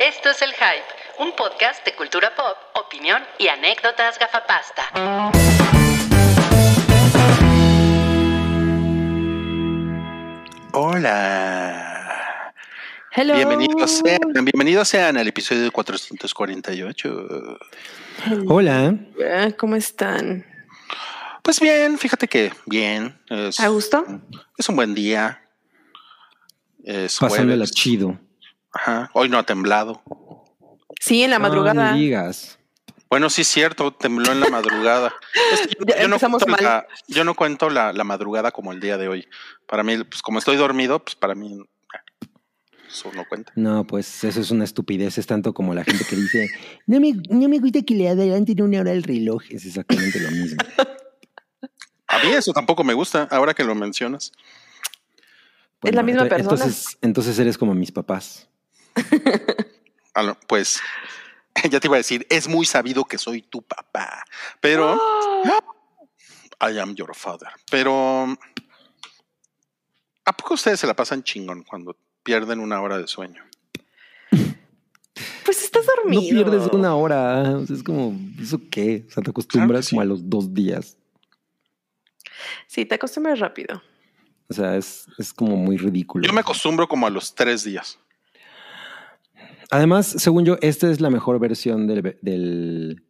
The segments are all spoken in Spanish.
Esto es El Hype, un podcast de cultura pop, opinión y anécdotas gafapasta. Hola. Hello. Bienvenidos sean, bienvenidos sean al episodio 448. Hola. Ah, ¿Cómo están? Pues bien, fíjate que bien. Es, ¿A gusto? es un buen día. Es Pasándola jueves. chido. Ajá. Hoy no ha temblado. Sí, en la madrugada. No digas. Bueno, sí es cierto, tembló en la madrugada. Es que yo, no cuento, mal. la, yo no cuento la, la madrugada como el día de hoy. Para mí, pues como estoy dormido, pues para mí eso no cuenta. No, pues eso es una estupidez. Es tanto como la gente que dice, no me, no me gusta que le adelanten una hora el reloj. Es exactamente lo mismo. A mí eso tampoco me gusta, ahora que lo mencionas. Es la misma persona. Entonces, entonces eres como mis papás. Pues ya te iba a decir, es muy sabido que soy tu papá, pero I am your father. Pero ¿a poco ustedes se la pasan chingón cuando pierden una hora de sueño? Pues estás No dormido. pierdes una hora. O sea, es como, ¿eso qué? O sea, te acostumbras sí. como a los dos días. Sí, te acostumbras rápido. O sea, es, es como muy ridículo. Yo me acostumbro como a los tres días. Además, según yo, esta es la mejor versión del, del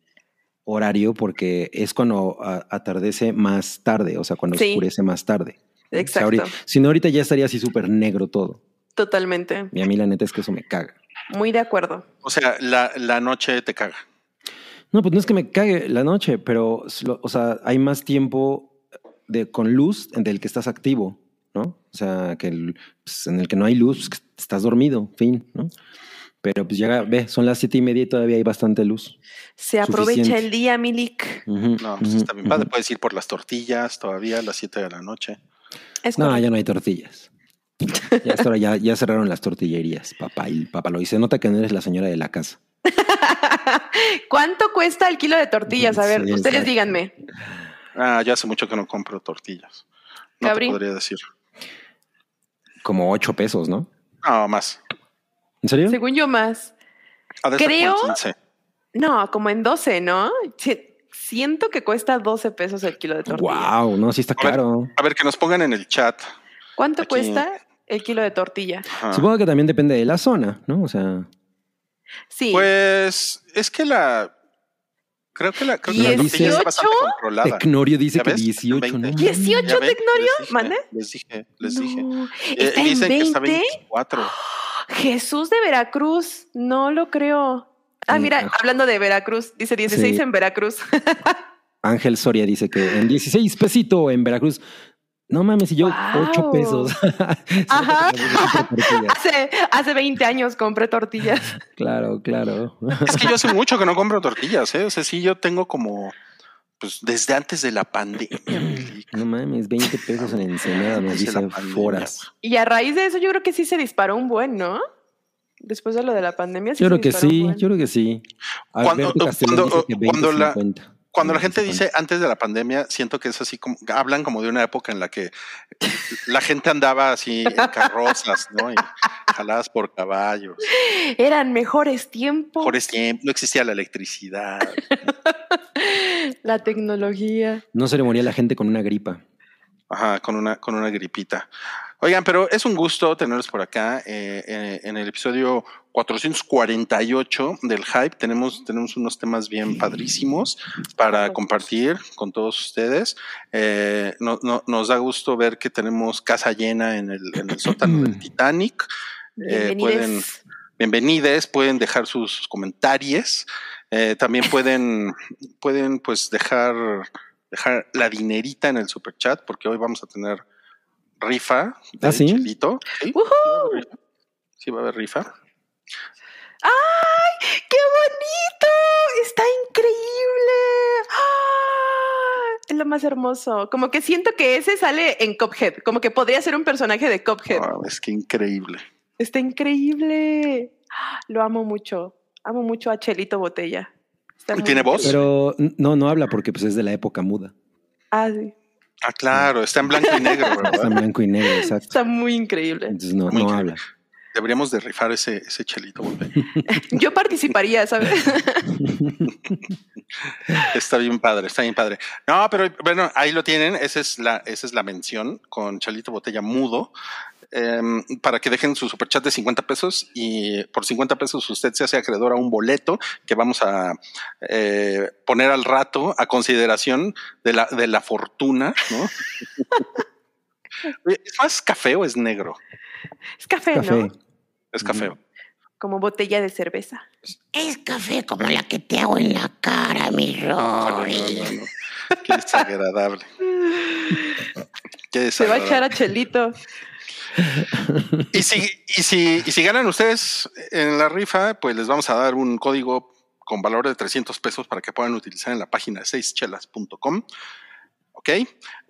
horario porque es cuando a- atardece más tarde, o sea, cuando Sí. oscurece más tarde. O sea, Exacto. ahorita- si no, ahorita ya estaría así súper negro todo. Totalmente. Y a mí la neta es que eso me caga. Muy de acuerdo. O sea, la, la noche te caga. No, pues no es que me cague la noche, pero, o sea, hay más tiempo de, con luz en el que estás activo, ¿no? O sea, que el- pues, en el que no hay luz, pues, estás dormido, fin, ¿no? Pero pues llega, ve, son las siete y media y todavía hay bastante luz. Se aprovecha Suficiente. el día, Milik. No, pues está bien padre. Puedes ir por las tortillas todavía a las 7 de la noche. Es No, correcto. ya no hay tortillas. Ya, hasta ahora ya, ya cerraron las tortillerías, papá. Y papá lo dice. Nota que no eres la señora de la casa. ¿Cuánto cuesta el kilo de tortillas? A ver, Sí, ustedes exacto. díganme. Ah, ya hace mucho que no compro tortillas. No te podría decir. Como ocho pesos, ¿no? No, más. ¿En serio? Según yo más. Ha de Creo- 15. No, como en 12, ¿no? Si- Siento que cuesta 12 pesos el kilo de tortilla. Wow, no, sí está A ver. caro. A ver, que nos pongan en el chat. ¿Cuánto Aquí. cuesta el kilo de tortilla? Ajá. Supongo que también depende de la zona, ¿no? O sea, Sí. Pues es que la. Creo que la, creo que la tortilla está ¿Dieciocho? bastante controlada. Tecnorio dice ¿Ya que ves? 18, 20. ¿no? ¿18 ¿Ya ven? Tecnorio? Les dije, ¿Mande? Les dije, les dije. No. Eh, ¿Está en dicen que está 20? 24. Jesús de Veracruz, no lo creo. Ah, Sí, mira, hablando de Veracruz, dice 16 Sí. en Veracruz. Ángel Soria dice que en 16 pesito en Veracruz. No mames, y yo Guau. 8 pesos. Ajá. Hace, hace 20 años compré tortillas. claro, claro. Es que yo hace mucho que no compro tortillas, ¿eh? O sea, sí, yo tengo como. Pues desde antes de la pandemia. No mames, 20 pesos en Ensenada, nos dicen foras. Y a raíz de eso, yo creo que sí se disparó un buen, ¿no? Después de lo de la pandemia. Sí Yo se creo que sí, buen. yo creo que sí. Cuando- cuando- dice que 20, cuando la- 50. Cuando la gente 50. dice antes de la pandemia, siento que es así como hablan como de una época en la que la gente andaba así en carrozas, ¿no? Y jaladas por caballos. Eran mejores tiempos. Mejores tiempos, no existía la electricidad. La tecnología. No se le moría la gente con una gripa. Ajá, con una, con una gripita. Oigan, pero es un gusto tenerlos por acá. eh, eh, en el episodio 448 del Hype tenemos, tenemos unos temas bien padrísimos para compartir con todos ustedes. Eh, no- no- nos da gusto ver que tenemos casa llena en el, en el sótano del Titanic. Eh, pueden, Bienvenidos. bienvenides, pueden dejar sus, sus comentarios. Eh, también pueden, pueden pues dejar, dejar la dinerita en el super chat, porque hoy vamos a tener rifa de ¿Ah, sí? Chelito. Sí, va a haber rifa. Sí va a haber rifa. ¡Ay! ¡Qué bonito! ¡Está increíble! ¡Ah! Es lo más hermoso. Como que siento que ese sale en Cuphead. Como que podría ser un personaje de Cuphead. Wow, es que increíble. Está increíble. ¡Ah! Lo amo mucho. Amo mucho a Chelito Botella. Está ¿Y muy tiene voz? Pero no, no habla porque pues es de la época muda. Ah, sí. Ah, claro, está en blanco y negro, Está en ¿verdad? blanco y negro, exacto. Está muy increíble. Entonces no, Muy no increíble. habla. Deberíamos de rifar ese, ese chelito. Yo participaría, ¿sabes? Está bien padre, está bien padre. No, pero bueno, ahí lo tienen. Esa es la, esa es la mención con Chelito Botella Mudo. Em, para que dejen su superchat de 50 pesos y por 50 pesos usted se hace acreedor a un boleto que vamos a eh, poner al rato a consideración de la, de la fortuna, ¿no? ¿Es más café o es negro? Es café, Café. ¿no? Es café. Como botella de cerveza. Es café como la que te hago en la cara, mi No, no, Rory. no, no. Qué desagradable. Qué Se va a echar a Chelito. Y si, y, si, y si ganan ustedes en la rifa, pues les vamos a dar un código con valor de 300 pesos para que puedan utilizar en la página 6chelas.com. Ok.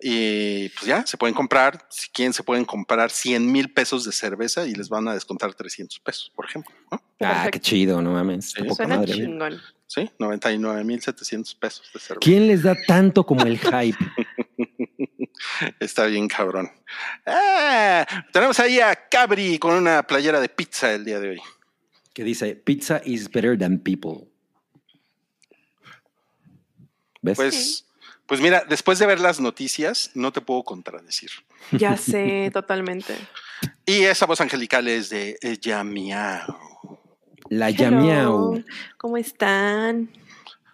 Y pues ya, se pueden comprar, si quieren, se pueden comprar 100 mil pesos de cerveza y les van a descontar 300 pesos, por ejemplo. ¿no? Ah, qué chido, no mames. Sí. Suena madre. chingón. Sí, 99 mil 700 pesos de cerveza. ¿Quién les da tanto como el hype? Está bien, cabrón. Ah, tenemos ahí a Cabri con una playera de pizza el día de hoy. Que dice, pizza is better than people. ¿Ves? Pues, pues mira, después de ver las noticias, no te puedo contradecir. Ya sé, totalmente. Y esa voz angelical es de ella miau. la Yamiao. ¿Cómo están?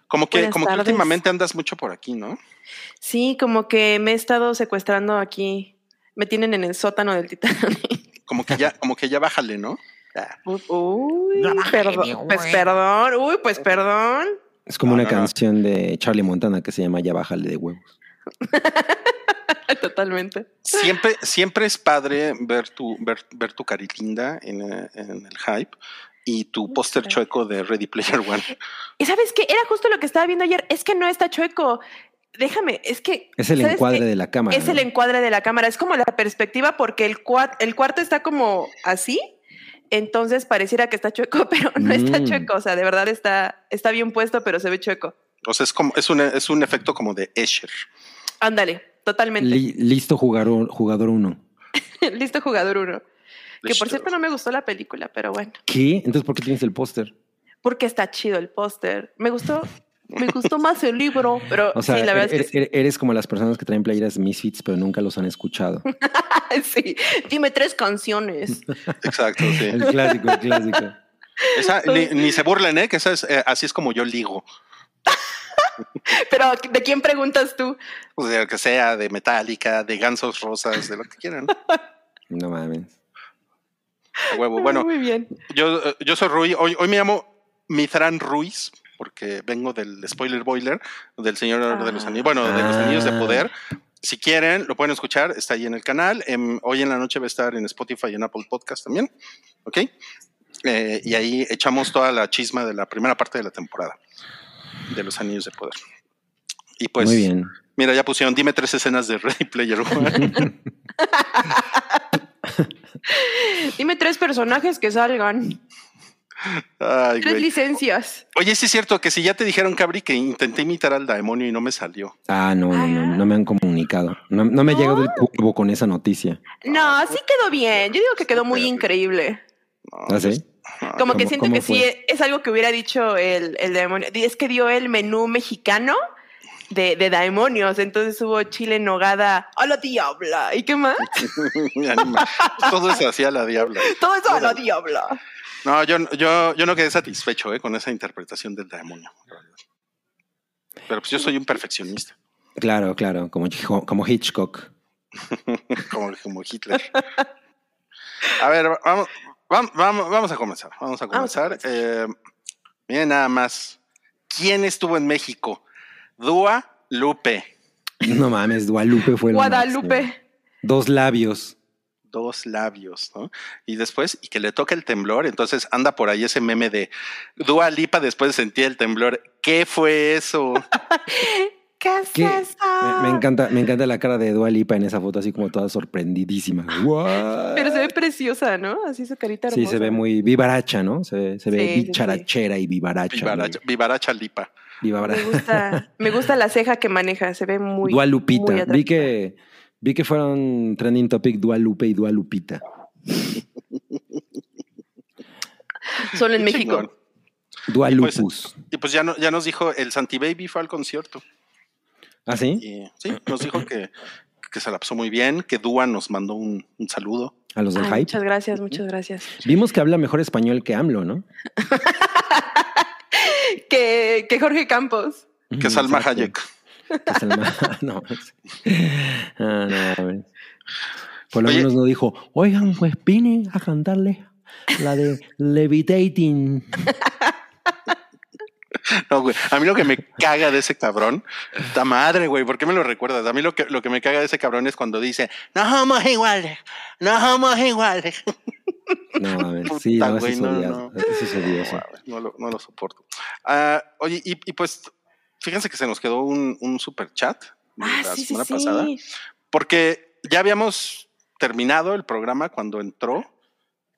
Como que, Buenas como que últimamente andas mucho por aquí, ¿no? Sí, como que me he estado secuestrando aquí. Me tienen en el sótano del Titanic. Como que ya, como que ya bájale, ¿no? Ah, Uy, No perdón. Pues perdón. Uy, pues perdón. Es como No, una no, no. canción de Charlie Montana que se llama Ya bájale de huevos. Totalmente. Siempre, siempre es padre ver tu, ver, ver tu carilinda en, en el hype y tu póster chueco de Ready Player One. Y sabes qué? Era justo lo que estaba viendo ayer. Es que no está chueco. Déjame, es que. Es el ¿sabes encuadre qué? de la cámara. Es el encuadre de la cámara. Es como la perspectiva porque el, cua- el cuarto está como así. Entonces pareciera que está chueco, pero no está Mm. chueco. O sea, de verdad está, está bien puesto, pero se ve chueco. O sea, es como, es un, es un efecto como de Escher. Ándale, totalmente. Li- listo jugador, jugador uno. Listo, jugador uno. Que por cierto no me gustó la película, pero bueno. ¿Qué? Entonces, ¿por qué tienes el póster? Porque está chido el póster. Me gustó, me gustó más el libro, pero O sea, sí, la verdad eres, es que sí. eres como las personas que traen playeras Misfits, pero nunca los han escuchado. sí. Dime tres canciones. Exacto, sí. El clásico, el clásico. Esa, ni, ni se burlen, ¿eh? Que esa es, eh, así es como yo ligo. Pero ¿de quién preguntas tú? O sea, que sea de Metallica, de Gansos Rosas, de lo que quieran. No mames. A huevo. Bueno, Muy bien. yo, yo soy Rui. Hoy, hoy me llamo Mitran Ruiz, porque vengo del spoiler boiler del Señor de los Ah. Anillos. Bueno, de los Anillos de Ah. Poder. Si quieren, lo pueden escuchar. Está ahí en el canal. Em, hoy en la noche va a estar en Spotify y en Apple Podcast también. ¿Ok? Eh, y ahí echamos toda la chisma de la primera parte de la temporada de los Anillos de Poder. Y pues, Muy bien. mira, ya pusieron, dime tres escenas de Ready Player One. Dime tres personajes que salgan. Ay, Tres güey. licencias. Oye, sí es cierto que si ya te dijeron, Cabri, que intenté imitar al demonio y no me salió. Ah, no, no, no, no me han comunicado. No, no me ha llegado el cuervo con esa noticia. No, sí quedó bien. Yo digo que quedó muy increíble. No, ¿Ah, sí? no, Como que ¿Cómo- siento que sí es algo que hubiera dicho el, el demonio. Es que dio el menú mexicano de, de demonios. Entonces hubo chile en nogada a la diabla. ¿Y qué más? Todo eso hacía la diabla. Todo eso a la diabla. No, yo, yo, yo no quedé satisfecho eh, con esa interpretación del demonio. la. Pero pues yo soy un perfeccionista, Claro, claro, como, Hitchcock. como, como Hitler. A ver, vamos, vamos, vamos, vamos a comenzar. Vamos a Vamos a comenzar. Eh, miren nada más. ¿Quién estuvo en México? Dua Lupe. No mames, Guadalupe fue lo Guadalupe. Dos labios. Dos labios, ¿no? Y después, y que le toca el temblor, entonces anda por ahí ese meme de Dua Lipa después de sentir el temblor. ¿Qué fue eso? ¿Qué es ¿Qué? eso? Me, me encanta, me encanta la cara de Dua Lipa en esa foto, así como toda sorprendidísima. What? Pero se ve preciosa, ¿no? Así su carita hermosa. Sí, se ve muy vivaracha, ¿no? Se, ve- se ve Sí, bicharachera y vivaracha. Vivaracha, Vivaracha Lipa. muy vivara- Me gusta, me gusta la ceja que maneja, se ve muy. Dua Lupita. muy vi que vi que fueron trending topic Dua Lupe y Dua Lupita. Solo en Qué México. chingón. Dua Y pues- Lupus. Y pues ya, no, ya nos dijo, el Santi Baby fue al concierto. ¿Ah, sí? Y sí, nos dijo que, que se la pasó muy bien, que Dua nos mandó un, un saludo. A los del Ay, hype. muchas gracias, muchas gracias. Vimos que habla mejor español que AMLO, ¿no? Que, que Jorge Campos. Que Salma Exacto. Hayek. No. Ah, no, a ver. Por lo Oye. menos no dijo, oigan, pues vine a cantarle la de Levitating. No, güey. A mí lo que me caga de ese cabrón, ta madre, güey, ¿por qué me lo recuerdas? A mí lo que, lo que me caga de ese cabrón es cuando dice, no somos iguales, no somos iguales. No, a ver, sí, Puta, no, eso güey, es no, odioso. no. Eso es odioso. No lo, no lo soporto. Ah, oye, y, y pues, fíjense que se nos quedó un, un super chat de Ah, la sí, semana sí. pasada, porque ya habíamos terminado el programa cuando entró.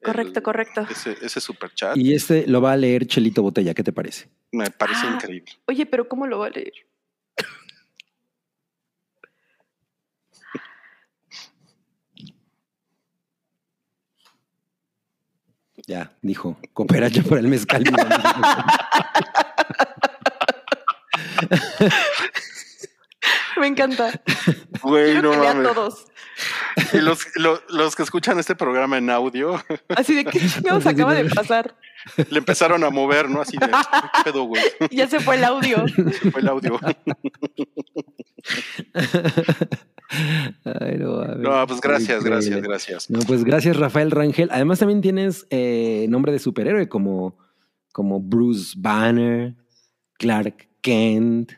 Correcto, el- correcto. Ese, ese super chat. Y este lo va a leer Chelito Botella, ¿qué te parece? Me parece Ah. increíble. Oye, pero ¿cómo lo va a leer? Ya, dijo, cooperacha por el mezcal. Me encanta. Güey, Quiero no mames. todos. Y los, lo- los que escuchan este programa en audio Así de que chingados acaba de pasar. le empezaron a mover, ¿no? Así de, ¿qué pedo, güey? Ya se fue el audio. Fue el audio. Ay, no, a ver. No, pues gracias, gracias, gracias. No, pues gracias, Rafael Rangel. Además, también tienes eh, nombre de superhéroe como, como Bruce Banner, Clark Kent.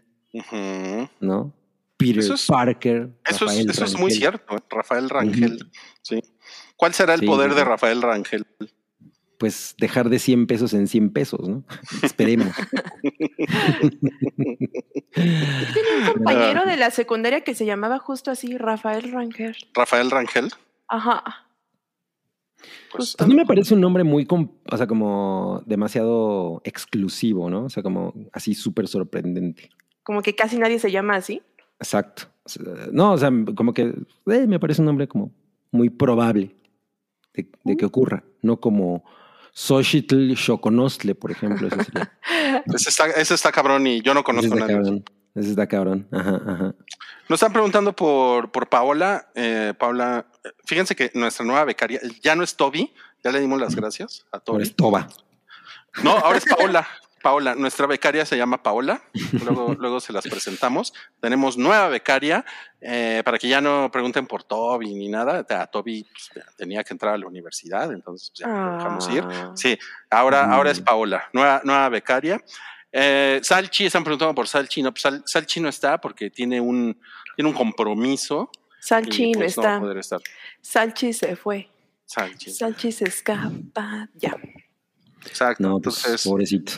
¿no? Peter Eso es- Parker. Eso, es, Rafael eso es muy Rangel. cierto, ¿eh? Rafael Rangel. Sí. ¿Cuál será el Sí, poder de. Rafael Rangel? Pues dejar de 100 pesos en 100 pesos, ¿no? Esperemos. Ah. Compañero de la secundaria que se llamaba justo así, Rafael Ranger. Rafael Rangel. Ajá. Pues. A mí me parece un nombre muy, o sea, como demasiado exclusivo, ¿no? O sea, como así súper sorprendente. Como que casi nadie se llama así. Exacto. No, o sea, como que eh, me parece un nombre como muy probable de, de que ocurra, no como Xochitl Xoconostle, por ejemplo. Ese, sería- ese, está, ese está cabrón y yo no conozco a nadie. cabrón. Ese está cabrón. Ajá, ajá. Nos están preguntando por, por Paola. Eh, Paola, fíjense que nuestra nueva becaria ya no es Toby, ya le dimos las gracias a Ahora Toby. es Toba. No, ahora es Paola. Paola, nuestra becaria se llama Paola. Luego, luego se las presentamos. Tenemos nueva becaria eh, para que ya no pregunten por Toby ni nada. A Toby pues, tenía que entrar a la universidad, entonces pues, ya lo dejamos ir. Ah. Sí, ahora, Mm. ahora es Paola, nueva, nueva becaria. Eh, Salchi, están preguntando por Salchi. No, pues Sal- Salchi no está porque tiene un, tiene un compromiso. Salchi no pues, no está. poder estar. Salchi se fue. Salchi. Salchi se escapa. Ya. Exacto. No, pues Entonces, pobrecito.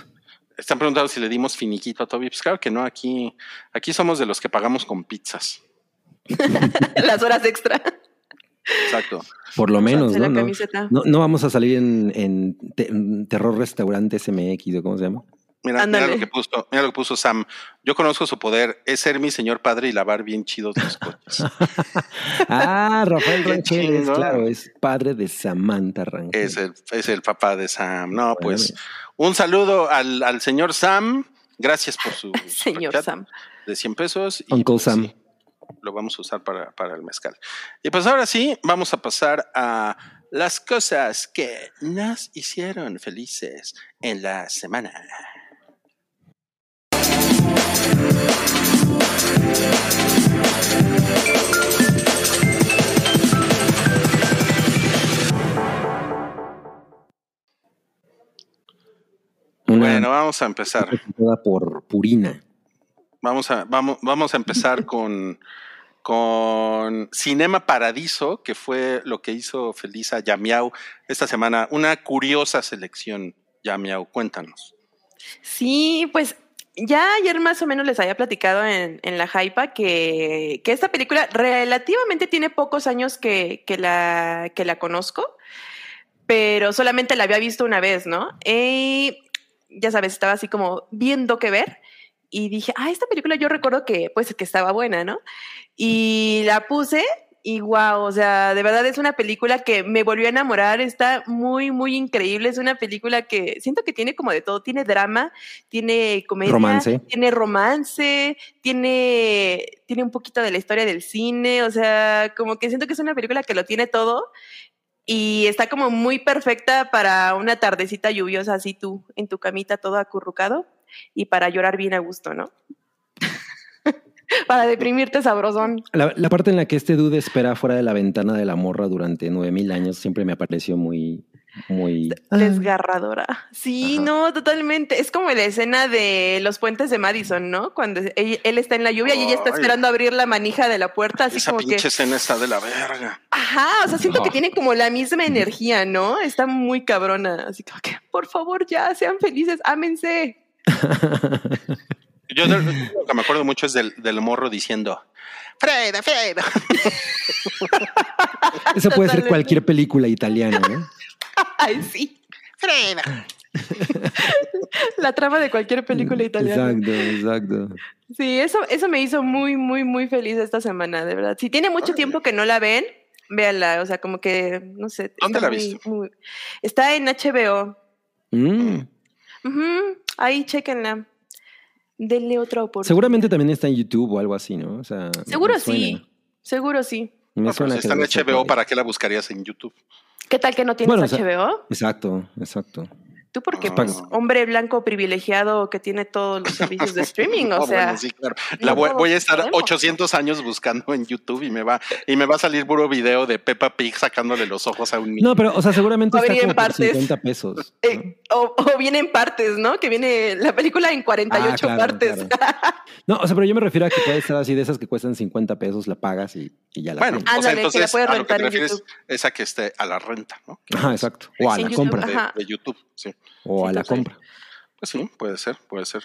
están preguntando si le dimos finiquito a Toby. Pues claro que no, aquí, aquí somos de los que pagamos con pizzas. Las horas extra. Exacto. Por lo menos, ¿no? la No, camiseta. no, no vamos a salir en, en te- en Terror Restaurante SMX o cómo se llama. Mira, mira lo que puso, mira lo que puso Sam. Yo conozco su poder, es ser mi señor padre y lavar bien chidos los coches. Ah, Rafael Rangel, es, claro, es padre de Samantha Rangel. es el, es el papá de Sam. No, Bueno, pues un saludo al, al señor Sam. Gracias por su Señor Sam. de 100 pesos. y, Uncle pues, Sam. sí, lo vamos a usar para, para el mezcal. Y pues ahora sí, vamos a pasar a las cosas que nos hicieron felices en la semana. Bueno, vamos a empezar. presentada por Purina. Vamos a, vamos, vamos a empezar con, con Cinema Paradiso, que fue lo que hizo feliz a Yamiau esta semana. Una curiosa selección, Yamiau. Cuéntanos. Sí, pues ya ayer más o menos les había platicado en, en la Hypa que, que esta película relativamente tiene pocos años que, que, la, que la conozco, pero solamente la había visto una vez, ¿no? Y ya sabes, estaba así como viendo qué ver y dije, ah, esta película yo recuerdo que pues que estaba buena, ¿no? Y la puse Y wow, o sea, de verdad es una película que me volvió a enamorar, está muy, muy increíble. Es una película que siento que tiene como de todo, tiene drama, tiene comedia, Romance. tiene romance, tiene, tiene un poquito de la historia del cine, o sea, como que siento que es una película que lo tiene todo y está como muy perfecta para una tardecita lluviosa, así tú en tu camita todo acurrucado y para llorar bien a gusto, ¿no? para deprimirte sabrosón. La, la parte en la que este dude espera fuera de la ventana de la morra durante nueve mil años siempre me pareció muy, muy... Desgarradora. Sí, Ajá. no, totalmente. Es como la escena de los puentes de Madison, ¿no? Cuando él, él está en la lluvia y ella está Ay. esperando abrir la manija de la puerta, así Esa como pinche que. escena está de la verga. Ajá, o sea, siento No. que tiene como la misma energía, ¿no? Está muy cabrona. Así como que, por favor, ya, sean felices, ámense. Yo de- lo que me acuerdo mucho es del, del morro diciendo, Fredo, Fredo. Eso puede ser cualquier película italiana, ¿no? Ay, sí. Fredo. La trama de cualquier película italiana. Exacto, exacto. Sí, eso, eso me hizo muy, muy, muy feliz esta semana, de verdad. Si tiene mucho tiempo que no la ven, véanla. O sea, como que, no sé. ¿Dónde la muy- viste? muy- está en HBO. Mm. Ahí, chéquenla. Denle otra oportunidad. Seguramente también está en YouTube o algo así, ¿no? O sea, Seguro sí. Seguro sí. Me No, pero suena si está en HBO. ¿para qué la buscarías en YouTube? ¿Qué tal que no tienes Bueno, HBO? Exacto, exacto. Tú porque Ah. pues hombre blanco privilegiado que tiene todos los servicios de streaming, o Ah, sea, bueno, sí, claro. no La voy, voy a estar podemos. 800 años buscando en YouTube y me va y me va a salir puro video de Peppa Pig sacándole los ojos a un niño. No, pero, o sea, seguramente Va a está como en por partes. 50 pesos. eh, o, o viene en partes, ¿no? Que viene la película en 48 Ah, claro, partes. No, o sea, pero yo me refiero a que puede estar así de esas que cuestan 50 pesos, la pagas y, y ya la bueno, tienes. o sea, Ándale, que la a lo que te en refieres YouTube. es a que esté a la renta, ¿no? Ajá, exacto. O a la YouTube, compra. De, de YouTube, sí. O a la compra. Pues sí, puede ser, puede ser.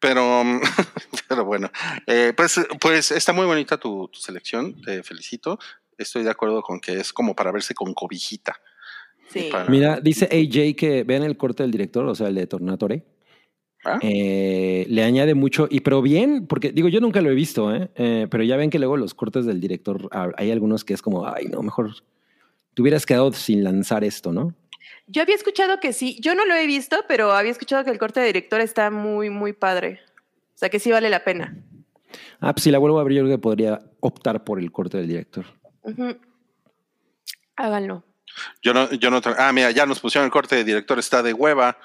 Pero, pero bueno, eh, pues, pues está muy bonita tu, tu selección, te felicito. Estoy de acuerdo con que es como para verse con cobijita. Sí. para- Mira, dice AJ que vean el corte del director, o sea, el de Tornatore. ¿Ah? Eh, le añade mucho, y pero bien, porque digo, yo nunca lo he visto, ¿eh? Eh, pero ya ven que luego los cortes del director, ah, hay algunos que es como, ay, no, mejor te hubieras quedado sin lanzar esto, ¿no? Yo había escuchado que sí, yo no lo he visto, pero había escuchado que el corte de director está muy, muy padre. O sea, que sí vale la pena. Ah, pues si la vuelvo a abrir, yo creo que podría optar por el corte del director. Háganlo. Yo no, yo no, ah, mira, ya nos pusieron el corte de director, está de hueva.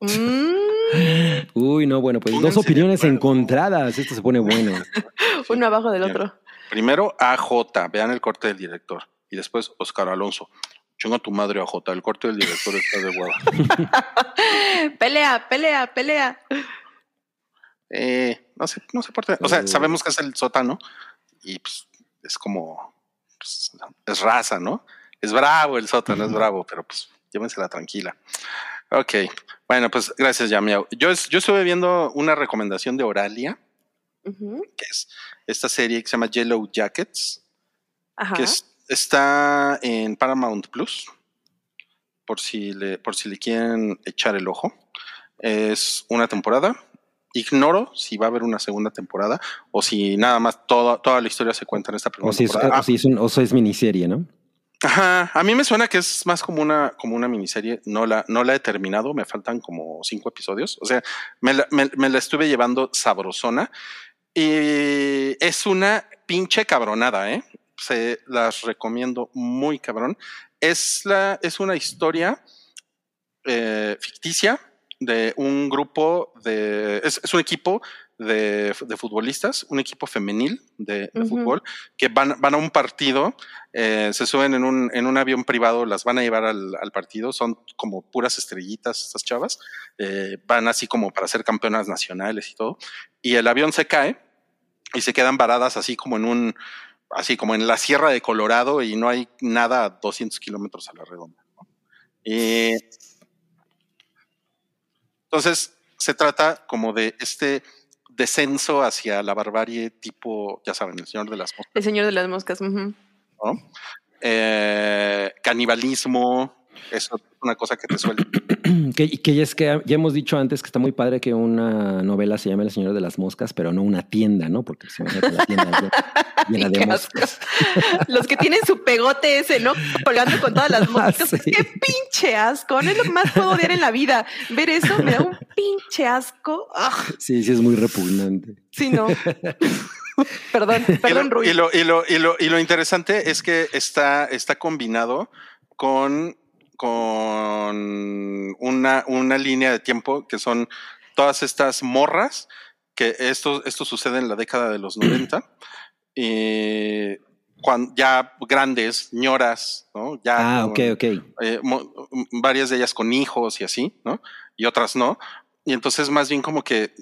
Mm, Uy, no, bueno, pues Pónganse dos opiniones encontradas. Esto se pone bueno. uno abajo del otro. Primero AJ, vean el corte del director. Y después Oscar Alonso. Chinga tu madre AJ, el corte del director está de hueva. Pelea, pelea, pelea. Eh, no sé, no sé por qué. O sea, sabemos que es el sótano y pues es como, pues, es raza, ¿no? Es bravo el sótano, es bravo, pero pues llévensela tranquila. Ok, bueno, pues gracias, Yamiao. Yo, yo estuve viendo una recomendación de Oralia, que es esta serie que se llama Yellow Jackets, Ajá. que es- está en Paramount Plus, por si, le, por si le quieren echar el ojo. Es una temporada. Ignoro si va a haber una segunda temporada o si nada más toda, toda la historia se cuenta en esta primera O si es, temporada. o si es, un, o si es miniserie, ¿no? Ajá, a mí me suena que es más como una, como una miniserie. No la, no la he terminado, me faltan como cinco episodios. O sea, me la, me- me la estuve llevando sabrosona. Y es una pinche cabronada, ¿eh? Se las recomiendo muy cabrón. Es, la, es una historia eh, ficticia de un grupo de. Es, es un equipo de, de futbolistas, un equipo femenil de, fútbol, que van, van a un partido, eh, se suben en un, en un avión privado, las van a llevar al, al partido, son como puras estrellitas estas chavas, eh, van así como para ser campeonas nacionales y todo, y el avión se cae y se quedan varadas así como en un, así como en la sierra de Colorado y no hay nada a 200 kilómetros a la redonda. entonces se trata como de este descenso hacia la barbarie tipo, ya saben, el Señor de las Moscas, El señor de las moscas. Eh, canibalismo, Eso es una cosa que te suelta. Que, y que ya es que ya hemos dicho antes que está muy padre que una novela se llame El Señor de las Moscas, pero no una tienda, ¿no? Porque se imagina la tienda llena- de moscas. Los que tienen su pegote ese, ¿no? Colgando con todas las moscas. Sí. Qué pinche asco. No es lo que más puedo odiar en la vida. Ver eso me da un pinche asco. Ah, Sí, sí, es muy repugnante. sí, no. Perdón, perdón, y, lo, Rui. y, lo, y, lo, y, lo, y lo interesante es que está, está combinado con, con una, una línea de tiempo que son todas estas morras, que esto, esto sucede en la década de los 90, y cuando, ya grandes, ñoras, ¿no? Ya Ah, con- ok, ok. eh, mo- varias de ellas con hijos y así, ¿no? Y otras no. Y entonces más bien como que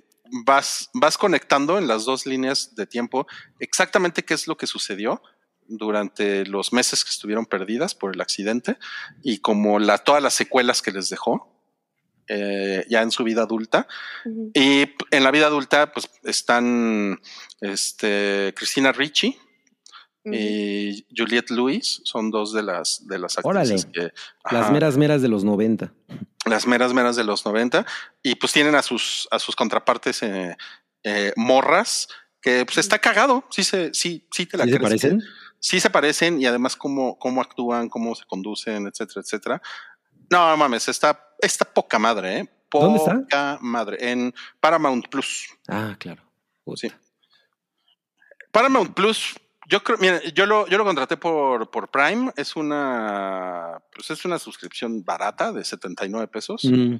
vas, vas conectando en las dos líneas de tiempo exactamente qué es lo que sucedió durante los meses que estuvieron perdidas por el accidente y como la, todas las secuelas que les dejó eh, ya en su vida adulta. Y en la vida adulta pues están este, Cristina Ricci, y Juliette Lewis son dos de las de las Órale. actrices que Las ajá, meras meras de los 90. las meras meras de los 90 y pues tienen a sus a sus contrapartes eh, eh, morras que pues está cagado sí se sí sí te la ¿Sí se crees que- parecen? Sí se parecen y además cómo cómo actúan cómo se conducen etcétera etcétera no mames está está poca madre eh ¿Dónde está? poca madre en Paramount Plus Ah, claro. Puta. Sí. Paramount Plus, yo creo, mira, yo lo, yo lo contraté por, por Prime, es una, pues es una suscripción barata de 79 pesos. Mm,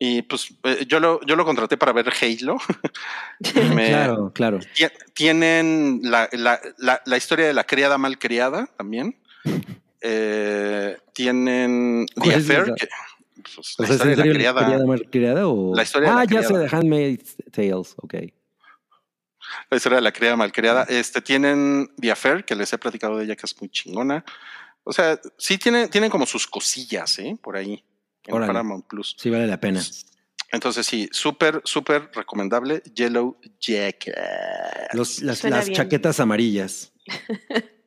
Y pues eh, yo lo, yo lo contraté para ver Halo. Me- claro, claro. ti- Tienen la, la, la, la historia de la criada mal criada también. Eh, tienen The ¿Cuál es Affair, que, pues, O la sea, ¿es historia de la criada. criada mal criada o...? La historia de Ah, la ya sé, de Handmaid's Tales, ok. la historia de la criada malcriada. Este tienen The Affair, que les he platicado de ella, que es muy chingona. O sea, sí tienen, tienen como sus cosillas, ¿eh? Por ahí. En Órale. Paramount Plus. Sí vale la pena. Entonces, sí, súper, súper recomendable. Yellow Jacket. Los- las chaquetas amarillas.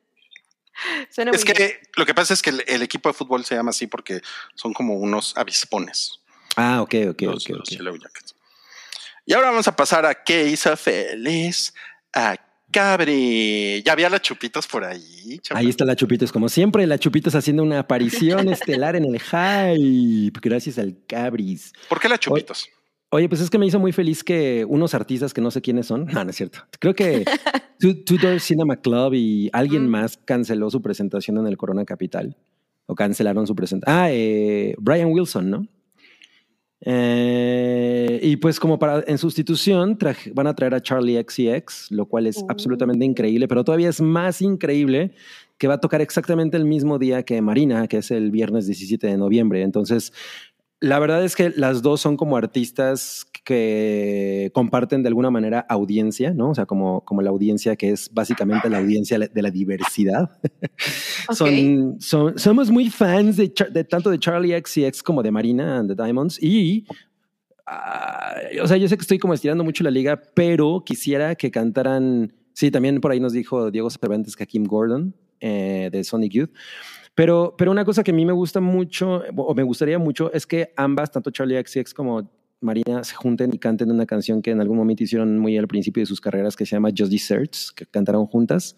Suena Es muy bien. que lo que pasa es que el, el equipo de fútbol se llama así porque son como unos avispones. Ah, ok, ok, los, ok. los ok. Yellow Jackets. Y ahora vamos a pasar a qué hizo feliz a Cabri. Ya había las chupitos por ahí. chapa? Ahí está la Chupitos, como siempre, la Chupitos haciendo una aparición estelar en el hype, gracias al Cabris. ¿Por qué las chupitos? Oye, pues es que me hizo muy feliz que unos artistas que no sé quiénes son, no, no es cierto. Creo que Tudor Cinema Club y alguien Mm. más canceló su presentación en el Corona Capital. O cancelaron su presentación. Ah, eh, Brian Wilson, ¿no? Eh, y pues como para en sustitución traje- van a traer a Charlie XCX, lo cual es Oh. absolutamente increíble, pero todavía es más increíble que va a tocar exactamente el mismo día que Marina, que es el viernes 17 de noviembre. Entonces, la verdad es que las dos son como artistas que comparten de alguna manera audiencia, ¿no? O sea, como, como la audiencia que es básicamente la audiencia de la diversidad. Son, son- somos muy fans de, de tanto de Charlie XCX como de Marina and the Diamonds y ah, o sea, yo sé que estoy como estirando mucho la liga, pero quisiera que cantaran. Sí, también por ahí nos dijo Diego Cervantes que Kim Gordon eh, de Sonic Youth. Pero, pero una cosa que a mí me gusta mucho, o me gustaría mucho, es que ambas, tanto Charlie XCX como Marina, se junten y canten una canción que en algún momento hicieron muy al principio de sus carreras, que se llama Just Desserts, que cantaron juntas.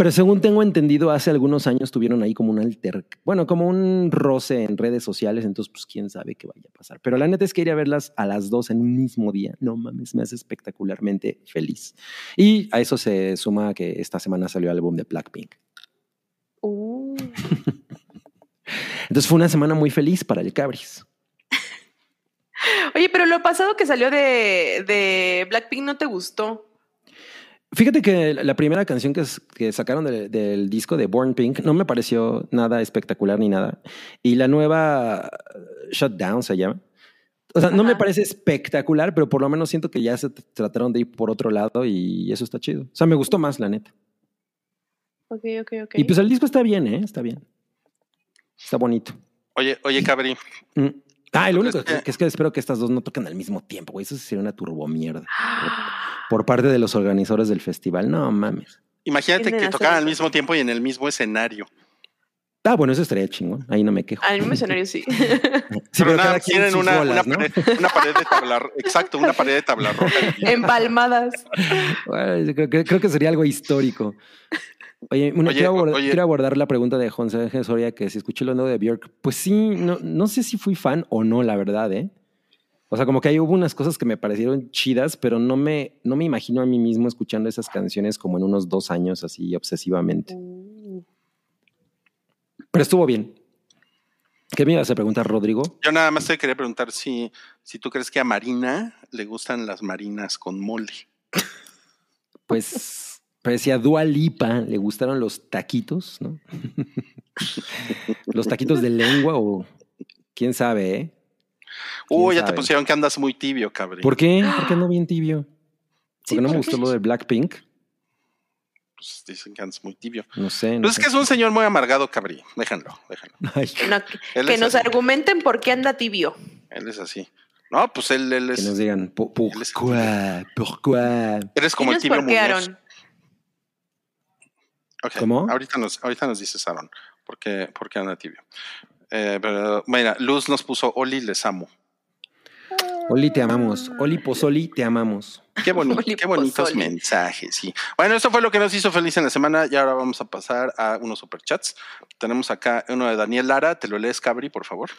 Pero según tengo entendido, hace algunos años tuvieron ahí como un alter, bueno, como un roce en redes sociales, entonces pues quién sabe qué vaya a pasar. Pero la neta es que ir a verlas a las dos en un mismo día, no mames, me hace espectacularmente feliz. Y a eso se suma que esta semana salió el álbum de Blackpink. Uh, Entonces fue una semana muy feliz para el Cabris. Oye, pero lo pasado que salió de, de Blackpink no te gustó. Fíjate que la primera canción que, que sacaron de- del disco de Born Pink no me pareció nada espectacular ni nada. Y la nueva uh, Shutdown se llama. O sea, no me parece espectacular, pero por lo menos siento que ya se trataron de ir por otro lado y eso está chido. O sea, me gustó más, la neta. Ok, ok, ok. Y pues el disco está bien, ¿eh? Está bien. Está bonito. Oye, oye, Cabri. Mm. Ah, ¿Tú único que, es que espero que estas dos no toquen al mismo tiempo, güey. Eso sería una turbomierda. Por parte de los organizadores del festival. No mames. Imagínate que tocaran al mismo tiempo y en el mismo escenario. Ah, bueno, eso estaría chingón. Ahí no me quejo. Al mismo escenario sí. Sí, pero nada, cada quien tienen una, una ¿no? pared, una pared de tabla, exacto, una pared de tabla roja. Empalmadas. Bueno, creo, que, creo que sería algo histórico. Oye, una- Oye, quiero, abordar, oye. quiero abordar la pregunta de José Ángel Soria, que si escuché lo nuevo de Björk. Pues sí, no, no sé si fui fan o no, la verdad, ¿eh? O sea, como que ahí hubo unas cosas que me parecieron chidas, pero no me, no me imagino a mí mismo escuchando esas canciones como en unos dos años, así obsesivamente. Pero estuvo bien. ¿Qué me ibas a preguntar, Rodrigo? Yo nada más te quería preguntar si, si tú crees que a Marina le gustan las marinas con mole. Pues parecía Dua Lipa, le gustaron los taquitos, ¿no? los taquitos de lengua o quién sabe, ¿eh? Uy, ya sabe? te pusieron que andas muy tibio, cabrón. ¿Por qué? ¿Por qué no bien tibio? Sí, Porque no me ¿por gustó qué? lo de Blackpink. Pues dicen que andas muy tibio. No sé. no Pues es sé. que es un señor muy amargado, cabrí. Déjenlo, déjenlo. Ay, No, que que nos así. argumenten por qué anda tibio. Él es así. No, pues él, él que es. nos digan, "Po- Él es- ¿pourquoi? ¿Pourquoi? Eres como el tibio por qué, Muñoz. Aaron. Ok, ¿Cómo? Ahorita nos, ahorita nos dices, Aaron, por qué, por qué anda tibio. Eh, pero, mira, Luz nos puso Oli, les amo. Oli, te amamos. Oli Pozoli, te amamos. Qué, boni- Oli qué bonitos mensajes, sí. Bueno, esto fue lo que nos hizo feliz en la semana y ahora vamos a pasar a unos superchats. Tenemos acá uno de Daniel Lara, te lo lees, Cabri, por favor.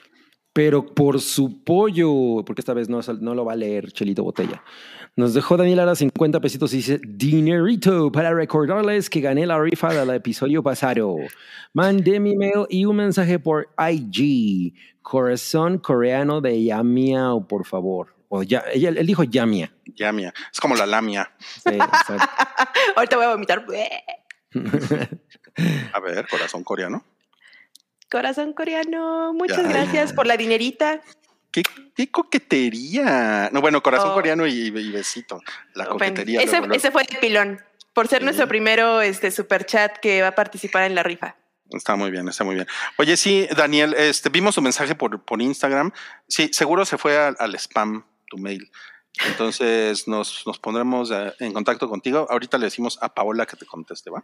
Pero por su pollo, porque esta vez no, no lo va a leer Chelito Botella. Nos dejó Daniel Ara 50 pesitos y dice, dinerito para recordarles que gané la rifa del episodio pasado. Mandé mi mail y un mensaje por IG. Corazón coreano de Yamiao, por favor. O ya, ella, él dijo Yamia. Yamia. Es como la lamia. Sí, exacto. Ahorita voy a vomitar. A ver, corazón coreano. Corazón coreano, muchas Ya. gracias por la dinerita. ¿Qué, qué coquetería? No, bueno, corazón Oh. coreano y, y besito. La Bueno, coquetería. ese, luego, luego. ese fue el pilón. Por ser Sí. nuestro primero este, super chat que va a participar en la rifa. Está muy bien, está muy bien. Oye, sí, Daniel, este, vimos tu mensaje por, por Instagram. Sí, seguro se fue al, al spam tu mail. Entonces nos, nos pondremos eh, en contacto contigo. Ahorita le decimos a Paola que te conteste, ¿va?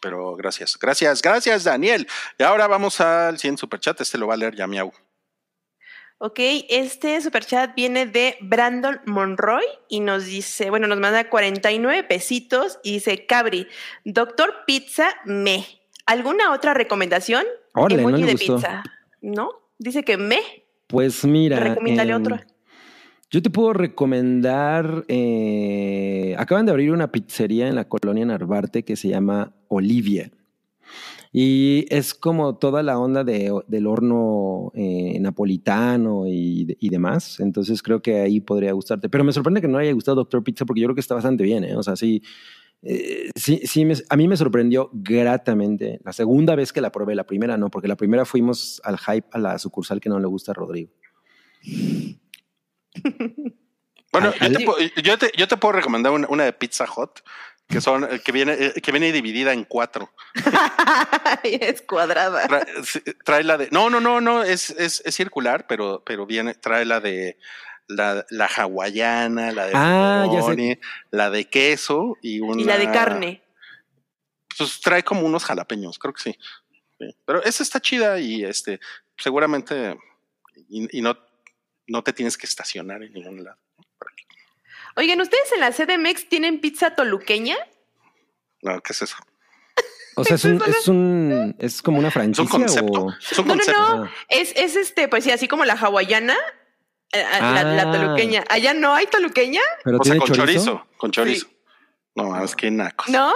Pero gracias, gracias, gracias, Daniel. Y ahora vamos al 100 superchat. Este lo va a leer ya miau. Ok, este super chat viene de Brandon Monroy y nos dice, bueno, nos manda 49 pesitos y dice, Cabri, Doctor Pizza me. ¿Alguna otra recomendación? No Emoji le de gustó. pizza. ¿No? Dice que me. Pues mira. Recomiéndale em, otro. Yo te puedo recomendar. eh, acaban de abrir una pizzería en la colonia Narvarte que se llama Olivia. Y es como toda la onda de- del horno eh, napolitano y, y demás. Entonces creo que ahí podría gustarte. Pero me sorprende que no haya gustado Doctor Pizza porque yo creo que está bastante bien. ¿eh? O sea, sí. eh, sí, sí me- a mí me sorprendió gratamente la segunda vez que la probé, la primera no, porque la primera fuimos al hype a la sucursal que no le gusta a Rodrigo. Bueno, yo te, puedo- yo te- yo te puedo recomendar una, una de Pizza Hut, que son, eh, que viene, eh, que viene dividida en cuatro. es cuadrada. Trae la de. No, no, no, no, es, es, es circular, pero, pero viene, trae la de la, la hawaiana, la de Ah, ya sé. pepperoni, la de queso y una. Y la de carne. Pues trae como unos jalapeños, creo que sí. Sí. Pero esa está chida y este, seguramente, y, y no, no te tienes que estacionar en ningún lado. Oigan, ¿ustedes en la CDMX tienen pizza toluqueña? No, ¿qué es eso? O sea, es un, es un, es como una Es franquicia un concepto. o Es un No, no, concepto. no. Ah. Es, es este, pues sí, así como la hawaiana, eh, la, la Ah. toluqueña. ¿Allá no hay toluqueña? pero O sea, con chorizo. chorizo. Con chorizo. No, es que nacos. ¿No?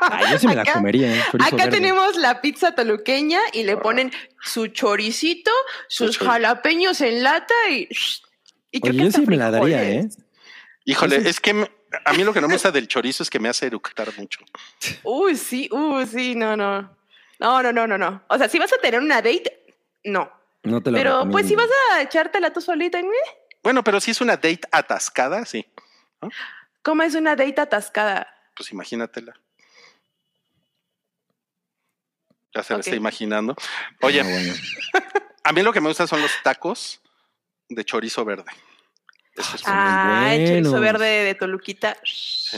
Ah, yo sí me la Acá- comería. ¿eh? Acá verde. tenemos la pizza toluqueña y le ponen su choricito, sus jalapeños en lata y... y Oye, que yo sí me la daría, ¿eh? frijoles. Híjole, es que me- a mí lo que no me gusta del chorizo es que me hace eructar mucho. Uy, sí, uy, sí, no, no. No, no, no, no, no. O sea, si vas a tener una date, no. No te lo Pero pues si vas a echártela tú solita, ¿eh? Bueno, pero si es una date atascada, sí. ¿cómo es una date atascada? Pues imagínatela. Ya se la Ok. está imaginando. Oye, Ah, bueno. a mí lo que me gusta son los tacos de chorizo verde. Eso es Ah, el chorizo verde de Toluquita. sí.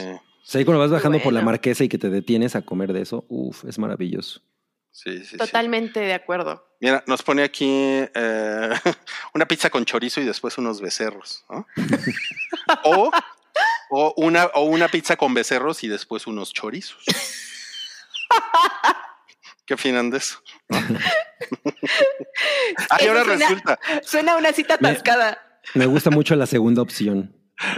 Ahí cuando vas bajando por la marquesa y que te detienes a comer de eso, uff, es maravilloso. Sí, sí, sí. Totalmente de acuerdo. Mira, nos pone aquí eh, una pizza con chorizo y después unos becerros, ¿no? o, o una, o una pizza con becerros y después unos chorizos. ¿Qué opinan de eso? Ay, ahora suena- resulta, Suena una cita Me- atascada. Me gusta mucho la segunda opción.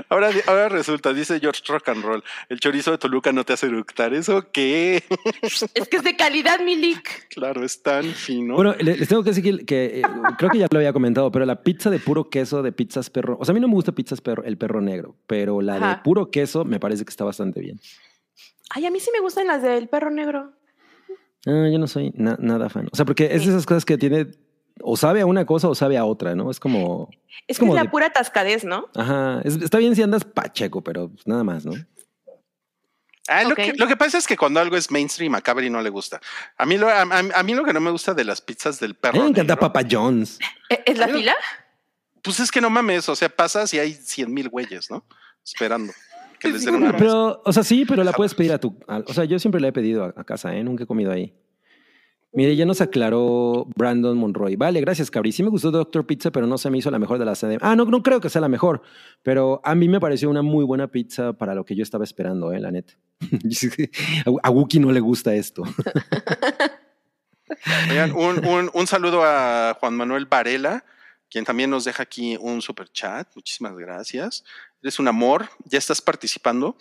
ahora, ahora resulta, dice George Rock and Roll, el chorizo de Toluca no te hace eructar. ¿Eso qué? Es que es de calidad, Milik. claro, es tan fino. Bueno, le- les tengo que decir que, que, eh, creo que ya lo había comentado, pero la pizza de puro queso de pizzas perro, o sea, a mí no me gusta pizzas perro, el perro negro, pero la de puro queso me parece que está bastante bien. Ay, a mí sí me gustan las del perro negro. Ah, yo no soy na- nada fan. O sea, porque es de esas cosas que tiene o sabe a una cosa o sabe a otra, ¿no? Es como, Es que como es la de- pura tascadez, ¿no? ajá, es- está bien si andas pacheco, pero pues nada más, ¿no? Ah, lo, que, lo que pasa es que cuando algo es mainstream a Cabri no le gusta. A mí, lo, a, a- a mí lo que no me gusta de las pizzas del A perro. mí me encanta negro, Papa John's. ¿E- ¿Es la A no- fila? Pues es que no mames, o sea, pasas y hay cien mil güeyes, ¿no? Esperando que les den Sí, una. Pero, o sea, sí, pero la puedes pedir a tu. a- o sea, yo siempre la he pedido a, a casa, ¿eh? Nunca he comido ahí. Mire, ya nos aclaró Brandon Monroy. Vale, gracias, Cabri. Sí me gustó Doctor Pizza, pero no se me hizo la mejor de las. Ah, no, no creo que sea la mejor, pero a mí me pareció una muy buena pizza para lo que yo estaba esperando, ¿eh? La neta. a a Wookie no le gusta esto. Oigan, un, un- un saludo a Juan Manuel Varela, quien también nos deja aquí un super chat. Muchísimas gracias. Eres un amor, ya estás participando.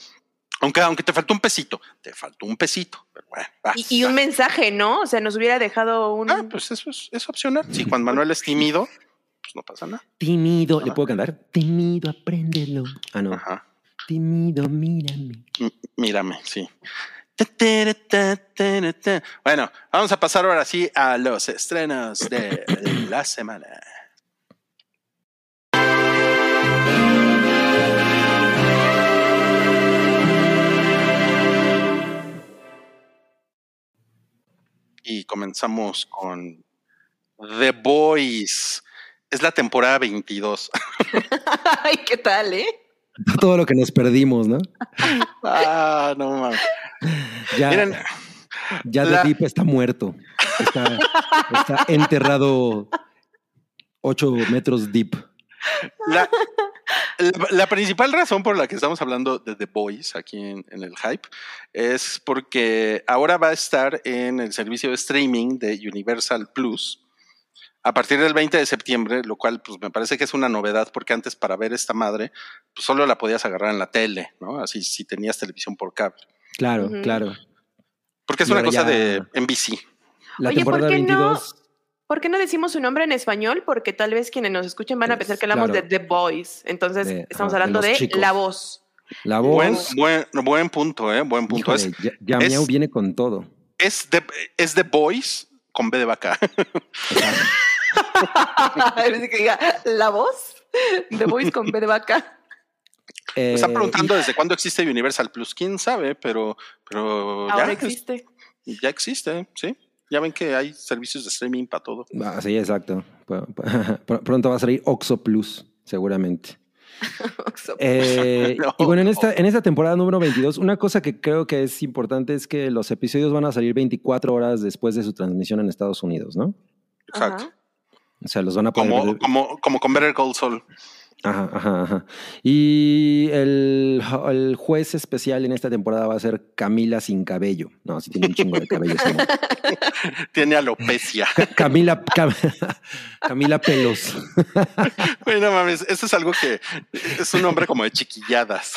Aunque, aunque te faltó un pesito, te faltó un pesito. Pero bueno, va, Y, y un va. mensaje, ¿no? O sea, nos hubiera dejado un... Ah, pues eso es, es opcional. Si Juan Manuel es tímido, pues no pasa nada. Tímido. ¿Le puedo cantar? Tímido, apréndelo. Ah, no. Ajá. Tímido, mírame. M- Mírame, sí. Bueno, vamos a pasar ahora sí a los estrenos de la semana. Y comenzamos con The Boys. Es la temporada 22. Ay, ¿qué tal, eh? Todo lo que nos perdimos, ¿no? ah, no mames. Ya, Miren, ya la- The Deep está muerto. Está, está enterrado ocho metros deep. La, la- la principal razón por la que estamos hablando de The Boys aquí en, en el Hype es porque ahora va a estar en el servicio de streaming de Universal Plus a partir del 20 de septiembre, lo cual pues me parece que es una novedad porque antes para ver esta madre pues solo la podías agarrar en la tele, ¿no? Así si tenías televisión por cable. Claro, claro. Porque es Y una cosa ya- de NBC. La Oye, ¿por temporada qué no? 22. ¿Por qué no decimos su nombre en español? Porque tal vez quienes nos escuchen van a pensar que hablamos claro. de The Boys. Entonces, De- estamos ajá, hablando de. La Voz. La voz. Buen, buen, buen punto, ¿eh? Buen punto. híjole, Es, ya, ya es- viene con todo. es, The, es The Boys con B de vaca. Es que diga, La Voz. The Voice con B de vaca. Me están Eh, preguntando desde cuándo existe Universal Plus. ¿Quién sabe? Pero, pero Ahora ya, existe. ya existe, ¿sí? Ya ven que hay servicios de streaming para todo. ah, sí, exacto. Pr- pr- Pronto va a salir Oxo Plus, seguramente. Eh, No. Y bueno, en esta, en esta temporada número 22, una cosa que creo que es importante es que los episodios van a salir 24 horas después de su transmisión en Estados Unidos, ¿no? Exacto. O sea, los van a poder Como, como, como con Better Call Saul. Ajá, ajá, ajá. Y el, el juez especial en esta temporada va a ser Camila sin cabello. No, sí tiene un chingo de cabello. Tiene alopecia. Camila, Cam- Camila Pelos. Güey, no mames, esto es algo que es un nombre como de chiquilladas.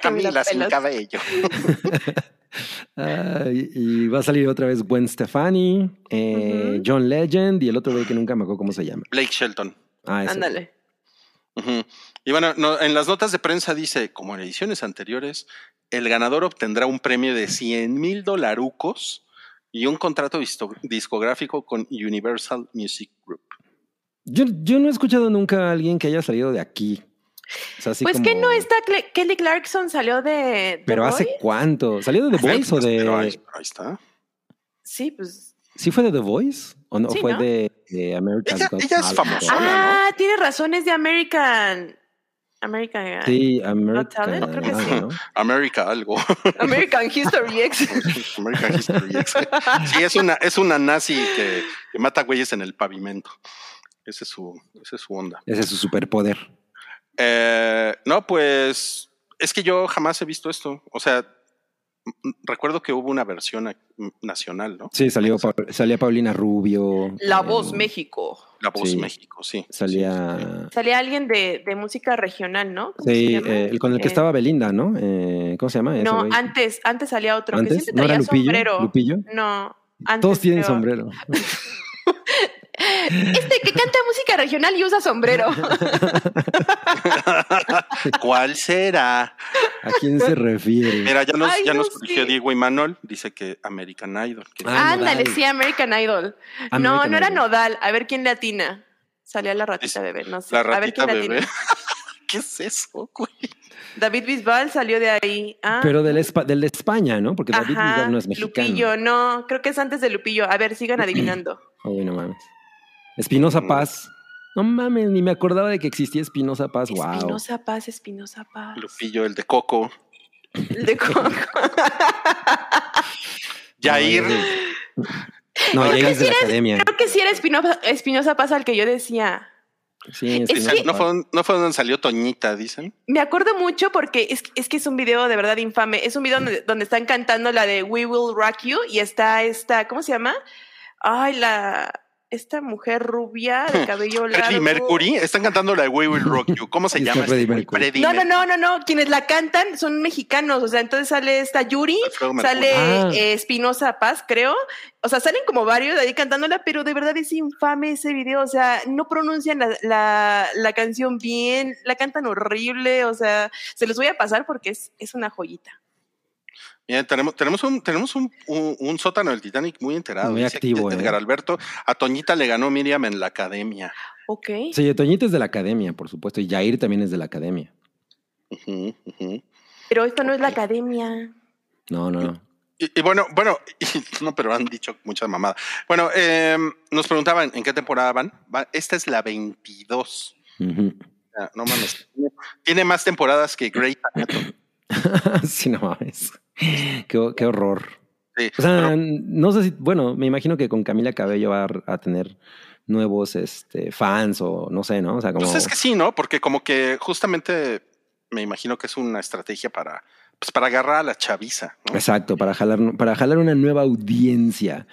Camila sin cabello. Ah, y, y va a salir otra vez Gwen Stefani, eh. John Legend y el otro güey que nunca me acuerdo cómo se llama. Blake Shelton. Ah. Ándale. Y bueno, no, en las notas de prensa dice, como en ediciones anteriores, el ganador obtendrá un premio de 100 mil dolarucos y un contrato discográfico con Universal Music Group. Yo, yo no he escuchado nunca a alguien que haya salido de aquí. O sea, así pues como- que no está Cle- Kelly Clarkson salió de. The Pero hace cuánto? ¿Salió de The Voice o Pero ahí, de.? pero ahí está. Sí, pues. ¿Sí fue de The Voice? ¿O no? Sí, fue ¿no? de, de America's Ella- ella es famosa. Ah, tiene razón, es de American. American, Sí, American. Talent, creo que sí. ¿no? America algo. American History X. American History X. Sí, es una, es una nazi que, que mata güeyes en el pavimento. Ese es su, ese es su onda. Ese es su superpoder. Eh, no, pues es que yo jamás he visto esto. O sea, recuerdo que hubo una versión nacional, ¿no? Sí, salió Pa- salía Paulina Rubio. La eh, Voz México. La Voz Sí. México, sí. Salía. Salía alguien de, de música regional, ¿no? ¿Cómo se Sí, eh, el con el que Eh, estaba Belinda, ¿no? Eh, ¿Cómo se llama? No, antes, antes salía otro que ¿Antes? siempre ¿No era traía Lupillo? sombrero. ¿Lupillo? No, antes. Todos tienen creo. sombrero. Este que canta música regional y usa sombrero. ¿Cuál será? ¿A quién se refiere? Mira, ya nos, Ay, ya no nos corrigió. Diego y Manuel. Dice que American Idol. que- Ah, Ándale, sí, American Idol. no, American no era Idol. Nodal. A ver quién latina. Salía la ratita bebé, no sé. La a ver ratita quién bebé. latina. ¿Qué es eso, güey? David Bisbal salió de ahí. Ah, Pero del, Espa- del de España, ¿no? Porque David ajá, Bisbal no es mexicano. Lupillo, no, creo que es antes de Lupillo. A ver, sigan adivinando. Uy, no mames. Espinosa Mm. Paz. No mames, ni me acordaba de que existía Espinosa Paz. Wow. Espinosa Paz, Espinosa Paz. Lupillo, el de Coco. El de Coco. Jair. No, que es de la academia. Creo que sí era Espinosa, Espinosa Paz al que yo decía. Sí, Es Espinosa que- No Paz. fue, no fue donde salió Toñita, dicen. Me acuerdo mucho porque es, es que es un video de verdad infame. Es un video donde, donde están cantando la de We Will Rock You y está esta, ¿cómo se llama? Ay, la esta mujer rubia de cabello largo. Freddie Mercury. Están cantando la de We Will Rock You. ¿Cómo se llama? Freddie este? Mercury. Freddie No, no, no, no, no. Quienes la cantan son mexicanos. O sea, entonces sale esta Yuri, sale Ah. eh, Espinosa Paz, creo. O sea, salen como varios de ahí cantándola, pero de verdad es infame ese video. O sea, no pronuncian la, la, la canción bien, la cantan horrible. O sea, se los voy a pasar porque es, es una joyita. Bien, tenemos, tenemos, un, tenemos un, un- un sótano del Titanic muy enterado. Muy Dice activo, aquí ¿eh? Edgar Alberto. A Toñita le ganó Miriam en la academia. Ok. Sí, Toñita es de la academia, por supuesto. Y Jair también es de la academia. Pero esto no es la academia. No, no, no. Y, y bueno, bueno, y- no, pero han dicho mucha mamada. Bueno, eh, nos preguntaban en qué temporada van. Va- Esta es la 22. Ujú. O sea, No mames. Tiene- Tiene más temporadas que Grey Anatomy. sí, no mames. Qué, qué horror. Sí, O sea, pero- no sé si, bueno, me imagino que con Camila Cabello va a, tener nuevos este, fans o no sé, ¿no? O sea, como... Pues es que sí, ¿no? Porque como que justamente me imagino que es una estrategia para, pues para agarrar a la chaviza, ¿no? Exacto, para jalar, para jalar una nueva audiencia.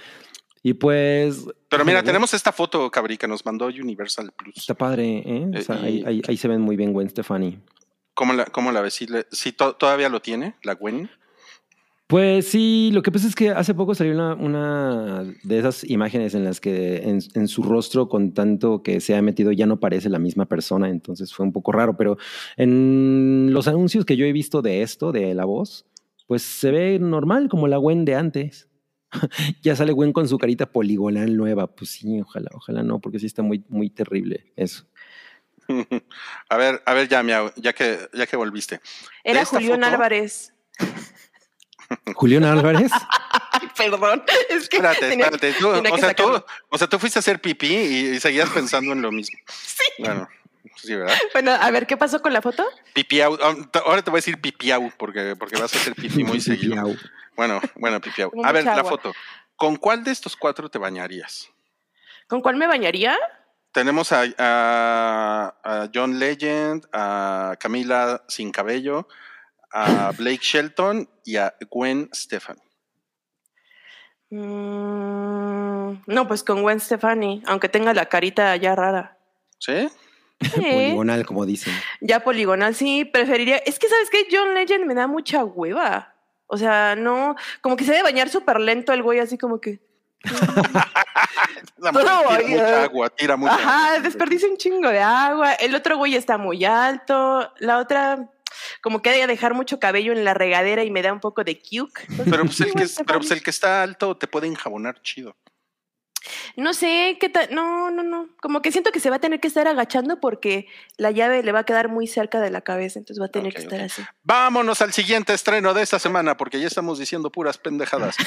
Y pues... Pero mira, tenemos esta foto, Cabri, que nos mandó Universal Plus. Está padre, ¿eh? O Eh, y- ahí, ahí- ahí se ven muy bien Gwen Stefani. ¿Cómo la, cómo la ves? ¿Sí, le- sí to- todavía lo tiene, la Gwen? Pues sí, lo que pasa es que hace poco salió una, una de esas imágenes en las que en, en su rostro con tanto que se ha metido ya no parece la misma persona, entonces fue un poco raro, pero en los anuncios que yo he visto de esto, de la voz, pues se ve normal como la Gwen de antes. ya sale Gwen con su carita poligonal nueva, pues sí, ojalá, ojalá no, porque sí está muy, muy terrible eso. a ver, a ver, ya, miau, ya que, ya que volviste. Era Julián foto- Álvarez. Julián Álvarez. Ay, perdón. Es que Espérate, tenía- espérate. Tú, tenía o, sea, tú, o sea, tú fuiste a hacer pipí y, y seguías pensando en lo mismo. Sí. Bueno, sí, ¿verdad? Bueno, a ver, ¿qué pasó con la foto? Pipiau. Ahora te voy a decir pipiau porque, porque vas a hacer pipí muy seguido. Bueno, bueno, pipiau. A ver, la foto. ¿Con cuál de estos cuatro te bañarías? ¿Con cuál me bañaría? Tenemos a, a- a John Legend, a Camila Sin Cabello, a Blake Shelton y a Gwen Stefani. Mm, no, pues con Gwen Stefani, aunque tenga la carita ya rara. ¿Sí? Sí, Poligonal, como dicen. ya poligonal, sí, preferiría. Es que, ¿sabes qué? John Legend me da mucha hueva. O sea, no, como que se debe bañar súper lento el güey, así como que. La Todo mujer tira mucha agua, tira mucha Ajá, agua. desperdicia un chingo de agua. El otro güey está muy alto. La otra, como que ha de dejar mucho cabello en la regadera y me da un poco de cute. Pero pues, el que, es- pero pues el que está alto te puede enjabonar chido. No sé qué tal. No, no, no. Como que siento que se va a tener que estar agachando porque la llave le va a quedar muy cerca de la cabeza, entonces va a tener que estar así. Vámonos al siguiente estreno de esta semana, porque ya estamos diciendo puras pendejadas.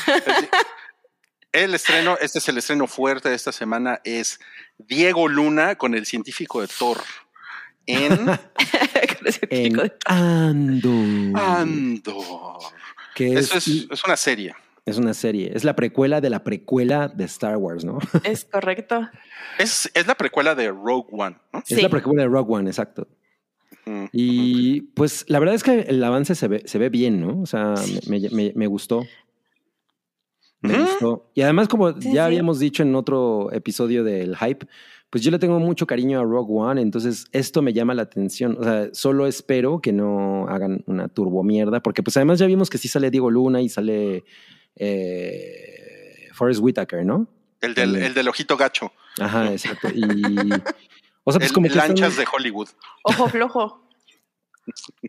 El, estreno, este es el estreno fuerte de esta semana, es Diego Luna con el científico de Thor. en En Andor. Andor. que es, Eso es, es una serie. es una serie. Es la precuela de la precuela de Star Wars, ¿no? Es correcto. Es, es la precuela de Rogue One, ¿no? Es Sí. la precuela de Rogue One, exacto. Mm. Y pues la verdad es que el avance se ve, se ve bien, ¿no? O sea, me- me- me gustó. Me gustó. Y además, como Sí, ya sí. habíamos dicho en otro episodio del hype, pues yo le tengo mucho cariño a Rogue One, entonces esto me llama la atención. O sea, solo espero que no hagan una turbo mierda, porque pues además ya vimos que sí sale Diego Luna y sale eh, Forrest Whitaker, ¿no? El, del, el del ojito gacho. Ajá, exacto. Y. O sea, pues el como que. lanchas están- de Hollywood. Ojo flojo.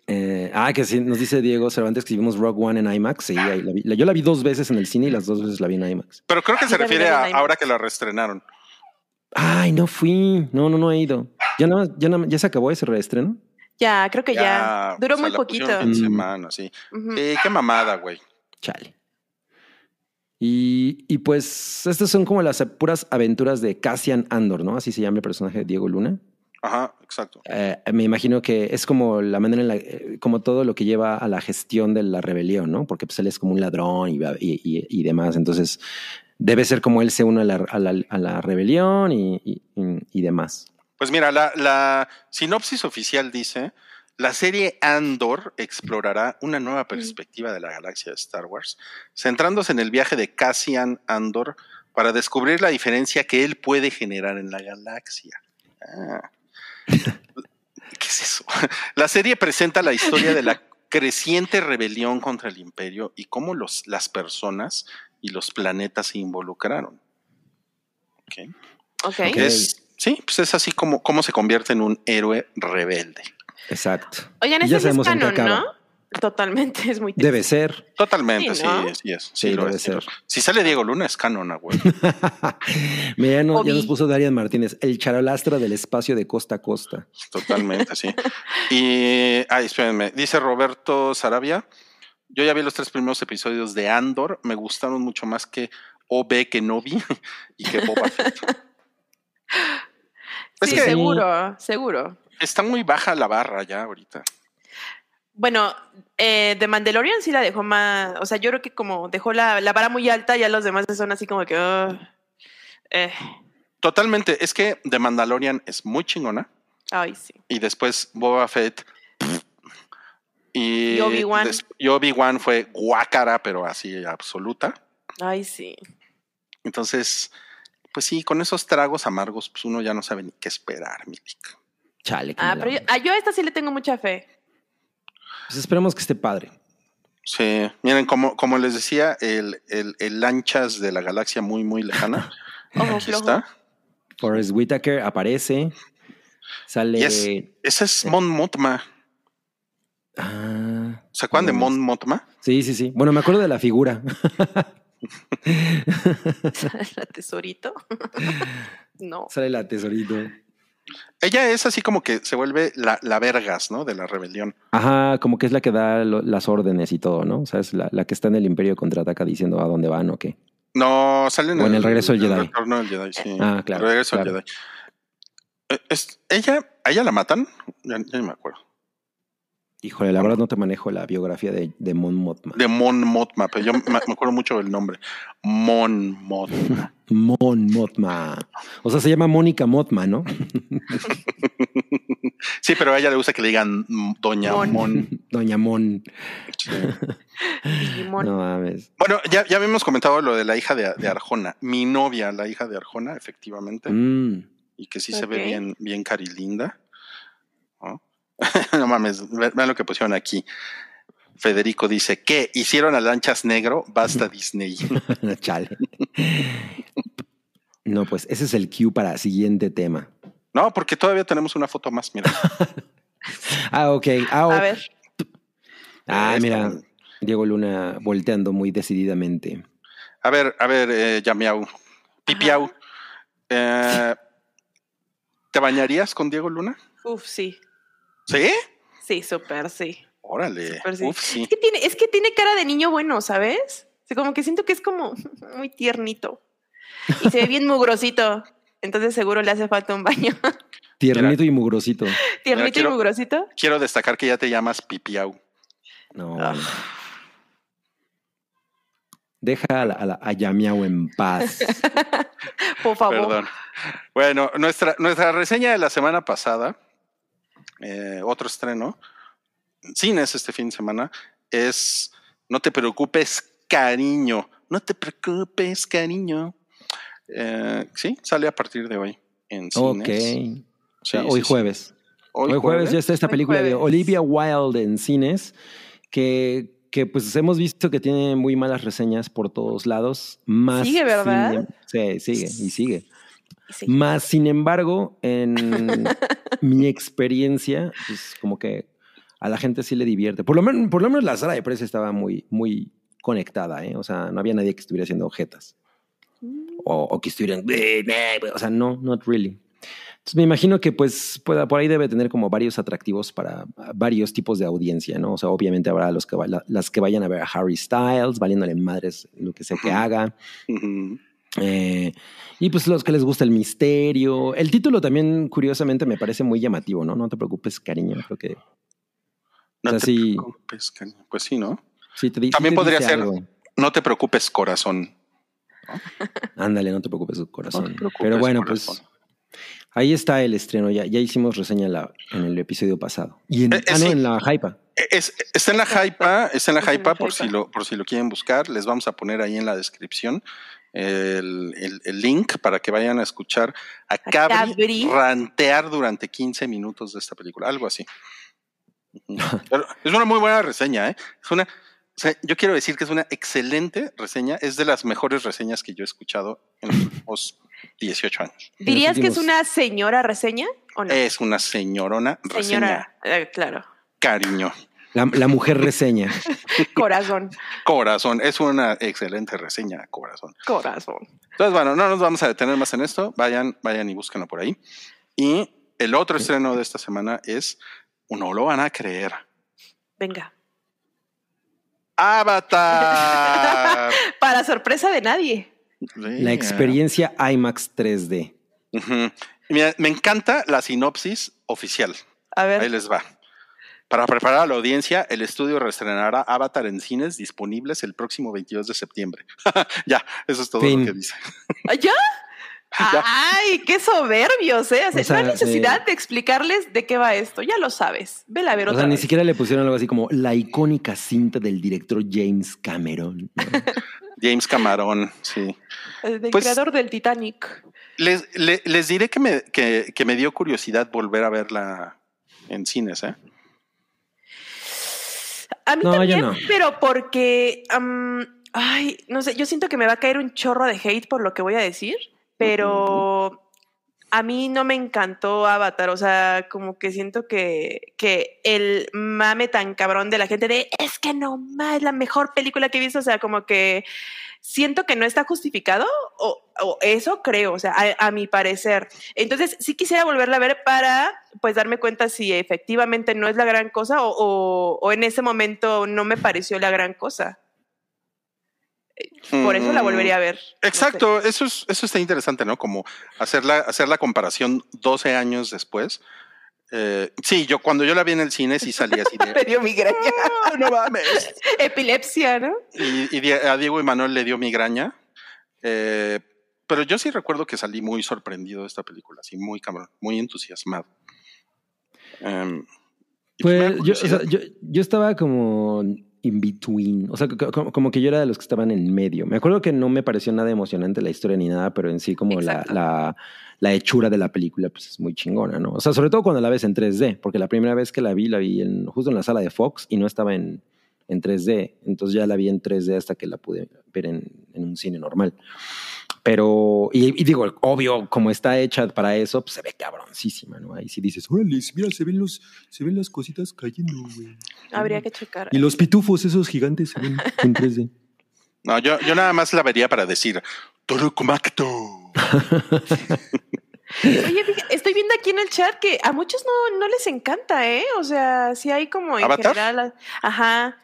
Eh, ah, que sí, nos dice Diego Cervantes que vimos Rogue One en IMAX. Sí, ahí la vi. La- yo la vi dos veces en el cine y las dos veces la vi en IMAX. Pero creo que Yo se refiere a en ahora que la reestrenaron. Ay, no fui. No, no, no he ido. Ya se acabó ese reestreno. Ya, creo que ya. Duró o sea, muy poquito. de Mm. semana. Sí, qué mamada, güey. Chale. Y, y pues estas son como las puras aventuras de Cassian Andor, ¿no? Así se llama el personaje de Diego Luna. Ajá, exacto. Eh, me imagino que es como la manera en la, eh, como todo lo que lleva a la gestión de la rebelión, ¿no? Porque pues él es como un ladrón y, y, y- y demás. Entonces debe ser como él se une a la, a la- a la rebelión y demás. Pues mira, la, la sinopsis oficial dice, la serie Andor explorará una nueva perspectiva de la galaxia de Star Wars, centrándose en el viaje de Cassian Andor para descubrir la diferencia que él puede generar en la galaxia. Ah. ¿Qué es eso? La serie presenta la historia de la creciente rebelión contra el imperio y cómo los, las personas y los planetas se involucraron. Ok. Ok. Ok. Es, sí, pues es así como, como se convierte en un héroe rebelde. Exacto. Oigan, ese ya es sabemos en qué canon, acaba. ¿no? Totalmente, es muy Debe ser. Totalmente, Sí, sí, ¿no? sí es. Sí, lo debe es, ser. Si sale Diego Luna, es canon, ah, güey. Mira, ya, no- ya Obi. nos puso Darian Martínez, el charolastra del espacio de costa a costa. Totalmente, sí. Y, ay, espérenme, dice Roberto Sarabia, yo ya vi los tres primeros episodios de Andor, me gustaron mucho más que OB que no vi y que Boba Fett. Es que seguro, seguro. está muy baja la barra ya ahorita. Bueno, eh, de Mandalorian sí la dejó más, o sea, yo creo que como dejó la, la vara muy alta, ya los demás son así como que... eh, Totalmente, es que The Mandalorian es muy chingona. ay, sí. y después Boba Fett y, Y Obi-Wan. y Obi-Wan fue guácara, pero así absoluta. Ay, sí. Entonces, pues sí, con esos tragos amargos, pues uno ya no sabe ni qué esperar, Milik. Chale. Ah, pero yo, ah, yo a esta sí le tengo mucha fe. Pues esperemos que esté padre. Sí, miren, como, como les decía, el, el, el lanchas de la galaxia muy, muy lejana. Ojo Aquí flojo. está. Forrest Whitaker aparece. Sale. Y es- Ese es Mon Mothma. Ah, ¿Se acuerdan de Mon Mothma? sí, sí, sí. Bueno, me acuerdo de la figura. la tesorito. no. Sale la tesorito. Ella es así como que se vuelve la, la vergas, ¿no? De la rebelión. Ajá, como que es la que da lo- las órdenes y todo, ¿no? O sea, es la, la que está en el Imperio contraataca diciendo a dónde van o qué. No, sale en O en el regreso del Jedi. retorno del Jedi, sí. Ah, claro, El regreso del claro. Jedi. Eh, es- ella, ¿A ella la matan? Ya, ya ni me acuerdo. Híjole, la verdad no te manejo la biografía de, de Mon Mothma. De Mon Mothma, pero yo me, me acuerdo mucho del nombre. Mon Mothma. Mon Mothma. O sea, se llama Mónica Mothma, ¿no? Sí, pero a ella le gusta que le digan Doña Mon. Mon. Doña Mon. Sí. No mames. Bueno, ya, ya habíamos comentado lo de la hija de, de Arjona. Mi novia, la hija de Arjona, efectivamente. Mm. Y que sí se ve bien, bien carilinda. ¿no? mames, ve- vean lo que pusieron aquí. Federico dice, ¿qué? ¿Hicieron a lanchas negro? Basta Disney. Chale. No, pues ese es el cue para siguiente tema. no, porque todavía tenemos una foto más, mira. Ah, ok. Ah, A ver, Ah, mira. Diego Luna volteando muy decididamente. A ver, a ver, eh, Yamiau. Pipiau. Eh, ¿Te bañarías con Diego Luna? uf, sí. ¿Sí? Sí, súper, sí. Órale. Súper sí. Uf, sí. Es que, tiene, es que tiene cara de niño bueno, ¿sabes? O sea, como que siento que es como muy tiernito. Y se ve bien mugrosito. Entonces seguro le hace falta un baño. Tiernito y mugrosito. Tiernito quiero- y mugrosito. Quiero destacar que ya te llamas Pipiau. No, Ah. Deja a, la, a, la- a Yamiao en paz. Por favor. Perdón. Bueno, nuestra, nuestra reseña de la semana pasada, eh, otro estreno, cines este fin de semana, es No te preocupes, cariño. No te preocupes, cariño. Eh, sí, sale a partir de hoy en ok. cines. O sea, Sí, hoy sí, sí. jueves. Hoy, jueves ya está esta Hoy película de jueves. Olivia Wilde en cines, que, que pues hemos visto que tiene muy malas reseñas por todos lados. Más Sigue, ¿verdad? sin- sí, sigue y sigue. Sí. Más sin embargo, en mi experiencia, pues como que a la gente sí le divierte. Por lo menos, por lo menos la sala de prensa estaba muy, muy conectada, ¿eh? O sea, no había nadie que estuviera haciendo ojetas. O, o que estuvieran, o sea, no, not really. Entonces me imagino que pues pueda, por ahí debe tener como varios atractivos para varios tipos de audiencia, ¿no? O sea, obviamente habrá los que, las que vayan a ver a Harry Styles, valiéndole madres lo que sea que haga. Ujú. Eh, y pues los que les gusta el misterio. El título también, curiosamente, me parece muy llamativo, ¿no? No te preocupes, cariño. Creo que No O sea, te sí. preocupes, cariño. Pues sí, ¿no? sí te También te podría dice ser- algo. No te preocupes, corazón. Ándale, no te preocupes, corazón. No te preocupes, Pero bueno, corazón. pues ahí está el estreno. Ya, ya hicimos reseña en, la- en el episodio pasado. Y en, Eh, eh, ah, no, en la hypa. Es, está en la hypa, está en la hypa por si lo, por si lo quieren buscar. Les vamos a poner ahí en la descripción el, el- el link para que vayan a escuchar a Cabri, Cabri. rantear durante 15 minutos de esta película, algo así. Pero es una muy buena reseña, ¿eh? Es una, o sea, yo quiero decir que es una excelente reseña, es de las mejores reseñas que yo he escuchado en los últimos 18 años. ¿Dirías que es una señora reseña o no? Es una señorona reseña, Señora, eh, claro. cariño, La, la mujer reseña. Corazón, corazón, es una excelente reseña, corazón. corazón. Entonces, bueno, no nos vamos a detener más en esto. Vayan, vayan y búsquenlo por ahí. Y el otro estreno de esta semana es, no lo van a creer, Venga. Avatar. Para sorpresa de nadie. La experiencia IMAX 3D. Ujú. Mira, me encanta la sinopsis oficial. A Ahí ver. les va. Para preparar a la audiencia, el estudio reestrenará Avatar en cines disponibles el próximo 22 de septiembre. ya, eso es todo Fin. lo que dice. ¿Ah, ¿Ya? Ya. Ay, qué soberbios, ¿eh? O sea, O sea, no hay necesidad sí. de explicarles de qué va esto. Ya lo sabes. Vela a ver O otra sea, ni siquiera le pusieron algo así como la icónica cinta del director James Cameron. ¿no? James Camarón, sí. El del Pues- creador del Titanic. Les, le- les diré que me, que, que me dio curiosidad volver a verla en cines, ¿eh? A mí No, también, no. pero porque, am, ay, no sé, yo siento que me va a caer un chorro de hate por lo que voy a decir, pero a mí no me encantó Avatar, o sea, como que siento que, que el mame tan cabrón de la gente de es que no más, es la mejor película que he visto, o sea, como que siento que no está justificado, o, o eso creo, o sea, a, a mi parecer. Entonces, sí quisiera volverla a ver para, pues, darme cuenta si efectivamente no es la gran cosa o, o- o en ese momento no me pareció la gran cosa. Por eso la Mm, volvería a ver. No sé. Exacto, eso, es, eso está interesante, ¿no? Como hacer la, hacer la comparación 12 años después. Eh, sí, yo cuando yo la vi en el cine sí salí así Me de... dio migraña. "Ah, no mames. Epilepsia, ¿no? Y, a Diego y Manuel le dio migraña. Eh, pero yo sí recuerdo que salí muy sorprendido de esta película, así muy cabrón, muy entusiasmado. Em, pues Pues yo, o sea, curiosidad. yo, yo estaba como in between, o sea, co- co- como, que yo era de los que estaban en medio. Me acuerdo que no me pareció nada emocionante la historia ni nada, pero en sí como la, la, la hechura de la película pues es muy chingona, ¿no? O sea, sobre todo cuando la ves en 3D, porque la primera vez que la vi, la vi en, justo en la sala de Fox y no estaba en, en 3D, entonces ya la vi en 3D hasta que la pude ver en, en un cine normal. Pero, y, y digo, obvio, como está hecha para eso, pues se ve cabroncísima, ¿no? Ahí sí dices, órale, mira, se ven, los, se ven las cositas cayendo, güey. Habría que checar. Y los pitufos, esos gigantes, se ven en 3D. No, yo, yo nada más la vería para decir, Torukumacto. Oye, estoy viendo aquí en el chat que a muchos no, no les encanta, ¿eh? O sea, sí hay como en ¿Avatar? general. Ajá.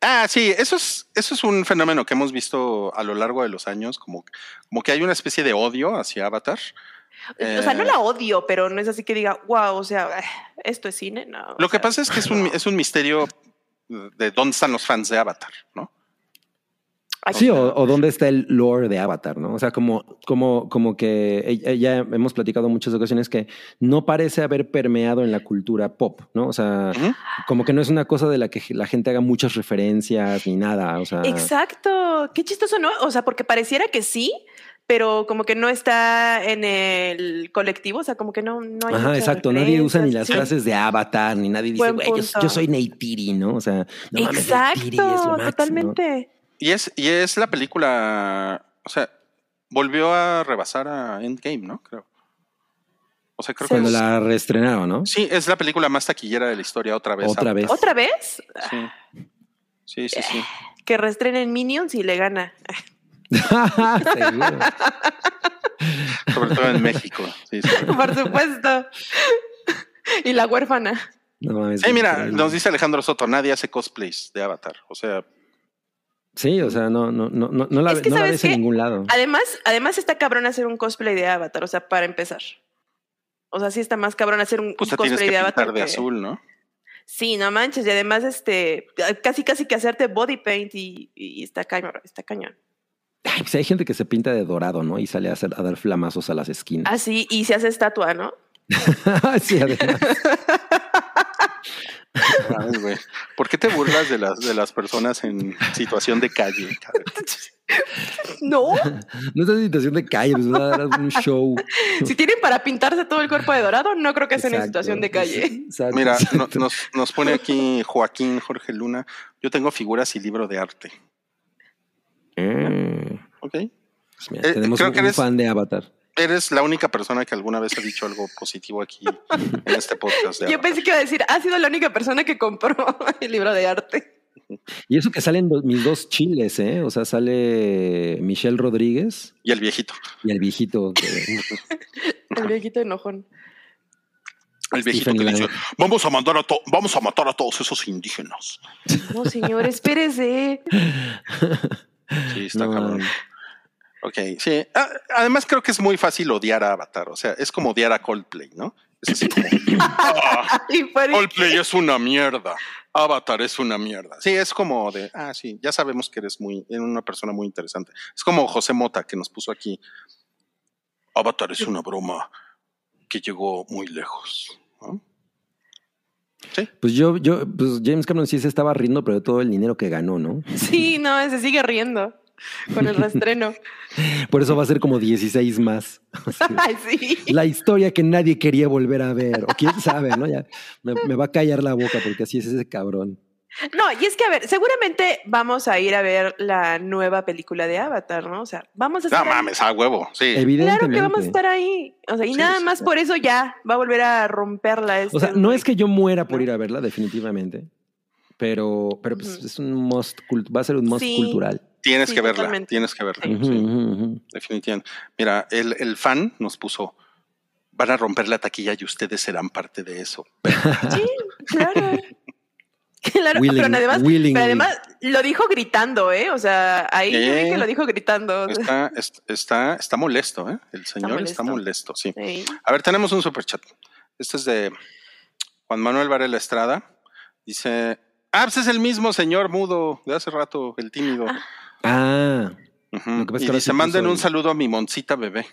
Ah, sí, eso es, eso es un fenómeno que hemos visto a lo largo de los años, como, como que hay una especie de odio hacia Avatar. O sea, no Eh, la odio, pero no es así que diga, wow, o sea, esto es cine, no. Lo que sea, pasa es que es un, es un misterio de dónde están los fans de Avatar, ¿no? Sí, o, o dónde está el lore de Avatar, ¿no? O sea, como, como, como que ya hemos platicado muchas ocasiones que no parece haber permeado en la cultura pop, ¿no? O sea, como que no es una cosa de la que la gente haga muchas referencias ni nada. O sea, Exacto, qué chistoso, ¿no? O sea, porque pareciera que sí, pero como que no está en el colectivo, o sea, como que no, no hay. Ajá, exacto. Nadie usa ni las sí. frases de Avatar, ni nadie dice, güey, yo, yo soy Neytiri, ¿no? O sea, no Exacto, es lo máximo. totalmente. Y es, y es la película, o sea, volvió a rebasar a Endgame, ¿no? Creo. O sea, creo Cuando que es- la reestrenaron, ¿no? sí, es la película más taquillera de la historia otra vez. Otra vez. ¿Otra vez? Sí. Sí, sí, sí. Que reestrenen Minions y le gana. Seguro. Sobre todo en México. Sí, sí. Por supuesto. y la huérfana. No Sí, mira, increíble. nos dice Alejandro Soto, nadie hace cosplays de Avatar. O sea, Sí, o sea, no, no, no, no, no la, Es que, no la ¿sabes ves en ningún lado. Además, además está cabrón hacer un cosplay de Avatar, o sea, para empezar. O sea, sí está más cabrón hacer un, pues un cosplay que de Avatar. de que- azul, ¿no? Sí, no manches. Y además, este, casi casi que hacerte body paint y, y está cañón, está cañón. Ay, pues hay gente que se pinta de dorado, ¿no? Y sale a, hacer, a dar flamazos a las esquinas. Ah, sí, y se hace estatua, ¿no? sí, además. Ay, güey. ¿Por qué te burlas de las, de las personas en situación de calle? No, No estás en situación de calle, pues dar un show. si tienen para pintarse todo el cuerpo de dorado, no creo que estén en Exacto. situación de calle. Exacto. Mira, no- nos, nos pone aquí Joaquín Jorge Luna. Yo tengo figuras y libro de arte. Mm, ¿Ok? pues mira, Eh, tenemos creo un, que un eres- fan de Avatar. Eres la única persona que alguna vez ha dicho algo positivo aquí en este podcast. de Yo pensé que iba a decir, ha sido la única persona que compró el libro de arte. Y eso que salen dos- mis dos chiles, ¿eh? O sea, sale Michelle Rodríguez Y el viejito. y el viejito. que- El viejito enojón. El viejito Stephen que dice, vamos a mandar a to- vamos a matar a todos esos indígenas. No, señor, espérese. Sí, está No, cabrón. Ok, sí. Ah, Además creo que es muy fácil odiar a Avatar. O sea, es como odiar a Coldplay, ¿no? Es así como, "Ah, Coldplay es una mierda. Avatar es una mierda. Sí, es como de, ah, sí, ya sabemos que eres muy, eres una persona muy interesante. Es como José Mota que nos puso aquí. Avatar es una broma que llegó muy lejos. ¿no? Pues yo, yo, pues James Cameron sí se estaba riendo, pero de todo el dinero que ganó, ¿no? Sí, no, se sigue riendo con el restreno. Por eso va a ser como 16 más. Ay, sí. La historia que nadie quería volver a ver, o quién sabe, ¿no? Ya me, me va a callar la boca porque así es ese cabrón. No, y es que, a ver, seguramente vamos a ir a ver la nueva película de Avatar, ¿no? O sea, vamos a estar. No ahí. mames, a huevo. Sí. Evidentemente. Claro que vamos a estar ahí. O sea, y Sí, nada sí, más sí. por eso ya va a volver a romperla. Este O sea, no es que yo muera por ¿no? ir a verla, definitivamente. Pero, pero pues es un must, cult- va a ser un must Sí. cultural. Tienes Sí, que verla, totalmente. tienes que verla. Sí. Definitivamente. Mira, el, el fan nos puso, van a romper la taquilla y ustedes serán parte de eso. Sí, claro. Claro, Willing- pero además, pero además lo dijo gritando, ¿eh? O sea, ahí yo vi que lo dijo gritando. Está, est- está, está molesto, ¿eh? El señor está molesto, molesto. sí. sí. A ver, tenemos un superchat. Este es de Juan Manuel Varela Estrada. Dice, ah, pues es el mismo señor mudo de hace rato, el tímido. Ah, Lo que es Y dice, manden un saludo a mi moncita bebé.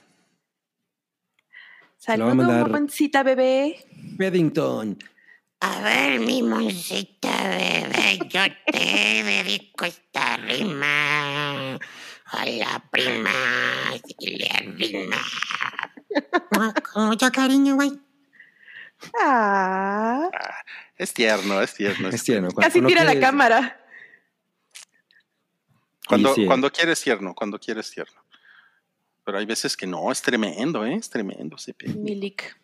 Saludos, mamoncita bebé. Paddington. A ver, mi moncita bebé, yo te dedico esta rima. A la prima, y le rima. Con mucho cariño, güey. Ah, Es tierno, es tierno. Es tierno. Casi tira la cámara. Cuando, sí. cuando quieres tierno, cuando quieres tierno. Pero hay veces que no, es tremendo, ¿eh? Es tremendo. ese pe- Milik.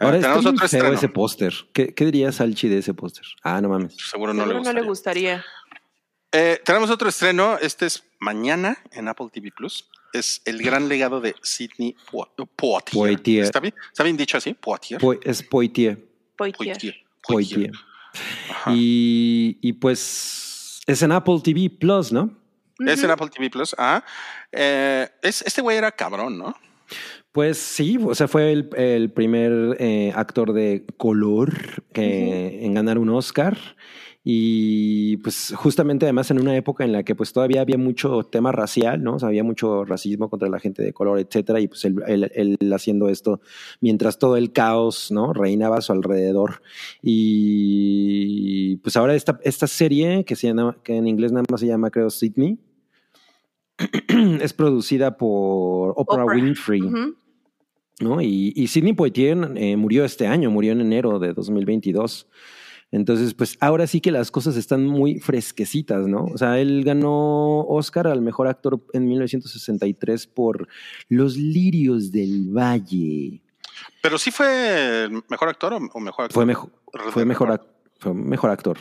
Ahora Ah, está tenemos otro feo estreno. ese póster. ¿Qué, ¿Qué diría Salchi de ese póster? Ah, no mames. Seguro no Seguro le gustaría. Eh, tenemos otro estreno. Este es mañana en Apple TV Plus. Es el gran legado de Sidney Po- Poitier. Poitier. ¿Está bien? ¿Está bien dicho así? Poitier. Po- es Poitier. Poitier. Poitier. Y, y pues es en Apple TV Plus, ¿no? Es en. Apple TV Plus. Ah, eh, es, este güey era cabrón, ¿no? Pues sí, o sea, fue el, el primer eh, actor de color que, en ganar un Oscar. Y pues justamente además en una época en la que pues todavía había mucho tema racial, ¿no? O sea, había mucho racismo contra la gente de color, etcétera. Y pues él, él- él haciendo esto mientras todo el caos, ¿no? Reinaba a su alrededor. Y pues ahora esta, esta serie que, se llama, que en inglés nada más se llama, creo, Sydney, es producida por Oprah, Oprah. Winfrey. ¿no? Y, y Sidney Poitier eh, murió este año, murió en enero de 2022. Entonces, pues ahora sí que las cosas están muy fresquecitas, ¿no? O sea, él ganó Oscar al mejor actor en 1963 por Los Lirios del Valle. Pero sí fue el mejor actor o, mejor actor. Fue mejor, fue mejor, ac- fue mejor actor.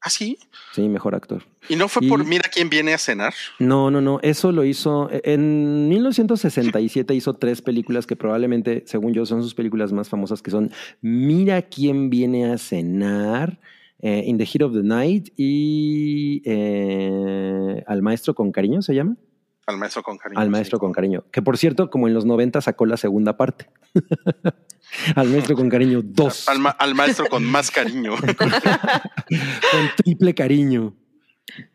Ah, sí. Sí, mejor actor. Y no fue Y- por Mira quién viene a cenar. No, no, no. Eso lo hizo en 1967. Hizo tres películas que probablemente, según yo, son sus películas más famosas, que son Mira quién viene a cenar, eh, In the Heat of the Night y eh, Al maestro con cariño se llama. Al maestro con cariño. Al sí. maestro con cariño. Que por cierto, como en los 90 sacó la segunda parte. Al maestro con cariño 2. Al, ma- al maestro con más cariño. Con triple cariño.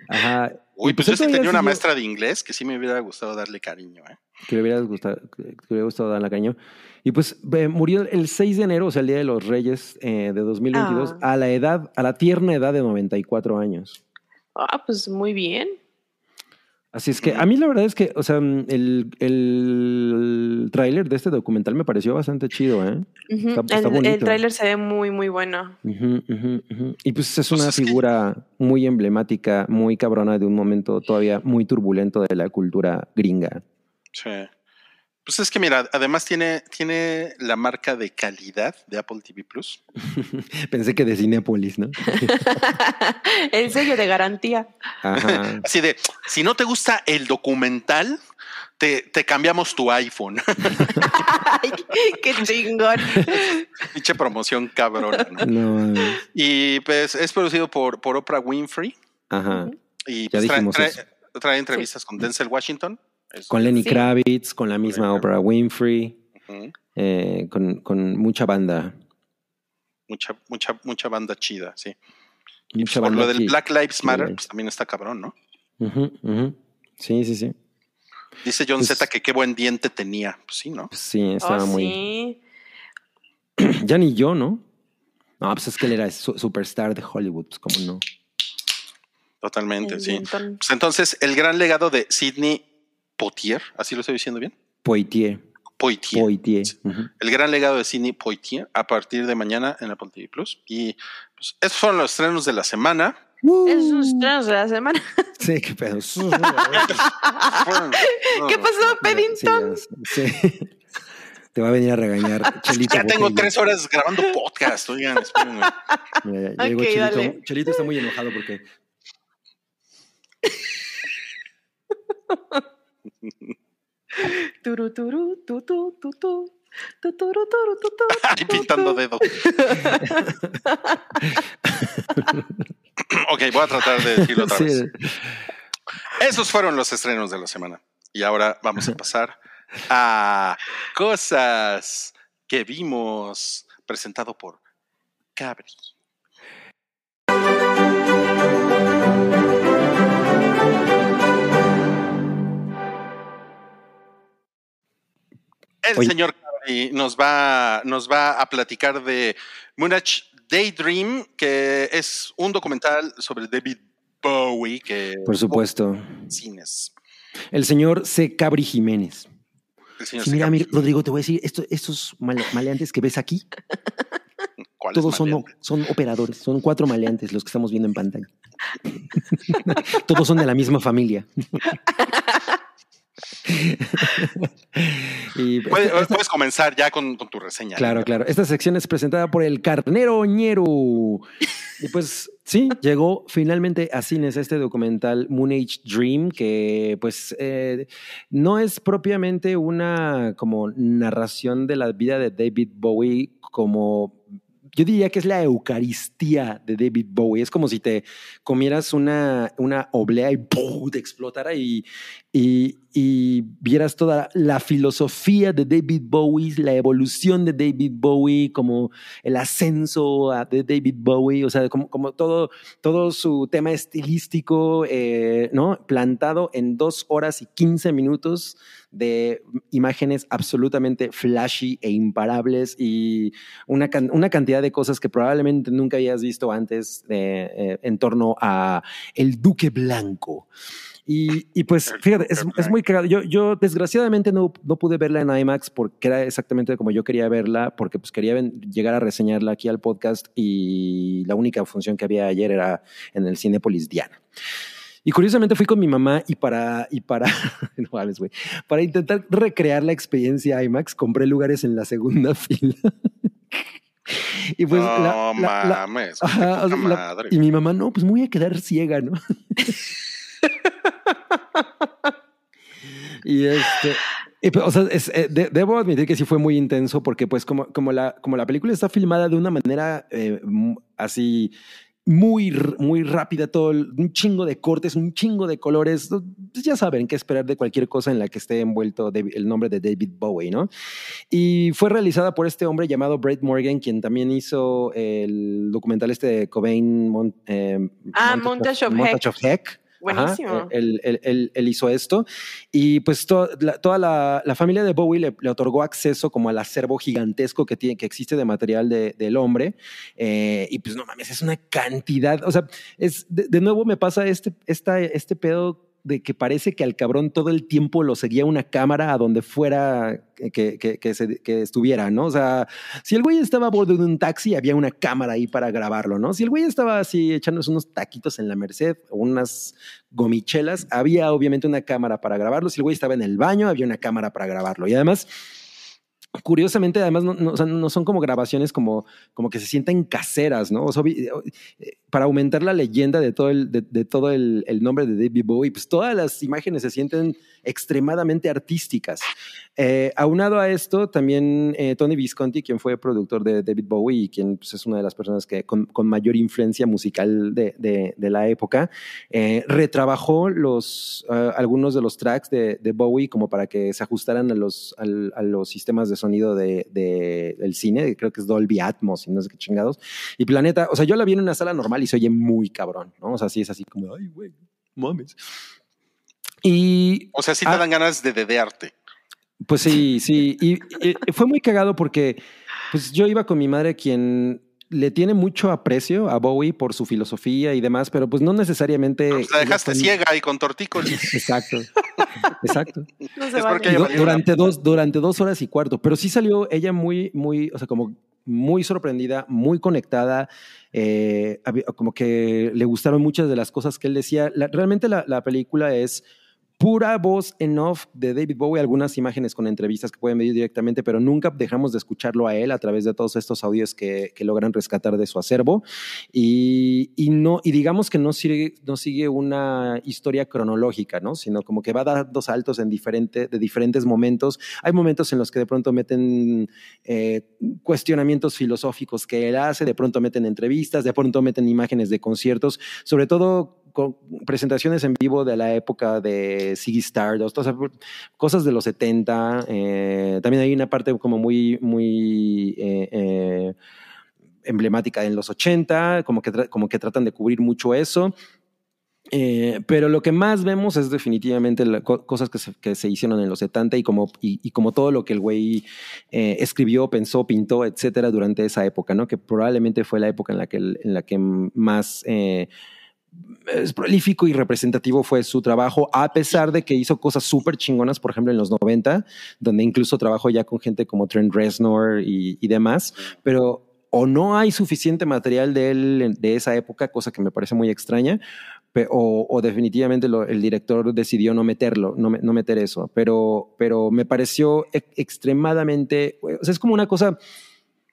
Ajá. Uy, Y pues yo sí tenía una maestra de inglés que sí me hubiera gustado darle cariño. ¿eh? que le hubiera gustado, que le hubiera gustado darle cariño. Y pues eh, murió el 6 de enero, o sea, el Día de los Reyes eh, de 2022, Ah. a la edad, a la tierna edad de 94 años. Ah, pues muy bien. Así es que a mí la verdad es que, o sea, mm, el, el tráiler de este documental me pareció bastante chido, ¿eh? Está- está el, el tráiler se ve muy, muy bueno. Y pues es Pues una es que- figura muy emblemática, muy cabrona de un momento todavía muy turbulento de la cultura gringa. Sí. Pues es que mira, además tiene, tiene la marca de calidad de Apple TV Plus. Pensé que de Cinépolis, ¿no? el sello de garantía. Ajá. Así de, si no te gusta el documental, te, te cambiamos tu iPhone. Ay, qué chingón. Pinche promoción cabrón. ¿no? Y pues es producido por, por Oprah Winfrey. ajá. Y Ya pues, trae, dijimos trae entrevistas con Denzel Washington. Con Lenny Sí. Kravitz, con la misma. Oprah Winfrey, eh, con, con mucha banda. mucha, mucha, mucha banda chida, sí. Y Mucha pues, por lo del que- Black Lives Matter, pues también está cabrón, ¿no? Ujú, ujú. Sí, sí, sí. Dice John Pues- Z que qué buen diente tenía. Pues sí, ¿no? Pues sí, estaba Oh, muy. sí. Ya ni yo, ¿no? No, pues es que él era su- superstar de Hollywood, pues cómo no. Totalmente, El sí. Pues entonces, el gran legado de Sidney Poitier, ¿así lo estoy diciendo bien? Poitier. Poitier. Poitier. El gran legado de Sidney Poitier a partir de mañana en Apple TV Plus. Y pues, esos fueron los estrenos de la semana. Esos son los estrenos de la semana. Sí, qué pedo. ¿Qué pasó, Peddington? sí. Te va a venir a regañar Chelito. Ya tengo tres horas grabando podcast. Oigan, espérenme. Mira, ya llegó Ok, Chelito. dale. Chelito está muy enojado porque Turu, turu, tu, tu, tu, tu. Ay, pintando tu. dedo. ok, voy a tratar de decirlo otra Sí, vez. Esos fueron los estrenos de la semana. Y ahora vamos a pasar a cosas que vimos presentado por Cabri. El Oye. señor Cabri nos va, nos va a platicar de Moonage Daydream, que es un documental sobre David Bowie que por supuesto. cines. El señor C. Cabri Jiménez. El señor Sí, mira, Rodrigo, te voy a decir, esto- estos male- maleantes que ves aquí, ¿Cuál es todos son, son operadores, son cuatro maleantes los que estamos viendo en pantalla. todos son de la misma familia. y Puedes, esta- esta- puedes comenzar ya con, con tu reseña. Claro, claro. Esta sección es presentada por el Carnero Ñero. Y pues sí, llegó finalmente a cines este documental Moon Age Dream, que pues eh, no es propiamente una como narración de la vida de David Bowie como yo diría que es la Eucaristía de David Bowie. Es como si te comieras una, una oblea y ¡pum! te explotara y, y, y vieras toda la filosofía de David Bowie, la evolución de David Bowie, como el ascenso de David Bowie, o sea, como, como todo, todo su tema estilístico, eh, ¿no? Plantado en dos horas y 15 minutos de imágenes absolutamente flashy e imparables y una, una cantidad de cosas que probablemente nunca habías visto antes de, eh, en torno a el Duque Blanco. Y, y pues, fíjate, es, es muy cagado. Yo, yo desgraciadamente no, no pude verla en IMAX porque era exactamente como yo quería verla, porque pues quería ven- llegar a reseñarla aquí al podcast y la única función que había ayer era en el Cinépolis Diana. Y curiosamente fui con mi mamá y para, y para, no mames, güey, para intentar recrear la experiencia IMAX, compré lugares en la segunda fila. y pues no la- la- la- mames. Ajá, o sea, madre. y mi mamá, no, pues me voy a quedar ciega, ¿no? y este, y, pues, o sea, es, eh, de- debo admitir que sí fue muy intenso porque pues como, como, la, como la película está filmada de una manera eh, así muy, muy rápida, todo un chingo de cortes, un chingo de colores, pues, ya saben qué esperar de cualquier cosa en la que esté envuelto David- el nombre de David Bowie, ¿no? Y fue realizada por este hombre llamado Brett Morgan, quien también hizo el documental este de Cobain, Mon- eh, Ah, Montage of Montage of Heck. Buenísimo. Ajá, él, él- él- él hizo esto y pues to- la- toda la, la familia de Bowie le, le otorgó acceso como al acervo gigantesco que, tiene, que existe de material de- del hombre eh, y pues no mames, es una cantidad, o sea, es, de, de nuevo me pasa este, esta, este pedo de que parece que al cabrón todo el tiempo lo seguía una cámara a donde fuera que, que- que estuviera, ¿no? O sea, si el güey estaba a bordo de un taxi, había una cámara ahí para grabarlo, ¿no? Si el güey estaba así echándose unos taquitos en la Merced o unas gomichelas, había obviamente una cámara para grabarlo. Si el güey estaba en el baño, había una cámara para grabarlo. Y además, curiosamente, además, no, son como grabaciones como, como que se sienten caseras, ¿no? Vi- eh, para aumentar la leyenda de todo, el, de, de todo el, el nombre de David Bowie, pues todas las imágenes se sienten extremadamente artísticas. Eh, aunado a esto, también eh, Tony Visconti, quien fue productor de David Bowie y quien pues, es una de las personas que con, mayor influencia musical de, la época, eh, retrabajó eh, algunos de los tracks de, Bowie como para que se ajustaran a los, sistemas de sonido de, de- del cine, creo que es Dolby Atmos y no sé qué chingados. Y Planeta, o sea, yo la vi en una sala normal y se oye muy cabrón, ¿no? O sea, sí es así como, ay, güey, mames. Y O sea, sí te Ah. dan ganas de dedearte. pues sí, sí. Y, y fue muy cagado porque pues yo iba con mi madre quien le tiene mucho aprecio a Bowie por su filosofía y demás, pero pues no necesariamente. Pues la dejaste ciega y con tortícolis. Exacto. Exacto. No se Es vale. du- durante dos, durante dos horas y cuarto. Pero sí salió ella muy, muy, o sea, como muy sorprendida, muy conectada. eh, como que le gustaron muchas de las cosas que él decía. La- realmente la, la película es pura voz en off de David Bowie, algunas imágenes con entrevistas que pueden ver directamente, pero nunca dejamos de escucharlo a él a través de todos estos audios que, logran rescatar de su acervo. Y, no, y digamos que no sigue, no sigue una historia cronológica, ¿no? Sino como que va dando saltos en diferente, de diferentes momentos. Hay momentos en los que de pronto meten eh, cuestionamientos filosóficos que él hace, de pronto meten entrevistas, de pronto meten imágenes de conciertos, sobre todo con presentaciones en vivo de la época de Ziggy Stardust, cosas de los 70. eh, también hay una parte como muy, muy eh, eh, emblemática en los 80, como que, como que tratan de cubrir mucho eso. Eh, pero lo que más vemos es definitivamente la- co- cosas que se, que se hicieron en los 70 y como, y, y como todo lo que el güey eh, escribió, pensó, pintó, etcétera, durante esa época, ¿no? Que probablemente fue la época en la que, en la que más eh, es prolífico y representativo fue su trabajo, a pesar de que hizo cosas súper chingonas, por ejemplo, en los 90, donde incluso trabajó ya con gente como Trent Reznor y, demás, pero o no hay suficiente material de él de esa época, cosa que me parece muy extraña, o, definitivamente el director decidió no meterlo, no, me- no meter eso, pero, me pareció extremadamente, o sea, es como una cosa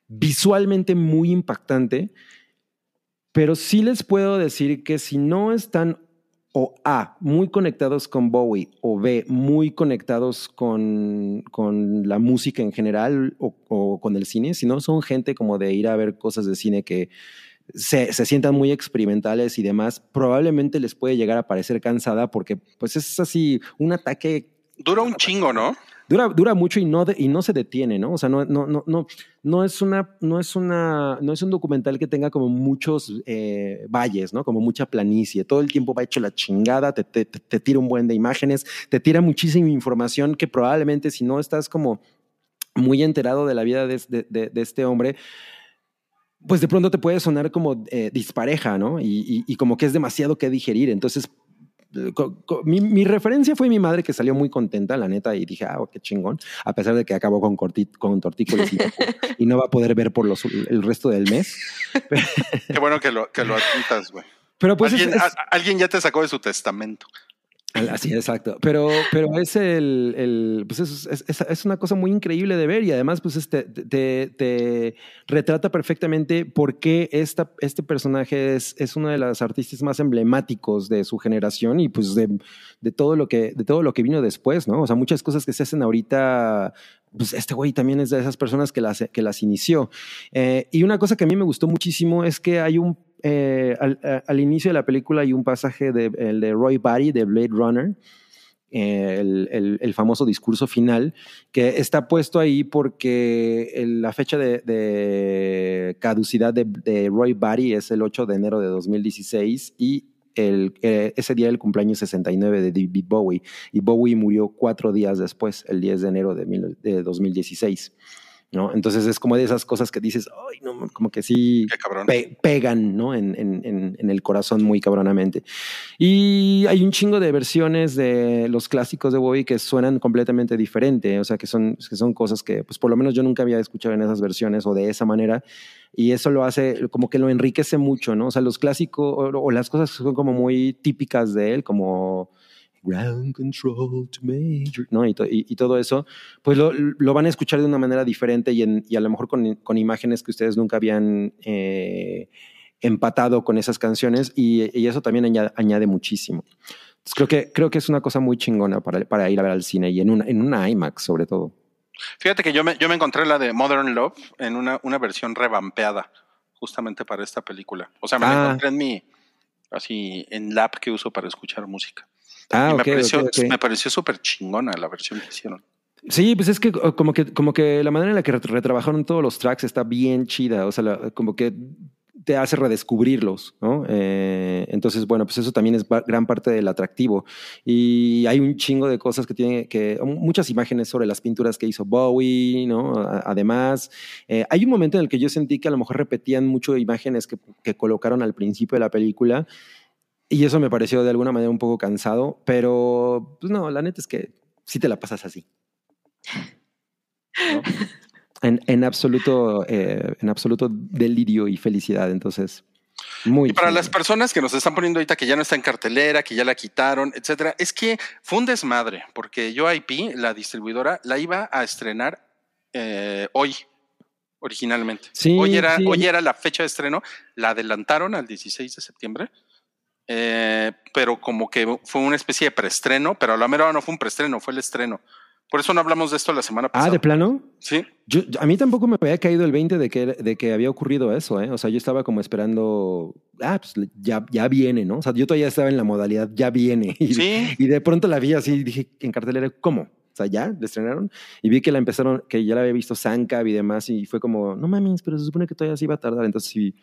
visualmente muy impactante, pero sí les puedo decir que si no están o A, muy conectados con Bowie, o B, muy conectados con, con la música en general o, o con el cine, si no son gente como de ir a ver cosas de cine que se, se sientan muy experimentales y demás, probablemente les puede llegar a parecer cansada porque pues es así un ataque Dura un chingo, ¿no? Dura, dura mucho y no, y no se detiene, ¿no? O sea, no, no, no, no, no es una, no es una, no es un documental que tenga como muchos eh, valles, ¿no? Como mucha planicie. Todo el tiempo va hecho la chingada, te, te, te- tira un buen de imágenes, te tira muchísima información que probablemente si no estás como muy enterado de la vida de, de- de- este hombre, pues de pronto te puede sonar como eh, dispareja, ¿no? Y, y- como que es demasiado que digerir. Entonces, mi, mi referencia fue mi madre que salió muy contenta, la neta, y dije, ah, qué chingón, a pesar de que acabó con, corti- con tortícolis y, y no va a poder ver por los, el resto del mes. Qué bueno que lo, que lo admitas, güey. Pero pues es- alguien, es- a- alguien ya te sacó de su testamento. Así, exacto. Pero, pero es el, el- pues es, es- es- una cosa muy increíble de ver y además, pues este, te, te retrata perfectamente por qué esta, este personaje es, es uno de los artistas más emblemáticos de su generación y pues de, de todo lo que, de todo lo que vino después, ¿no? O sea, muchas cosas que se hacen ahorita, pues este güey también es de esas personas que las, que las inició. Eh, y una cosa que a mí me gustó muchísimo es que hay un eh, al, inicio de la película hay un pasaje de, el de Roy Batty de Blade Runner, eh, el, el- famoso discurso final, que está puesto ahí porque la fecha de, caducidad de, de Roy Batty es el 8 de enero de 2016 y el, eh, ese día el cumpleaños 69 de David Bowie y Bowie murió cuatro días después, el 10 de enero de, mil- de 2016. ¿No? Entonces es como de esas cosas que dices, ay, no, como que sí pe- pegan ¿no? en, en- en- en el corazón muy cabronamente. Y hay un chingo de versiones de los clásicos de Bowie que suenan completamente diferente, o sea, que son, que son cosas que, pues por lo menos yo nunca había escuchado en esas versiones o de esa manera, y eso lo hace, como que lo enriquece mucho, ¿no? O sea, los clásicos o, o las cosas que son como muy típicas de él, como ground control to major, ¿no? Y, to- y- y todo eso, pues lo, lo van a escuchar de una manera diferente y, en- y a lo mejor con, con imágenes que ustedes nunca habían eh, empatado con esas canciones y, y eso también añade, añade muchísimo. Entonces, creo, que, creo que es una cosa muy chingona para, para ir a ver al cine y en una, en una IMAX sobre todo. Fíjate que yo me, yo me encontré la de Modern Love en una, una versión revampeada justamente para esta película. O sea, me la Ah. encontré en mi, así, en la app que uso para escuchar música. Ah, y me pareció, ok, ok. me pareció súper chingona la versión que hicieron. Sí, pues es que como que como que la manera en la que ret- retrabajaron todos los tracks está bien chida, o sea, la- como que te hace redescubrirlos, ¿no? Eh, entonces, bueno, pues eso también es gran parte del atractivo. Y hay un chingo de cosas que tiene que, muchas imágenes sobre las pinturas que hizo Bowie, ¿no? A- Además, eh, hay un momento en el que yo sentí que a lo mejor repetían mucho imágenes que, que colocaron al principio de la película. Y eso me pareció de alguna manera un poco cansado, pero pues no, la neta es que sí te la pasas así. ¿no? En, en absoluto, eh, en absoluto delirio y felicidad. Entonces, muy. Y para las personas que nos están poniendo ahorita que ya no está en cartelera, que ya la quitaron, etcétera, es que fue un desmadre, porque yo IP, la distribuidora, la iba a estrenar eh, hoy, originalmente. Sí, hoy, era, sí. hoy era la fecha de estreno, la adelantaron al 16 de septiembre, eh, pero como que fue una especie de preestreno, pero a la mera no fue un preestreno, fue el estreno. Por eso no hablamos de esto la semana pasada. Ah, de plano. Sí, Yo, a mí tampoco me había caído el 20 de que, de que había ocurrido eso, ¿eh? O sea, yo estaba como esperando, ah, pues ya, ya viene, ¿no? O sea, yo todavía estaba en la modalidad, ya viene. Y, sí. y de pronto la vi así y dije en cartelera, ¿cómo? O sea, ya, la estrenaron. Y vi que la empezaron, que ya la había visto Sankab y demás, y fue como, no mames, pero se supone que todavía sí iba a tardar. Entonces sí,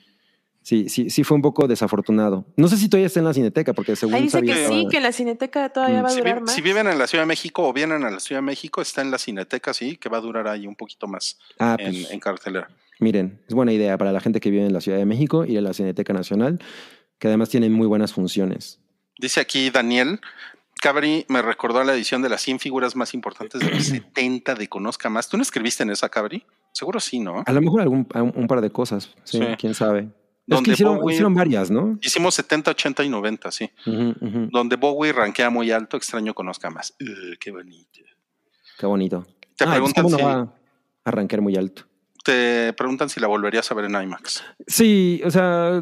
sí, sí, sí fue un poco desafortunado. No sé si todavía está en la cineteca, porque según Ahí dice sabía que estaba- sí, que la cineteca todavía Mm. va a Si, durar vi- más. si viven en la Ciudad de México o vienen a la Ciudad de México, está en la Cineteca, sí, que va a durar ahí un poquito más Ah, en, pues, en cartelera. miren, es buena idea para la gente que vive en la Ciudad de México y en la Cineteca Nacional, que además tienen muy buenas funciones. Dice aquí Daniel, Cabri me recordó a la edición de las 100 figuras más importantes de los 70 de Conozca Más. ¿Tú no escribiste en esa, Cabri? Seguro sí, ¿no? A lo mejor algún, un, un par de cosas, sí, Sí. quién sabe. Es Donde que hicieron, Bowie- hicieron varias, ¿no? Hicimos 70, 80 y 90, sí. Ujú, ujú. Donde Bowie rankea muy alto, extraño Conozca Más. Uh, qué bonito. Qué bonito. Te Ah, pues, preguntan ¿cómo no si- va a arrancar muy alto? Te preguntan si la volverías a ver en IMAX. Sí, o sea,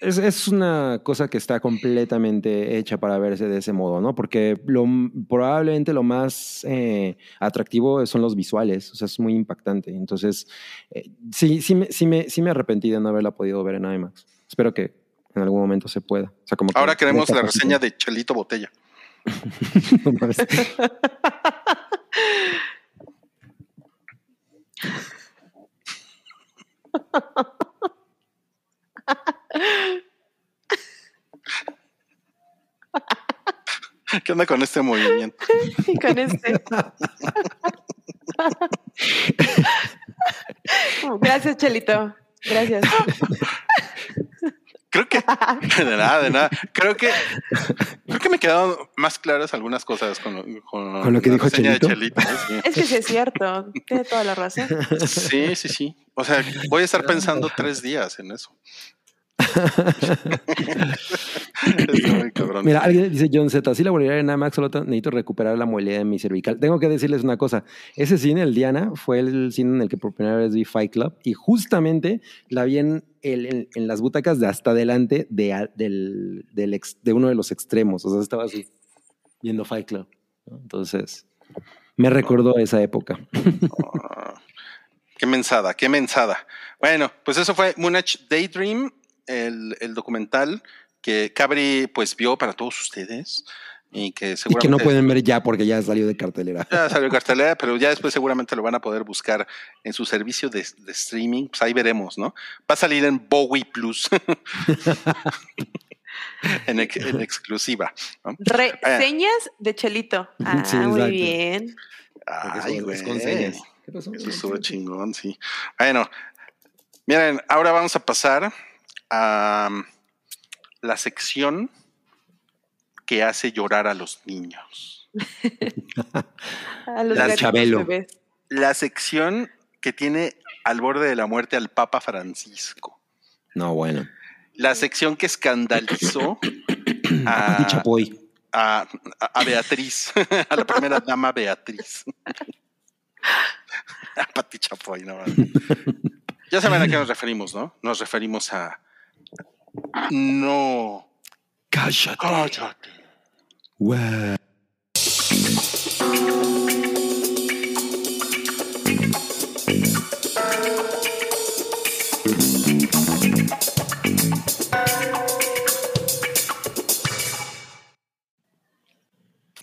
es, es una cosa que está completamente hecha para verse de ese modo, ¿no? Porque lo, probablemente lo más eh, atractivo son los visuales, o sea, es muy impactante. Entonces, eh, sí, sí me, sí, me, sí me arrepentí de no haberla podido ver en IMAX. Espero que en algún momento se pueda. O sea, como que Ahora queremos la reseña de Chelito Botella. No. ¿Qué onda con este movimiento? Y con este. Gracias, Chelito. Gracias. Creo que de nada, de nada. Creo que quedaron más claras algunas cosas con, lo- con, ¿Con lo que la dijo reseña de Chelito? Chelito, Es que sí es cierto. Tiene toda la razón. Sí, sí, sí. O sea, voy a estar pensando tres días en eso. Mira, alguien dice John Z, sí la volvería en IMAX, solo necesito recuperar la movilidad de mi cervical. Tengo que decirles una cosa, ese cine, el Diana, fue el cine en el que por primera vez vi Fight Club y justamente la vi en, el- en- en las butacas de hasta adelante de, a- del, del ex- de uno de los extremos, o sea, estaba así, viendo Fight Club. Entonces, me recordó esa época. Ah, qué mensada, qué mensada. Bueno, pues eso fue Moonage Daydream, el, el documental que Cabri pues vio para todos ustedes y que Y seguramente que no pueden ver ya porque ya salió de cartelera. ya salió en cartelera, pero ya después seguramente lo van a poder buscar en su servicio de, de streaming. Pues ahí veremos, ¿no? Va a salir en Bowie Plus. en, ex- en exclusiva. ¿no? Reseñas de Chelito. Ah, Sí, muy bien. Ay, Es güey. con señas. ¿Qué pasó? Eso estuvo chingón, sí. Bueno, miren, ahora vamos a pasar a la sección que hace llorar a los niños. A los La Chabelo. La sección que tiene al borde de la muerte al Papa Francisco. No, bueno. La sección que escandalizó A a, Chapoy. a- a Beatriz, a la primera dama Beatriz. A Pati Chapoy, no. Ya saben a qué nos referimos, ¿no? Nos referimos a. No. Cállate. Cállate. Guau.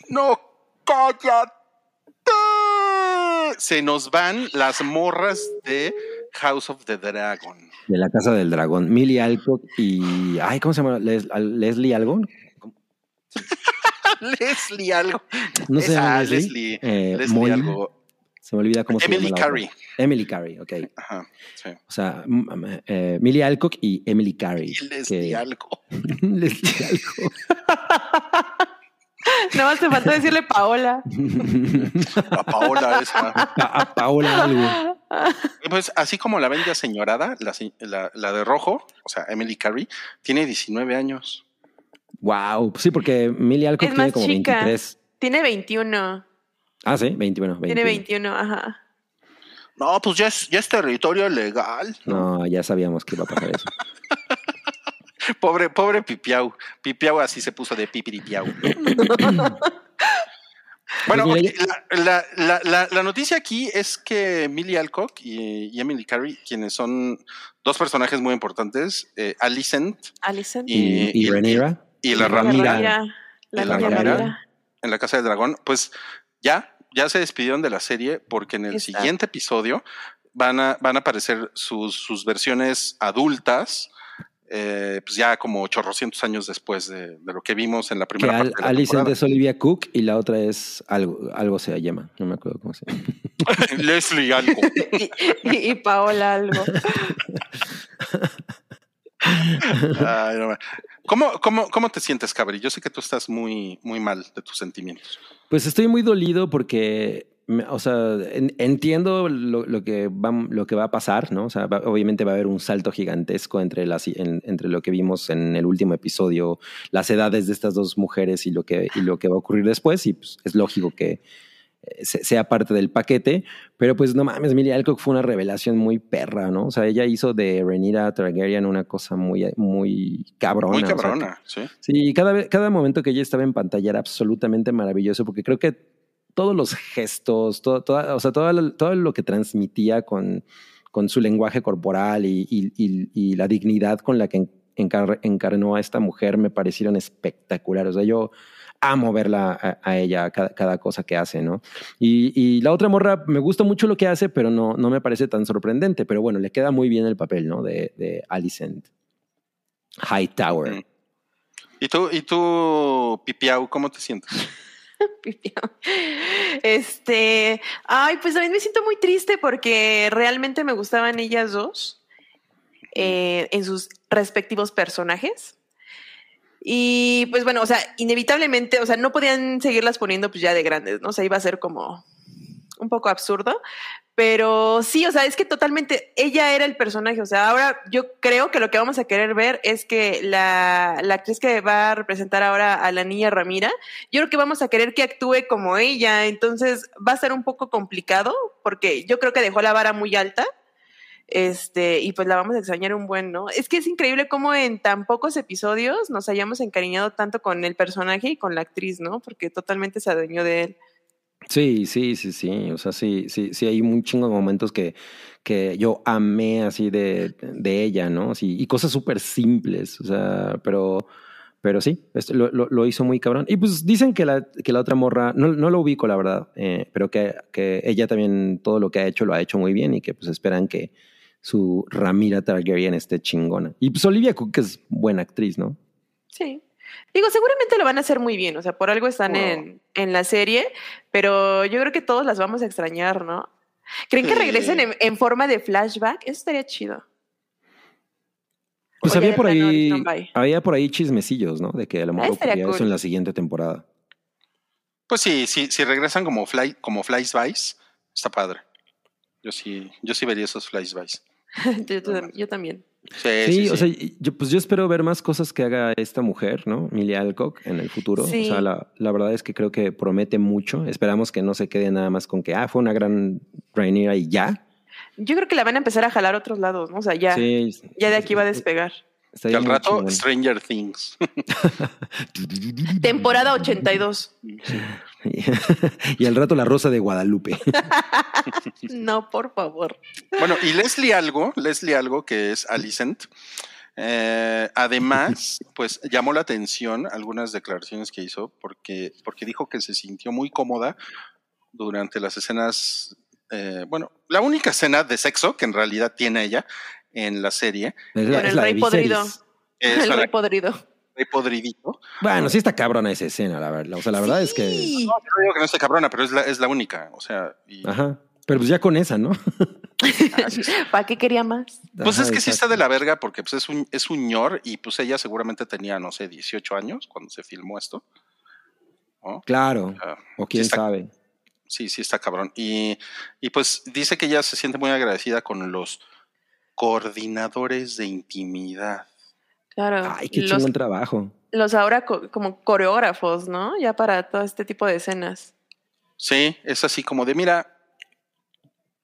No, cállate. Se nos van las morras de House of the Dragon. De la Casa del Dragón. Millie Alcock y. Ay, ¿cómo se llama? Les- Leslie algo. Leslie algo. No llama Leslie. Leslie. Eh, Leslie algo. Se me olvida cómo se Emily llama. la otra. Carey. Emily Carey, ok. Ajá, sí. O sea, eh, Millie Alcock y Emily Carey. Y Leslie que- algo. Leslie algo. Nada más te faltó decirle Paola. A Paola esa. A Paola algo. Pues así como la ven ya señorada, la, la- la de rojo, o sea, Emily Carey, tiene 19 años. Wow. Sí, porque Millie Alcock Es tiene más como chica. 23. Tiene 21. Ah, sí, 21. 21. Tiene 21, ajá. No, pues ya es, ya es territorio legal. No, ya sabíamos que iba a pasar eso. Pobre, pobre Pipiau. Pipiau así se puso de pipiripiau. Bueno, Pues la, la- la- la- noticia aquí es que Millie Alcock y, y Emily Carey, quienes son dos personajes muy importantes, eh, Alicent Alison. Y- Y, y, y- Rhaenyra. y la Ramira. La Y la niña Ramira. Ramira. en la Casa del Dragón, pues ya, ya se despidieron de la serie porque en el Exacto. siguiente episodio van a, van a aparecer sus, sus versiones adultas, eh, pues ya como chorrocientos años después de, de lo que vimos en la Que primera Al- parte de la temporada. es Olivia Cook y la otra es algo, algo se llama. No me acuerdo cómo se llama. Leslie algo. Y, y Paola algo. Ay, no, ¿Cómo, cómo, ¿Cómo te sientes, Cabri? Yo sé que tú estás muy, muy mal de tus sentimientos. Pues estoy muy dolido porque, o sea, en- entiendo lo, lo que va, lo que va a pasar, ¿no? O sea, va- obviamente va a haber un salto gigantesco entre, las, en- entre lo que vimos en el último episodio, las edades de estas dos mujeres y lo que, y lo que va a ocurrir después, y pues, es lógico que, eh, se- sea parte del paquete, pero pues no mames, Emilia Alcock fue una revelación muy perra, ¿no? O sea, ella hizo de Rhaenyra Targaryen una cosa muy, muy cabrona. Muy o sea, cabrona, sí. Sí, cada, vez- cada momento que ella estaba en pantalla era absolutamente maravilloso porque creo que todos los gestos, todo, toda- o sea, todo, todo lo que transmitía con, con su lenguaje corporal y, y- la dignidad con la que encar- encarnó a esta mujer me parecieron espectaculares. O sea, yo amo verla a, ella, cada, cada cosa que hace, ¿no? Y, y la otra morra, me gusta mucho lo que hace, pero no, no me parece tan sorprendente. Pero bueno, le queda muy bien el papel, ¿no? De, de Alicent Hightower. Mm. ¿Y tú, y tú, Pipiau, cómo te sientes? Este, ay, pues también me siento muy triste porque realmente me gustaban ellas dos eh, en sus respectivos personajes. Y pues bueno, o sea, inevitablemente, o sea, no podían seguirlas poniendo pues ya de grandes, ¿no? O sea, iba a ser como un poco absurdo. Pero sí, o sea, es que totalmente ella era el personaje. O sea, ahora yo creo que lo que vamos a querer ver es que la, la actriz que va a representar ahora a la niña Ramira, yo creo que vamos a querer que actúe como ella. Entonces va a ser un poco complicado porque yo creo que dejó la vara muy alta. Este, y pues la vamos a extrañar un buen, ¿no? Es que es increíble cómo en tan pocos episodios nos hayamos encariñado tanto con el personaje y con la actriz, ¿no? Porque totalmente se adueñó de él. Sí, sí, sí, sí. O sea, sí, sí, sí, hay un chingo de momentos que, que yo amé así de, de ella, ¿no? Sí, y cosas súper simples. O sea, pero, pero sí, esto lo, lo, hizo muy cabrón. Y pues dicen que la, que la otra morra, no, no lo ubico, la verdad, eh, pero que, que ella también todo lo que ha hecho lo ha hecho muy bien y que pues esperan que su Ramira Targaryen esté chingona. Y pues Olivia Cook es buena actriz, ¿no? Sí. Digo, seguramente lo van a hacer muy bien, o sea, por algo están Wow. en, en la serie, pero yo creo que todos las vamos a extrañar, ¿no? ¿Creen que regresen en, en forma de flashback? Eso estaría chido. Pues O había por ahí, había por ahí chismecillos, ¿no? De que a lo mejor estaría ocurría eso en la siguiente temporada. Pues sí, sí, si regresan como fly, como Flies Vice, está padre. Yo sí, yo sí vería esos Flies Vice. yo, yo- yo también. Sí, Sí, sí, o sí. sea, yo, pues yo espero ver más cosas que haga esta mujer, ¿no? Emilia Alcock en el futuro. Sí. O sea, la, la verdad es que creo que promete mucho. Esperamos que no se quede nada más con que, ah, fue una gran Rhaenyra y ya. Yo creo que la van a empezar a jalar a otros lados, ¿no? O sea, ya, Sí, ya de aquí va a despegar. Y al rato, chingón. Stranger Things. Temporada 82. y al rato la Rosa de Guadalupe. No, por favor. Bueno, y Leslie Algo, Leslie Algo, que es Alicent, eh, además, pues llamó la atención algunas declaraciones que hizo porque, porque dijo que se sintió muy cómoda durante las escenas, eh, bueno, la única escena de sexo que en realidad tiene ella en la serie Es la- Con es el rey podrido. El rey podrido. Rey Podridito. Bueno, sí está cabrona esa escena, la verdad. O sea, la verdad es que... No, yo no digo que no esté cabrona, pero es la, es la única, o sea, y- Ajá. Pero pues ya con esa, ¿no? ¿Para qué quería más? Pues Ajá, es que sí está de la verga porque pues es un, es un ñor y pues ella seguramente tenía, no sé, 18 años cuando se filmó esto. ¿no? Claro. O quién está- sabe. Sí, sí está cabrón. Y, y pues dice que ella se siente muy agradecida con los coordinadores de intimidad. Claro. Ay, qué los, chingón trabajo. los ahora co- como coreógrafos, ¿no? Ya para todo este tipo de escenas. Sí, es así como de, mira,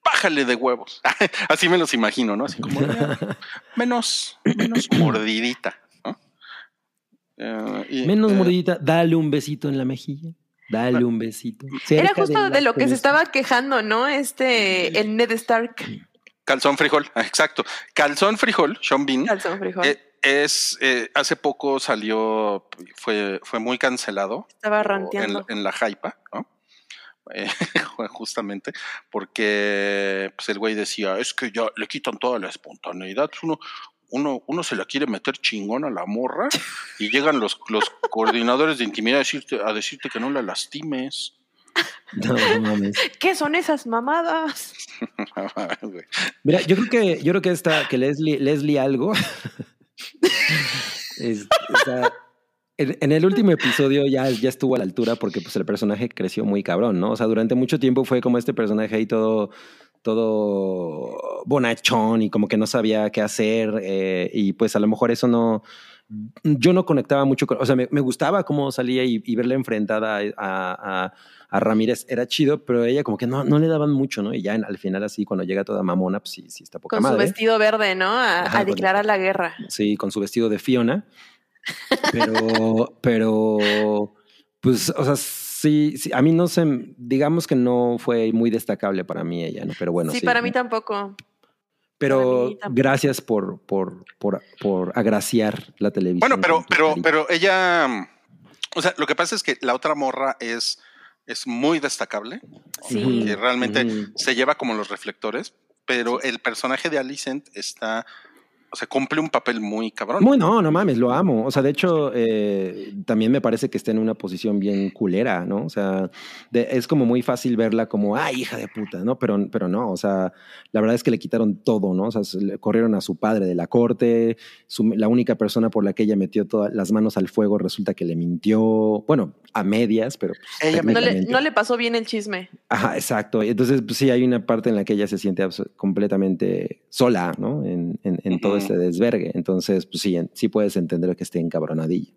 bájale de huevos. así me los imagino, ¿no? Así como "Mira, menos, menos mordidita. ¿no? Eh, y, Menos eh, mordidita, dale un besito en la mejilla. Dale un besito. Era Cerca justo de la lo que se estaba quejando, ¿no? Este, el Ned Stark. Calzón frijol, exacto. Calzón frijol, Sean Bean, Calzón frijol. eh, es, eh, hace poco salió, fue, fue muy cancelado Estaba ranteando. En, en la hypa, ¿no? Eh, justamente, porque pues, el güey decía, es que ya le quitan toda la espontaneidad, uno, uno, uno se la quiere meter chingón a la morra y llegan los, los coordinadores de intimidad a decirte, a decirte que no la lastimes. No, no mames. ¿Qué son esas mamadas? Güey. Mira, yo creo que, yo creo que esta, que Leslie, Leslie algo. es- o sea, en, en el último episodio ya, ya estuvo a la altura porque pues el personaje creció muy cabrón, ¿no? O sea, durante mucho tiempo fue como este personaje ahí todo, todo bonachón y como que no sabía qué hacer eh, y pues a lo mejor eso no, yo no conectaba mucho con, o sea, me, me gustaba cómo salía y, y verla enfrentada a, a- a Ramírez era chido, pero ella como que no, no le daban mucho, ¿no? Y ya en- al final así, cuando llega toda mamona, pues sí, sí está poca Con su madre. vestido verde, ¿no? A, Ajá, a con- declarar la guerra. Sí, con su vestido de Fiona. Pero, pero, pues, o sea, sí, sí, a mí no se, digamos que no fue muy destacable para mí ella, ¿no? Pero bueno, sí, sí. para mí tampoco. Pero gracias por, por, por, por agraciar la televisión. Bueno, pero, pero, pero ella, o sea, lo que pasa es que la otra morra es, es muy destacable, Sí. que realmente Ujú. se lleva como los reflectores, pero el personaje de Alicent está, o sea, cumple un papel muy cabrón. Muy, no, no mames, lo amo. O sea, de hecho, eh, también me parece que está en una posición bien culera, ¿no? O sea, de- es como muy fácil verla como, ay, hija de puta, ¿no? Pero, pero no, o sea, la verdad es que le quitaron todo, ¿no? O sea, se le corrieron a su padre de la corte, su- la única persona por la que ella metió todas las manos al fuego resulta que le mintió, bueno, a medias, pero... pues, Ella No le, no le pasó bien el chisme. Ajá, exacto. Entonces, pues, sí, hay una parte en la que ella se siente completamente sola, ¿no? En, en- en todo Ujú. este desvergue. Entonces, pues sí, sí puedes entender que esté encabronadilla.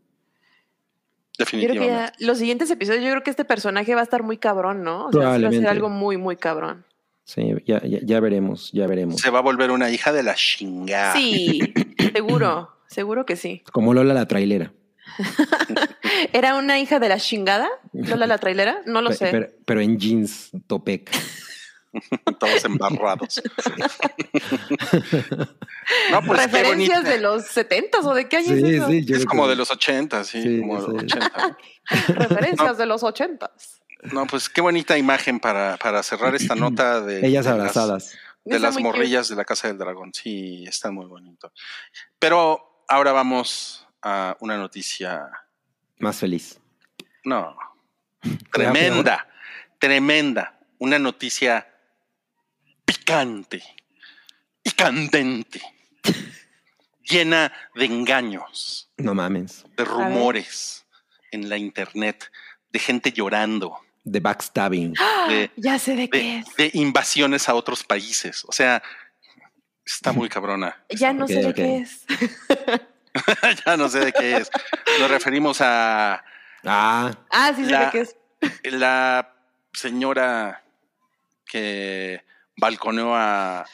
Yo creo que Definitivamente. ya los siguientes episodios, yo creo que este personaje va a estar muy cabrón, ¿no? O sea, sí va a ser Probablemente. algo muy, muy cabrón. Sí, ya, ya, ya veremos, ya veremos. Se va a volver una hija de la chingada. Sí, seguro, seguro que sí. Como Lola la trailera. ¿Era una hija de la chingada? ¿Lola la trailera? No lo sé. Pero, pero en jeans, topec. Todos embarrados. no, pues ¿Referencias de los 70 o de qué año es Sí, eso? sí, yo Es creo como que- de los 80, sí, Sí, como de los sí. 80. Referencias de los 80 No, pues qué bonita imagen para, para cerrar esta nota de, Ellas de las- abrazadas. de las morrillas de la Casa del Dragón. Sí, está muy bonito. Pero ahora vamos a una noticia, Más feliz. no, tremenda, tremenda. Una noticia picante y candente, llena de engaños, No mames. de rumores en la internet, de gente llorando, De backstabbing. de, Ya sé de qué de, es. de invasiones a otros países. O sea, está muy cabrona. Ya no sé de qué es. ya no sé de qué es. Nos referimos a Ah, Ah, sí sé La- de qué es. la señora que balconeó a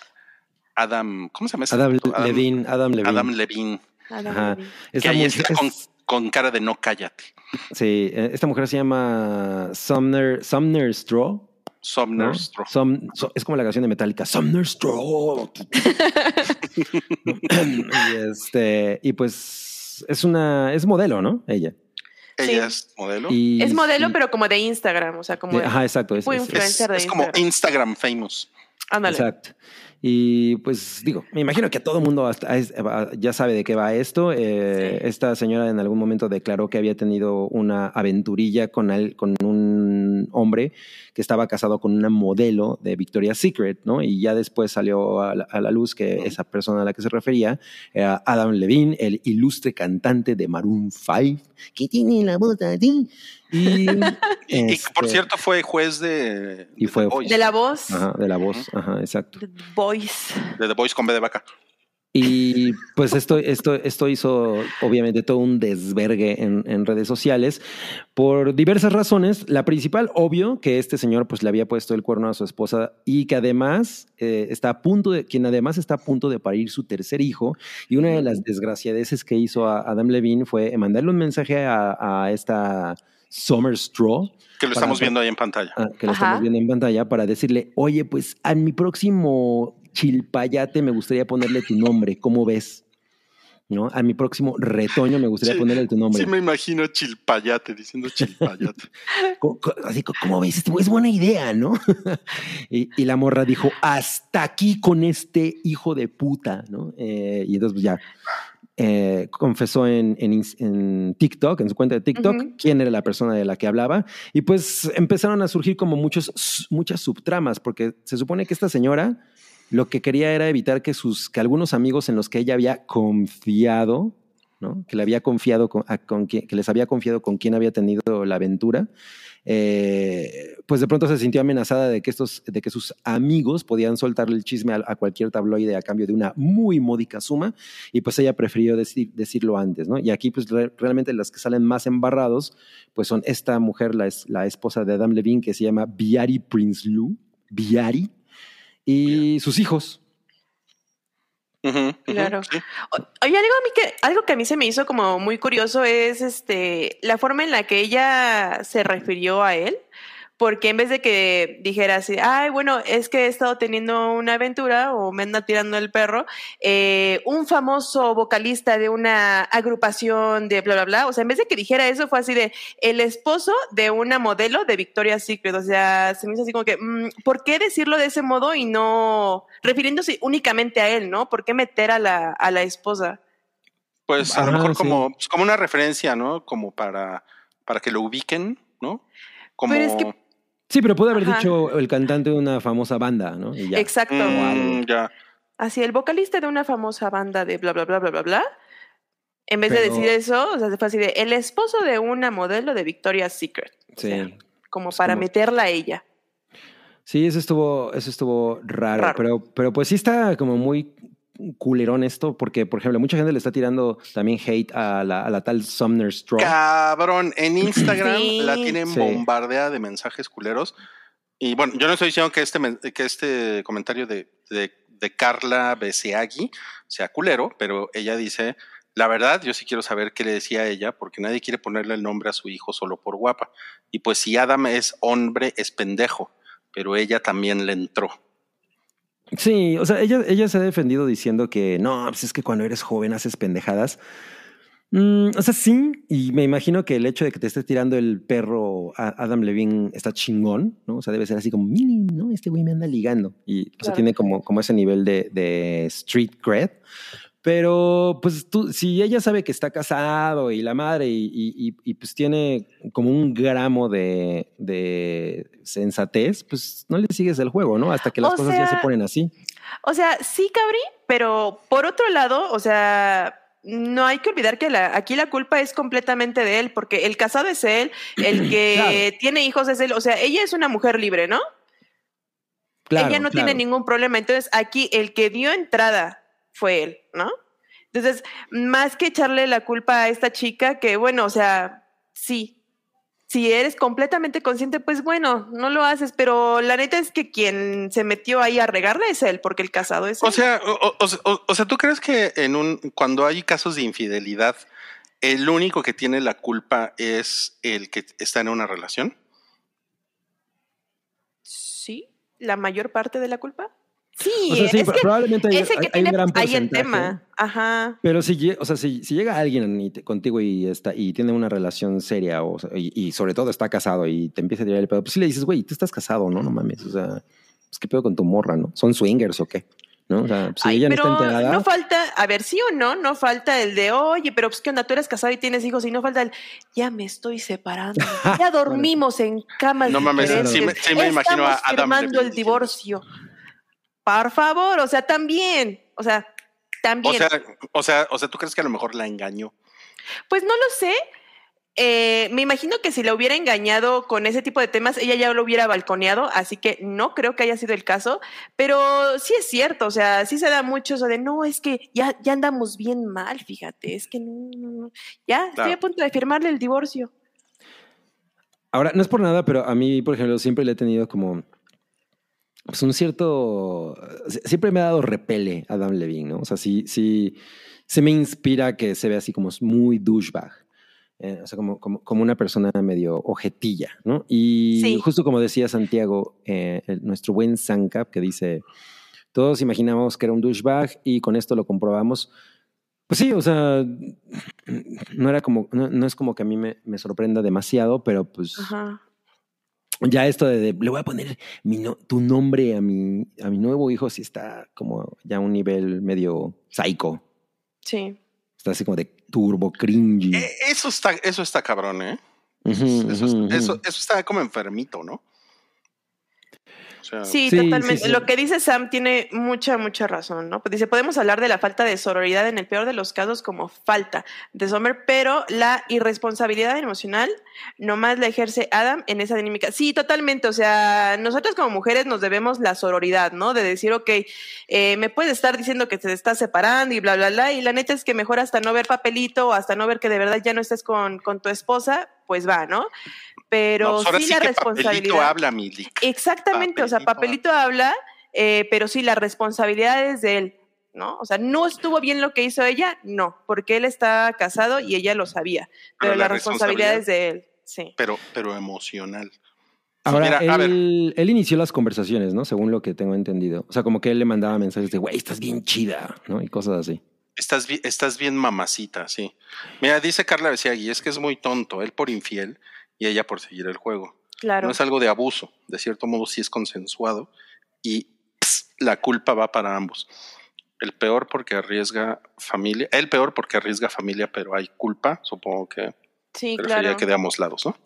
Adam, ¿cómo se llama? Adam puto? Levine, Adam Levine. Adam Levine. Adam Ajá. Levine. Ahí está es- con, con cara de no cállate. Sí, eh, esta mujer se llama Sumner, Sumner Straw. Sumner ¿no? Straw. Sum- so- es como la canción de Metallica, Sumner Straw. y, este, y pues es una, es modelo, ¿no? Ella. Ella Sí. es modelo. Y, Es modelo, y- pero como de Instagram, o sea, como... de- ajá, exacto. Es, tipo es- es, influencer de es como. Instagram famous. Ándale. Exacto. Y pues digo, me imagino que todo el mundo hasta ya sabe de qué va esto. Eh, Sí. Esta señora en algún momento declaró que había tenido una aventurilla con, él, con un hombre que estaba casado con una modelo de Victoria's Secret, ¿no? Y ya después salió a la, a la luz que Ujú. esa persona a la que se refería era Adam Levine, el ilustre cantante de Maroon 5, que tiene la voz así. Y, Y, y por este, cierto fue juez de, Y de fue- The Voice. De la voz. Ajá, de la voz, ajá, exacto. The Voice. de The Voice con B de vaca. Y pues esto, esto, esto hizo obviamente todo un desvergue en, en redes sociales por diversas razones. La principal, obvio, que este señor pues le había puesto el cuerno a su esposa y que además eh, está a punto de, quien además está a punto de parir su tercer hijo. Y una de las desgraciadeces que hizo a Adam Levine fue mandarle un mensaje a, a esta Summer Straw, Que lo Para- estamos viendo ahí en pantalla. ah, que lo Ajá. estamos viendo en pantalla, para decirle, oye, pues a mi próximo chilpayate me gustaría ponerle tu nombre, ¿cómo ves? ¿No? A mi próximo retoño me gustaría Sí, ponerle tu nombre. Sí, me imagino Chilpayate diciendo Chilpayate. Co- Así, ¿cómo ves? Este, Es buena idea, ¿no? y, y la morra dijo, hasta aquí con este hijo de puta, ¿no? Eh, y entonces pues, ya eh, confesó en, en TikTok, en su cuenta de TikTok, quién era la persona de la que hablaba. Y pues empezaron a surgir como muchos, muchas subtramas, porque se supone que esta señora lo que quería era evitar que sus, que algunos amigos en los que ella había confiado, ¿no? Que le había confiado con, a- con quien- que les había confiado con quién había tenido la aventura, eh, pues de pronto se sintió amenazada de que estos, de que sus amigos podían soltarle el chisme a, a cualquier tabloide a cambio de una muy módica suma, y pues ella prefirió decir, decirlo antes, ¿no? Y aquí pues re- realmente las que salen más embarrados, pues son esta mujer, la, es- la esposa de Adam Levine, que se llama Biari Prince Lou, Biari, y sus hijos. Claro. sí. Oye, algo a mí que, algo que a mí se me hizo como muy curioso es este la forma en la que ella se refirió a él. Porque en vez de que dijera así, ay, bueno, es que he estado teniendo una aventura o me anda tirando el perro, eh, un famoso vocalista de una agrupación de bla, bla, bla. O sea, en vez de que dijera eso, fue así de el esposo de una modelo de Victoria's Secret. O sea, se me hizo así como que, mm, ¿por qué decirlo de ese modo y no refiriéndose únicamente a él, no? ¿Por qué meter a la, a la esposa? Pues a lo Ajá, mejor sí. como, pues, como una referencia, ¿no? Como para, para que lo ubiquen, ¿no? Como, Pero es que- Sí, pero puede haber Ajá. dicho el cantante de una famosa banda, ¿no? Y ya. Exacto. Mm, ya. Así, el vocalista de una famosa banda de bla, bla, bla, bla, bla, bla. En vez de decir eso, o sea, se fue así de el esposo de una modelo de Victoria's Secret. O Sí. sea, como Es para como- meterla a ella. Sí, eso estuvo, eso estuvo raro, Raro. Pero, pero pues sí está como muy culerón esto, porque, por ejemplo, mucha gente le está tirando también hate a la, a la tal Sumner Straw. Cabrón, en Instagram Sí. la tienen Sí. bombardea de mensajes culeros. Y bueno, yo no estoy diciendo que este, que este comentario de, de, de Carla Beseagui sea culero, pero ella dice, la verdad, yo sí quiero saber qué le decía a ella, porque nadie quiere ponerle el nombre a su hijo solo por guapa. Y pues si Adam es hombre, es pendejo, pero ella también le entró. Sí, o sea, ella, ella se ha defendido diciendo que no, pues es que cuando eres joven haces pendejadas. Mm, o sea, sí, y me imagino que el hecho de que te esté tirando el perro a Adam Levine está chingón, ¿no? O sea, debe ser así como, "Mini, ¿no? Este güey me anda ligando. Y o sea, Claro. tiene como, como ese nivel de, de street cred. Pero, pues tú, si ella sabe que está casado y la madre, y, y- pues tiene como un gramo de, de sensatez, pues no le sigues el juego, ¿no? Hasta que las O cosas ya se ponen así. O sea, sí, Cabri, pero por otro lado, o sea, no hay que olvidar que la, aquí la culpa es completamente de él, porque el casado es él, el que Claro. tiene hijos es él. O sea, ella es una mujer libre, ¿no? Claro, ella no claro. tiene ningún problema. Entonces, aquí el que dio entrada fue él, ¿no? Entonces, más que echarle la culpa a esta chica, que bueno, o sea, sí. Si eres completamente consciente, pues bueno, no lo haces, pero la neta es que quien se metió ahí a regarla es él, porque el casado es O él. sea, o, o- sea, ¿tú crees que en un cuando hay casos de infidelidad, el único que tiene la culpa es el que está en una relación? Sí, la mayor parte de la culpa. Sí, O sea, sí, es pro- que probablemente hay, ese que hay tiene un gran ahí el porcentaje. tema. Ajá. Pero si, lle- o sea, si, si llega alguien y te- contigo y está y tiene una relación seria o, y, y sobre todo está casado y te empieza a tirar el pedo, pues sí le dices, güey, tú estás casado, ¿no? No mames. O sea, pues qué pedo con tu morra, ¿no? ¿Son swingers o qué? ¿No? O sea, si Ay, ella no pero está enterada. no falta, a ver, sí o no, no falta el de, oye, pero pues qué onda, tú eres casado y tienes hijos y no falta el, ya me estoy separando, ya dormimos en camas No mames, diferentes, sí me- sí me imagino a estamos Adam firmando el diciendo divorcio. Por favor, o sea, también, o sea, también. O sea, o sea, o sea, ¿tú crees que a lo mejor la engañó? Pues no lo sé. Eh, me imagino que si la hubiera engañado con ese tipo de temas, ella ya lo hubiera balconeado, así que no creo que haya sido el caso, pero sí es cierto, o sea, sí se da mucho eso de, no, es que ya, ya andamos bien mal, fíjate, es que no, no, no. ya estoy a punto de firmarle el divorcio. Ahora, no es por nada, pero a mí, por ejemplo, siempre le he tenido como pues un cierto. Siempre me ha dado repele Adam Levine, ¿no? O sea, sí, sí, se me inspira que se ve así como muy douchebag. eh, o sea, como, como, como una persona medio ojetilla, ¿no? Y Sí. justo como decía Santiago, eh, el- nuestro buen Sancap, que dice: Todos imaginamos que era un douchebag y con esto lo comprobamos. Pues sí, o sea, no era como, no, no es como que a mí me, me sorprenda demasiado, pero pues Ajá. Ya esto de, de, le voy a poner mi no- tu nombre a mi, a mi nuevo hijo, sí está como ya a un nivel medio psycho. Sí. Está así como de turbo cringy. Eh, eso está, eso está cabrón, ¿eh? Eso, ujú. eso, eso está como enfermito, ¿no? O sea, Sí, Sí, totalmente. sí, sí. Lo que dice Sam tiene mucha, mucha razón, ¿no? Pues dice, podemos hablar de la falta de sororidad en el peor de los casos como falta de Sommer, pero la irresponsabilidad emocional nomás la ejerce Adam en esa dinámica. Sí, totalmente. O sea, nosotros como mujeres nos debemos la sororidad, ¿no? De decir, ok, eh, me puedes estar diciendo que te estás separando y bla, bla, bla, y la neta es que mejor hasta no ver papelito o hasta no ver que de verdad ya no estés con, con tu esposa, pues va, ¿no? Pero no, pues sí, sí la que papelito responsabilidad. habla, Milik. Exactamente, o sea, Papelito habla, eh, pero sí, la responsabilidad es de él, ¿no? O sea, no estuvo bien lo que hizo ella, no, porque él está casado y ella lo sabía, pero, Pero la, la responsabilidad responsabilidad- es de él, sí. Pero, pero emocional. Ahora, Mira, a ver. él, él inició las conversaciones, ¿no? Según lo que tengo entendido. O sea, como que él le mandaba mensajes de, güey, estás bien chida, ¿no? Y cosas así. Estás, estás bien mamacita, sí. Mira, dice Carla Besiagui, es que es muy tonto, él por infiel y ella por seguir el juego. Claro. No es algo de abuso, de cierto modo sí es consensuado y ps, la culpa va para ambos. El peor porque arriesga familia, el peor porque arriesga familia, pero hay culpa, supongo que sí, pero claro. que de ambos lados, ¿no?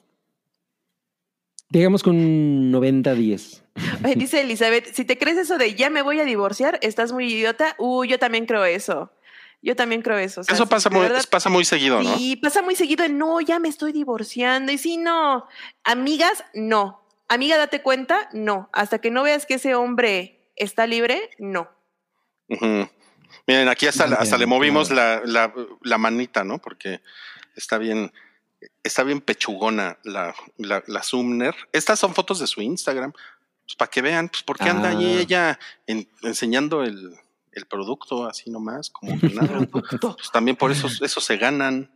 Digamos con un 90-10. Ay, Dice Elizabeth, si te crees eso de ya me voy a divorciar, estás muy idiota. Uh, yo también creo eso. Yo también creo eso. o sea, Eso pasa muy, verdad, pasa muy seguido, ¿no? Sí, pasa muy seguido en no, ya me estoy divorciando. Y sí, no. Amigas, no. Amiga, date cuenta, no. Hasta que no veas que ese hombre está libre, no. Miren, aquí hasta, hasta le movimos la, la, la manita, ¿no? Porque está bien, está bien pechugona la, la, la Sumner. Estas son fotos de su Instagram. Pues para que vean, pues por qué anda ahí Ah. ella en- enseñando el, el producto así nomás, como que nada. pues también por eso, eso se ganan.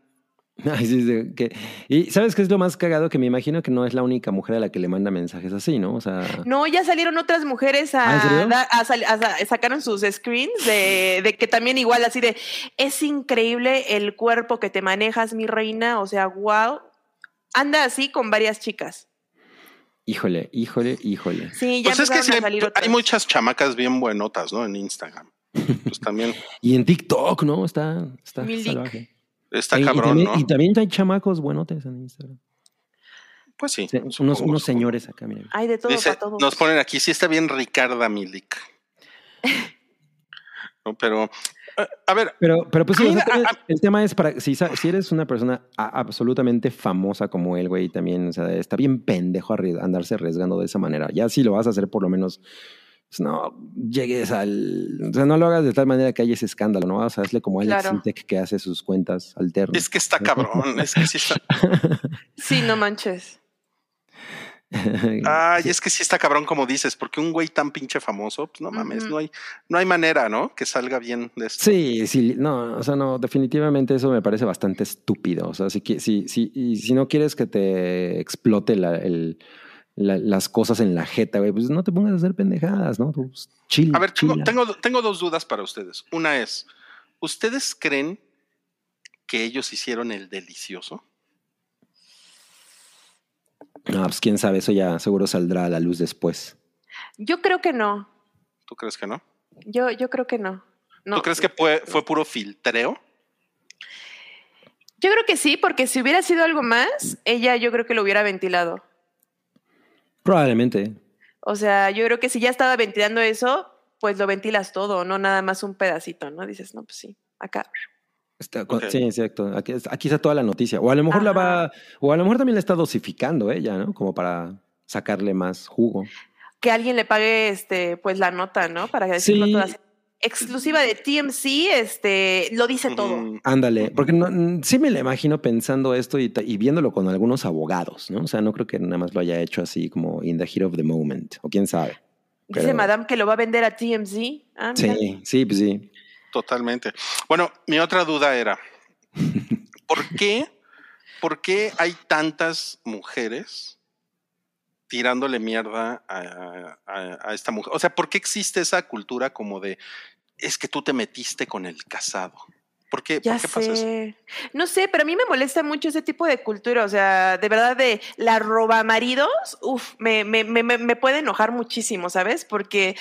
Ay, sí, sí, que- Y ¿sabes qué es lo más cagado? Que me imagino que no es la única mujer a la que le manda mensajes así, ¿no? O sea... No, ya salieron otras mujeres ¿Ah, a, serio? dar- a sal- a sa- sacaron sus screens de, de que también igual así de es increíble el cuerpo que te manejas, mi reina. O sea, wow. Anda así con varias chicas. Híjole, híjole, híjole. Sí, ya Pues es que sí, hay, muchas chamacas bien buenotas, ¿no? En Instagram. Pues también Y en TikTok, ¿no? Está, está salvaje. está Y- y cabrón, también, ¿no? Y también hay chamacos buenotes en Instagram. Pues sí. Sí, unos, unos señores acá, miren. Hay de todo Dice, para todos. nos ponen aquí, sí está bien Ricarda Milik. no, pero, eh, a ver, Pero, pero pues sí, o sea, el- a- a- el tema es para, si, si eres una persona a- absolutamente famosa como él, güey, también, o sea, está bien pendejo andarse arriesgando de esa manera. Ya si lo vas a hacer, por lo menos, pues no llegues al, o sea, no lo hagas de tal manera que haya ese escándalo, ¿no? O sea, hazle como Alex Claro. Que hace sus cuentas alternas. es que está cabrón, es que sí está, Sí, no manches. ay, es que sí está cabrón como dices, porque un güey tan pinche famoso, pues no mames, no hay, no hay manera, ¿no? Que salga bien de esto. Sí, sí, no, o sea, no, definitivamente eso me parece bastante estúpido. O sea, si, si, si, y si no quieres que te explote la- el- la- las cosas en la jeta, güey, pues no te pongas a hacer pendejadas, ¿no? Pues, chill, A ver, tengo, chila. tengo, tengo dos dudas para ustedes. Una es, ¿ustedes creen que ellos hicieron el delicioso? No, pues quién sabe, eso ya seguro saldrá a la luz después. Yo creo que no. ¿Tú crees que no? Yo, yo creo que no. no. ¿Tú crees que fue, fue puro filtreo? Yo creo que sí, porque si hubiera sido algo más, ella yo creo que lo hubiera ventilado. Probablemente. O sea, yo creo que si ya estaba ventilando eso, pues lo ventilas todo, no nada más un pedacito, ¿no? Dices, no, pues sí, acá. Está. Sí, exacto. Aquí, aquí está toda la noticia. O a lo mejor la va, o a lo mejor también la está dosificando ella, ¿no? Como para sacarle más jugo. Que alguien le pague, este, pues la nota, ¿no? Para decirlo Sí. todo así. Exclusiva de TMC, este, lo dice todo. Ándale, porque no, sí me la imagino pensando esto y, viéndolo con algunos abogados, ¿no? O sea, no creo que nada más lo haya hecho así como in the heat of the moment, o quién sabe. Dice Pero- Madame que lo va a vender a TMZ. Ah. Sí, sí, pues sí. Totalmente. Bueno, mi otra duda era, ¿por qué, por qué hay tantas mujeres tirándole mierda a, a- a esta mujer? O sea, ¿por qué existe esa cultura como de, es que tú te metiste con el casado? ¿Por qué, Ya ¿por qué pasa eso? No sé, pero a mí me molesta mucho ese tipo de cultura. O sea, de verdad, de la roba maridos, uff, me, me, me- me puede enojar muchísimo, ¿sabes? Porque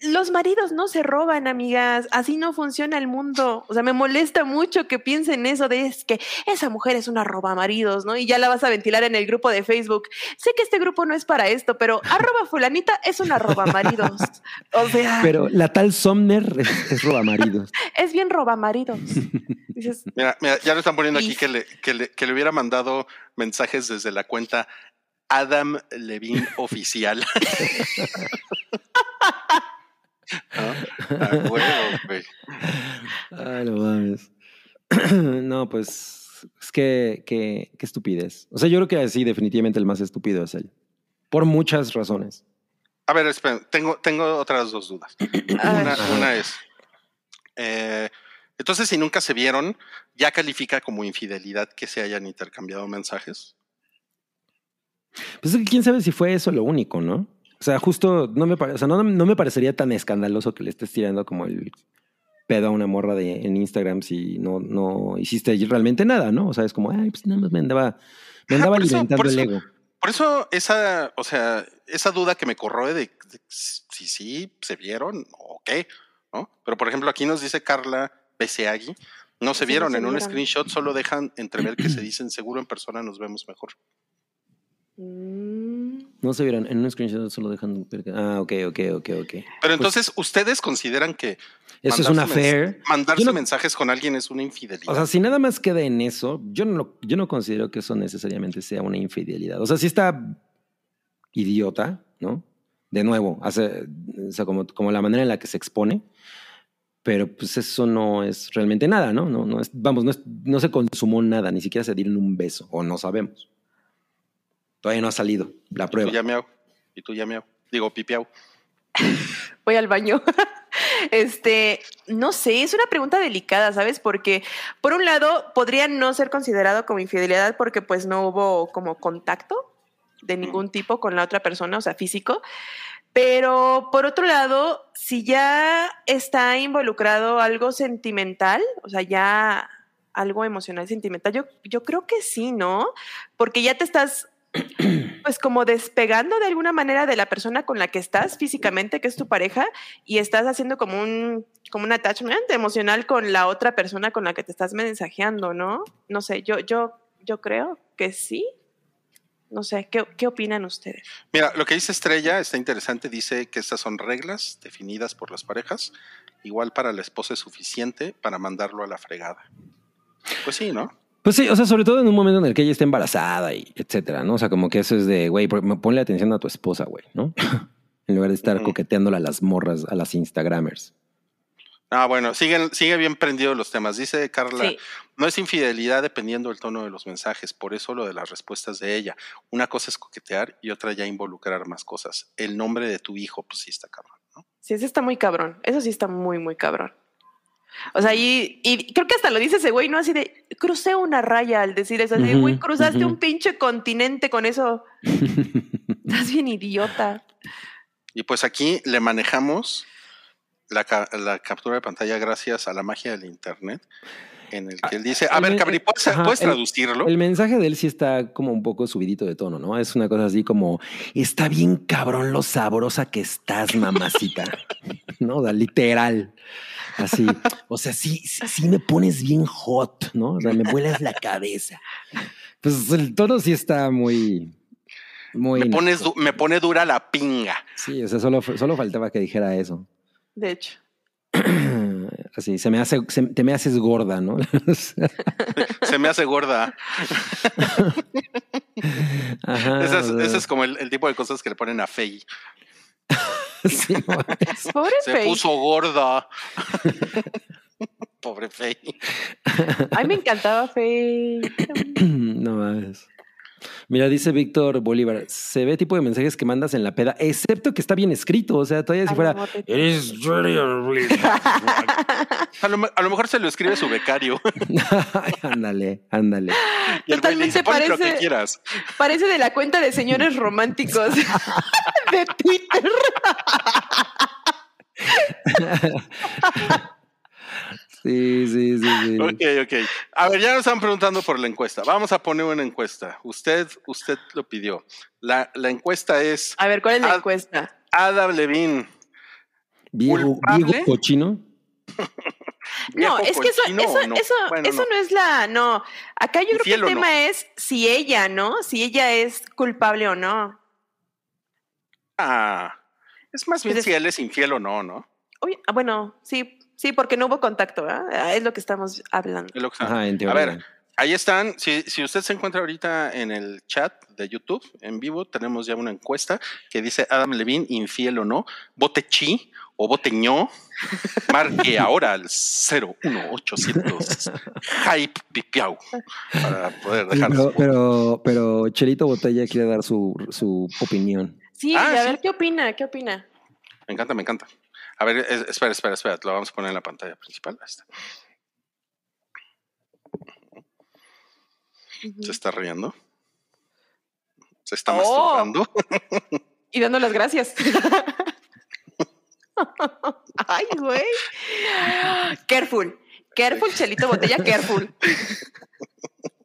los maridos no se roban, amigas. Así no funciona el mundo. O sea, me molesta mucho que piensen eso de es que esa mujer es una roba maridos, ¿no? Y ya la vas a ventilar en el grupo de Facebook. Sé que este grupo no es para esto, pero arroba fulanita es una roba maridos. O sea, Pero la tal Somner es, es roba maridos. es bien roba maridos. Dices, Mira, mira, ya lo están poniendo aquí que le, que, le, que le hubiera mandado mensajes desde la cuenta Adam Levine Oficial. ¿No? A huevo, güey. Ay, no mames. no, pues es que, que, qué estupidez. O sea, yo creo que sí, definitivamente el más estúpido es él. Por muchas razones. A ver, espera, tengo, tengo otras dos dudas. una es, eh, entonces si nunca se vieron, ¿ya califica como infidelidad que se hayan intercambiado mensajes? Pues es que quién sabe si fue eso lo único, ¿no? O sea, justo no me, pare- o sea, no, no me parecería tan escandaloso que le estés tirando como el pedo a una morra de, en Instagram si no, no hiciste realmente nada, ¿no? O sea, es como, ay, pues nada más me andaba, me andaba eso- alimentando por el eso- ego. Por eso esa, o sea, esa duda que me corroe de, de si sí se vieron o qué, ¿no? Pero por ejemplo aquí nos dice Carla Beseagui, no se Sí, no vieron se en un vieron. screenshot, solo dejan entrever que se dicen seguro en persona nos vemos mejor. mm, No se vieron en un screenshot, solo dejan. Ah, ok, ok, ok, ok. Pero entonces, ¿ustedes consideran que Eso es una fair. mandarse no- mensajes con alguien es una infidelidad? O sea, si nada más queda en eso, yo no, lo- yo no considero que eso necesariamente sea una infidelidad. O sea, si está idiota, ¿no? De nuevo, hace, o sea, como, como la manera en la que se expone, pero pues eso no es realmente nada, ¿no? no, no es, vamos, no, es- no se consumó nada, ni siquiera se dieron un beso, o no sabemos. Todavía no ha salido la y tú prueba. ya miau, y tú ya miau, digo pipiau. voy al baño. Este, no sé, es una pregunta delicada, ¿sabes? Porque por un lado podría no ser considerado como infidelidad porque pues no hubo como contacto de ningún tipo con la otra persona, o sea, físico. Pero por otro lado, si ya está involucrado algo sentimental, o sea, ya algo emocional, sentimental, yo, yo creo que sí, ¿no? Porque ya te estás pues como despegando de alguna manera de la persona con la que estás físicamente, que es tu pareja, y estás haciendo como un, como un attachment emocional con la otra persona con la que te estás mensajeando, ¿no? No sé, yo, yo, yo creo que sí. No sé, ¿qué, qué opinan ustedes? Mira, lo que dice Estrella está interesante, dice que estas son reglas definidas por las parejas, igual para la esposa es suficiente para mandarlo a la fregada. Pues sí, ¿no? Pues sí, o sea, sobre todo en un momento en el que ella está embarazada y etcétera, ¿no? O sea, como que eso es de, güey, ponle atención a tu esposa, güey, ¿no? en lugar de estar Ujú. coqueteándole a las morras, a las Instagramers. Ah, bueno, siguen, sigue bien prendido los temas. Dice Carla, Sí. no es infidelidad dependiendo del tono de los mensajes, por eso lo de las respuestas de ella. Una cosa es coquetear y otra ya involucrar más cosas. El nombre de tu hijo, pues sí está cabrón, ¿no? Sí, ese está muy cabrón. Eso sí está muy, muy cabrón. O sea, y, y creo que hasta lo dice ese güey, ¿no? Así de, crucé una raya al decir eso. Así de, güey, cruzaste un pinche continente con eso. Estás bien idiota. Y pues aquí le manejamos la, la captura de pantalla gracias a la magia del internet, en el que él dice, a el ver, Cabri, ¿puedes, ajá, puedes el- traducirlo? El mensaje de él sí está como un poco subidito de tono, ¿no? Es una cosa así como, está bien cabrón lo sabrosa que estás, mamacita. ¿No? O sea, literal. Así. O sea, sí, sí, sí me pones bien hot, ¿no? O sea, me vuelas la cabeza. Pues el tono sí está muy... Muy me, pones me pone dura la pinga. Sí, o sea, solo, solo faltaba que dijera eso. De hecho. Así, se me hace, se- te me haces gorda, ¿no? Se me hace gorda. Ajá, ese, es, ese como el, el tipo de cosas que le ponen a Fey. sí, Pobre Se puso gorda. Pobre Fey. Ay, me encantaba Faye. no mames. Mira, dice Víctor Bolívar, se ve tipo de mensajes que mandas en la peda, excepto que está bien escrito. O sea, todavía si Ay, fuera, no, te- eres A lo, me- a lo mejor se lo escribe su becario. ándale, ándale. Totalmente pon lo que parece- quieras. Parece de la cuenta de señores románticos de Twitter. Sí, sí, sí, sí. Ok, ok. A ver, ya nos están preguntando por la encuesta. Vamos a poner una encuesta. Usted, usted lo pidió. La, la encuesta es A ver, ¿cuál es la Ah. encuesta? Adam Levine. Viejo, viejo cochino. No, ¿Viejo es que eso, eso, no? eso, Bueno, eso no. no. es la, no. Acá yo creo que el no. tema es si ella, ¿no? Si ella es culpable o no. Ah, es más bien Pues es- si él es infiel o no, ¿no? Uy, ah, bueno, sí, sí, porque no hubo contacto, ¿ah? Es lo que estamos hablando. Es lo que está- Ajá, en A ver, ahí están. Si, si usted se encuentra ahorita en el chat de YouTube en vivo, tenemos ya una encuesta que dice Adam Levine, infiel o no. Vote chi o vote ño. Marque ahora al 01800 hype pipiau para poder Sí, dejar pero, pero, pero Chelito Botella quiere dar su, su opinión. Sí, Ah, a sí. ver qué opina, qué opina. Me encanta, me encanta. A ver, es- espera, espera, espera. Lo vamos a poner en la pantalla principal. Ahí está. Se está riendo. Se está Oh. masturbando. Y dando las gracias. Ay, güey. Careful. Careful, Chelito Botella, careful.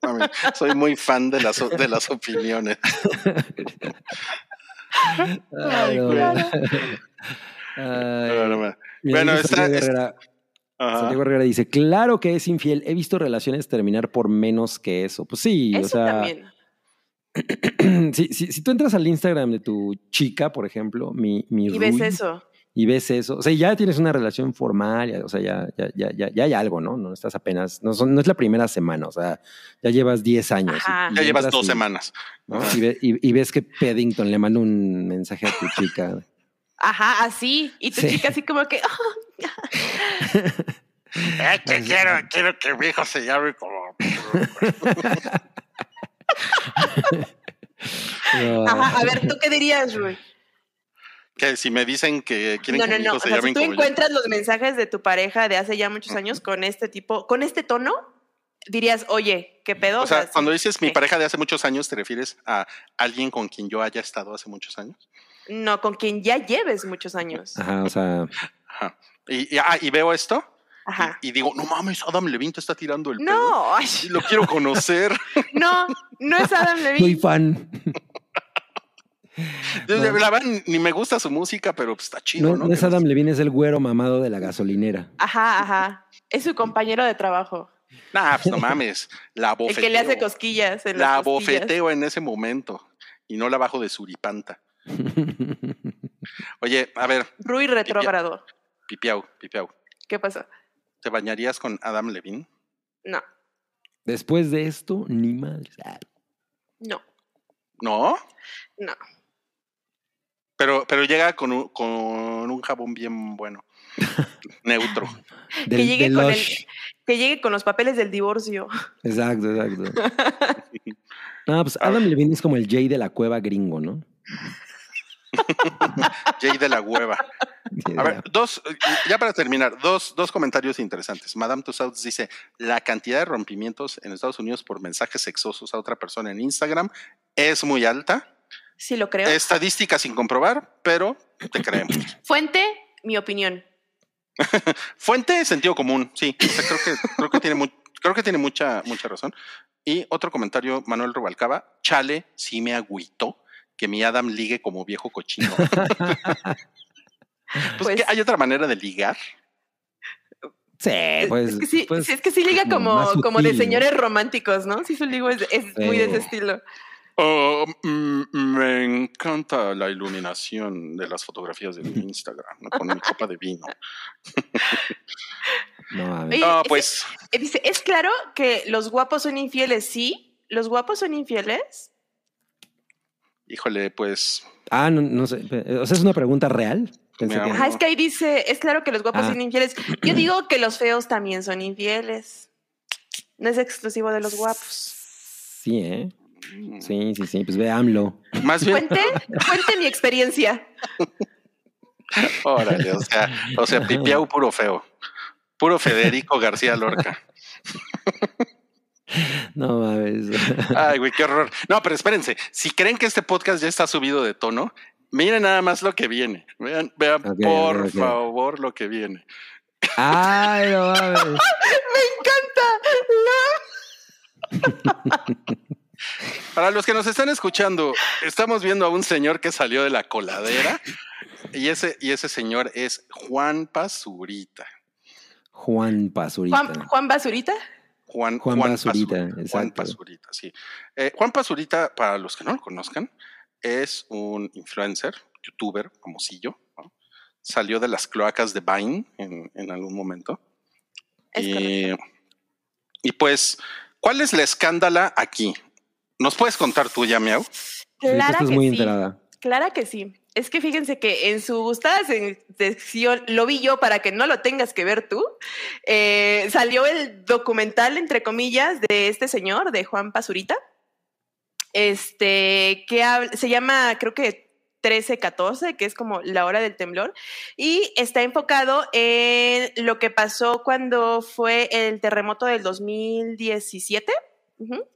Mami, Soy muy fan de las, de las opiniones. Ay, no. claro. No, no Bueno, está- Santiago Herrera, Ajá. Santiago Herrera dice, claro que es infiel. He visto relaciones terminar por menos que eso. Pues sí, Eso o sea, también. si, si, si tú entras al Instagram de tu chica, por ejemplo, mi, mi Y ves eso. y ves eso, o sea, ya tienes una relación formal, ya- o sea, ya, ya, ya, ya, ya hay algo, ¿no? No estás apenas, no, son- no es la primera semana, o sea, ya llevas 10 años. Ajá. Ya llevas dos y- semanas. ¿no? Y, ve- y- y ves que Paddington le manda un mensaje a tu chica. Ajá, así. Y tu Sí. chica así como que, Es que quiero, quiero que mi hijo se llame como. No, ajá, a ver, ¿tú qué dirías, Rui? Que si me dicen que quieren No, que no, mi no. hijo O se sea, llame si tú como yo. encuentras los mensajes de tu pareja de hace ya muchos años con este tipo, con este tono, dirías, oye, ¿qué pedo? O sea, cuando dices mi ¿qué? pareja de hace muchos años, ¿te refieres a alguien con quien yo haya estado hace muchos años? No, con quien ya lleves muchos años. Ajá, o sea, Ajá. Y, y- ah, y veo esto Ajá. y, y digo, no mames, Adam Levine te está tirando el pelo. No, ay, Y Lo quiero conocer. no, no es Adam soy Levine. fan. Yo, No. La verdad, ni me gusta su música, pero pues, está chido, No, ¿no? no es Adam Levine, es el güero mamado de la gasolinera. Ajá, ajá. Es su compañero de trabajo. Nah, pues no mames. La El bofeteo. que le hace cosquillas. En La las bofeteo en ese momento. Y no la bajo de suripanta. Oye, a ver, Rui retrógrado. pipiau, pipiau. ¿Qué pasó? ¿Te bañarías con Adam Levine? No, Después de esto, ni madre. no, No, no. pero, pero llega con un, con un jabón bien bueno. Neutro. Del- que, llegue con el, que llegue con los papeles del divorcio. Exacto, exacto. No, pues Adam Levine es como el Jay de la cueva gringo, ¿no? Jay de la hueva. A ver, dos, ya para terminar, dos, dos comentarios interesantes. Madame Tussauds dice, la cantidad de rompimientos en Estados Unidos por mensajes sexosos a otra persona en Instagram es muy alta. Sí, lo creo. Estadística sin comprobar, pero te creemos. Fuente, mi opinión. Fuente, sentido común, sí. O sea, creo que, creo que tiene mu- creo que tiene mucha, mucha razón. Y otro comentario, Manuel Rubalcaba, chale, sí me agüitó que mi Adam ligue como viejo cochino. pues, Pues-. ¿hay otra manera de ligar? Sí, pues. es, que sí, pues, sí, es que sí liga como como, de señores románticos, ¿no? Sí, su ligo es, es muy de ese estilo. Oh, mm, me encanta la iluminación de las fotografías de mi Instagram, ¿no? con mi copa de vino. No, a ver. Oye, No, pues, eh, dice, ¿es claro que los guapos son infieles? Sí, los guapos son infieles. Híjole, pues, Ah, no, no sé. O sea, es una pregunta real. Pensé que- Ajá, es que ahí dice, es claro que los guapos Ah. son infieles. Yo digo que los feos también son infieles. No es exclusivo de los guapos. Sí, ¿eh? Sí, sí, sí. Pues ve AMLO. más bien, Cuente, cuente mi experiencia. órale, o sea, o sea, pipiau puro feo. Puro Federico García Lorca. No mames. Ay, güey, qué horror. No, pero espérense. Si creen que este podcast ya está subido de tono, miren nada más lo que viene. Vean, por favor lo que viene. Ay, no mames. Me encanta. Para los que nos están escuchando, estamos viendo a un señor que salió de la coladera Y ese, y ese señor es Juan Pazurita. Juan Pazurita. Juan, Juan Basurita. Juan, Juan Pazurita, Juan. Pazurita, sí. Eh, Juan Pazurita, para los que no lo conozcan, es un influencer, youtuber, famosillo. ¿no? Salió de las cloacas de Vine en, en algún momento. Es y, correcto. y pues, ¿cuál es la escándala aquí? ¿Nos puedes contar tú, ya, Miau? Sí, tú estás que muy sí. enterada. Clara que sí. Es que fíjense que en su gustada se- sección, lo vi yo para que no lo tengas que ver tú, eh, salió el documental, entre comillas, de este señor, de Juan Pazurita, este, que se llama, creo que 13-14, que es como la hora del temblor, y está enfocado en lo que pasó cuando fue el terremoto del 2017. Ujú.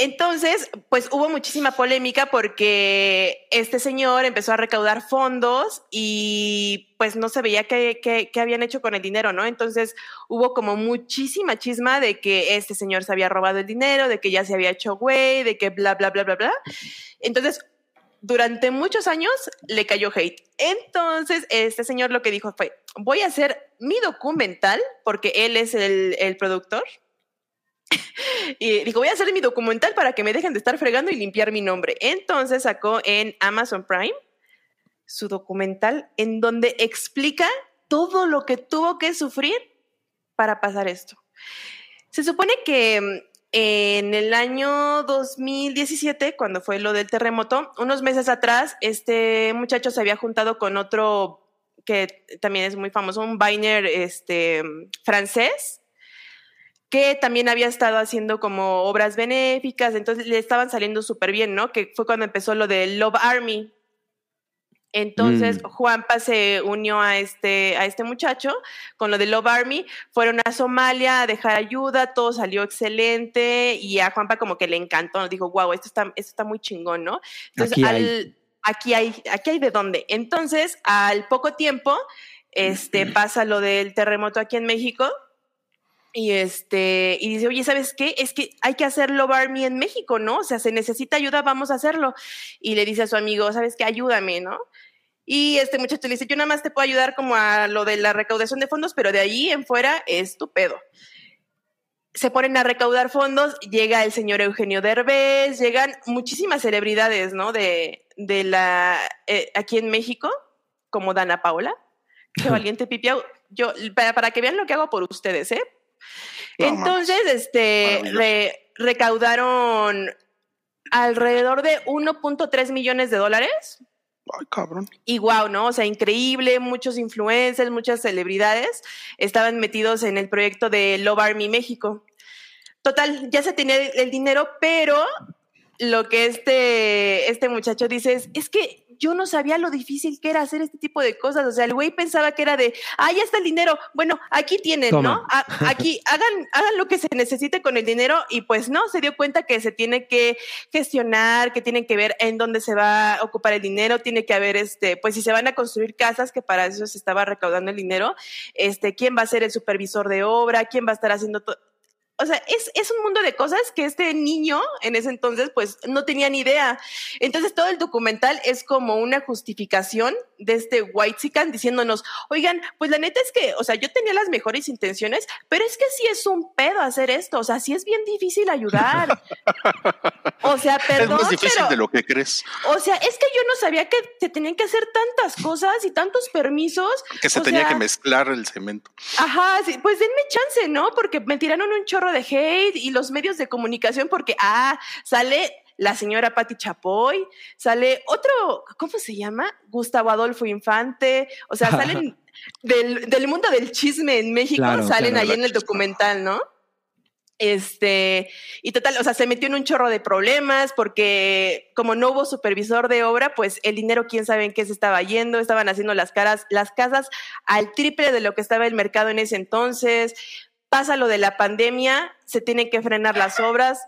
Entonces, pues hubo muchísima polémica porque este señor empezó a recaudar fondos y pues no se veía qué, qué- qué habían hecho con el dinero, ¿no? Entonces hubo como muchísima chisma de que este señor se había robado el dinero, de que ya se había hecho güey, de que bla, bla, bla, bla, bla. Entonces, durante muchos años le cayó hate. Entonces, este señor lo que dijo fue, voy a hacer mi documental, porque él es el, el productor. y dijo, voy a hacer mi documental para que me dejen de estar fregando y limpiar mi nombre. Entonces sacó en Amazon Prime su documental en donde explica todo lo que tuvo que sufrir para pasar esto. Se supone que mm, en el año 2017, cuando fue lo del terremoto, unos meses atrás, este muchacho se había juntado con otro que también es muy famoso, un Viner este, francés, que también había estado haciendo como obras benéficas, entonces le estaban saliendo súper bien, ¿no? Que fue cuando empezó lo de Love Army. Entonces Mm. Juanpa se unió a este, a este muchacho con lo de Love Army, fueron a Somalia a dejar ayuda, todo salió excelente y a Juanpa como que le encantó, dijo, wow, esto está, esto está muy chingón, ¿no? Entonces, Aquí al- hay. aquí hay, aquí hay de dónde. Entonces, al poco tiempo, este, pasa lo del terremoto aquí en México y este, y dice, oye, ¿sabes qué? Es que hay que hacer Love Army en México, ¿no? O sea, se necesita ayuda, vamos a hacerlo. Y le dice a su amigo, ¿sabes qué? Ayúdame, ¿no? Y este muchacho le dice, yo nada más te puedo ayudar como a lo de la recaudación de fondos, pero de ahí en fuera es tu pedo. Se ponen a recaudar fondos, llega el señor Eugenio Derbez, llegan muchísimas celebridades, ¿no? De, de la, eh, aquí en México, como Dana Paola. Qué valiente pipiao. Yo, para, para que vean lo que hago por ustedes, ¿eh? No, Entonces, este, re- recaudaron alrededor de 1.3 millones de dólares. Ay, cabrón. Y wow, ¿no? O sea, increíble, muchos influencers, muchas celebridades estaban metidos en el proyecto de Love Army México. Total, ya se tenía el dinero, pero lo que este, este muchacho dice es, es que yo no sabía lo difícil que era hacer este tipo de cosas. O sea, el güey pensaba que era de, ah, ya está el dinero. Bueno, aquí tienen, Toma. ¿no? A- aquí hagan, hagan lo que se necesite con el dinero. Y pues no, se dio cuenta que se tiene que gestionar, que tienen que ver en dónde se va a ocupar el dinero, tiene que haber, este, pues si se van a construir casas, que para eso se estaba recaudando el dinero, este, quién va a ser el supervisor de obra, quién va a estar haciendo todo. O sea, es, es un mundo de cosas que este niño en ese entonces pues no tenía ni idea. Entonces todo el documental es como una justificación de este white diciéndonos, oigan, pues la neta es que, o sea, yo tenía las mejores intenciones, pero es que sí es un pedo hacer esto, o sea, sí es bien difícil ayudar. O sea, perdón, es más difícil pero... de lo que crees. O sea, es que yo no sabía que se tenían que hacer tantas cosas y tantos permisos. Que se O tenía sea, que mezclar el cemento. Ajá, sí, pues denme chance, ¿no? Porque me tiraron un chorro de hate y los medios de comunicación porque, ah, sale la señora Patti Chapoy, sale otro, ¿cómo se llama? Gustavo Adolfo Infante, o sea, salen del, del mundo del chisme en México, Claro, salen claro. ahí en el documental, ¿no? Este, y total, o sea, se metió en un chorro de problemas porque como no hubo supervisor de obra, pues el dinero quién sabe en qué se estaba yendo, estaban haciendo las caras, las casas al triple de lo que estaba el mercado en ese entonces. Pasa lo de la pandemia, se tienen que frenar las obras.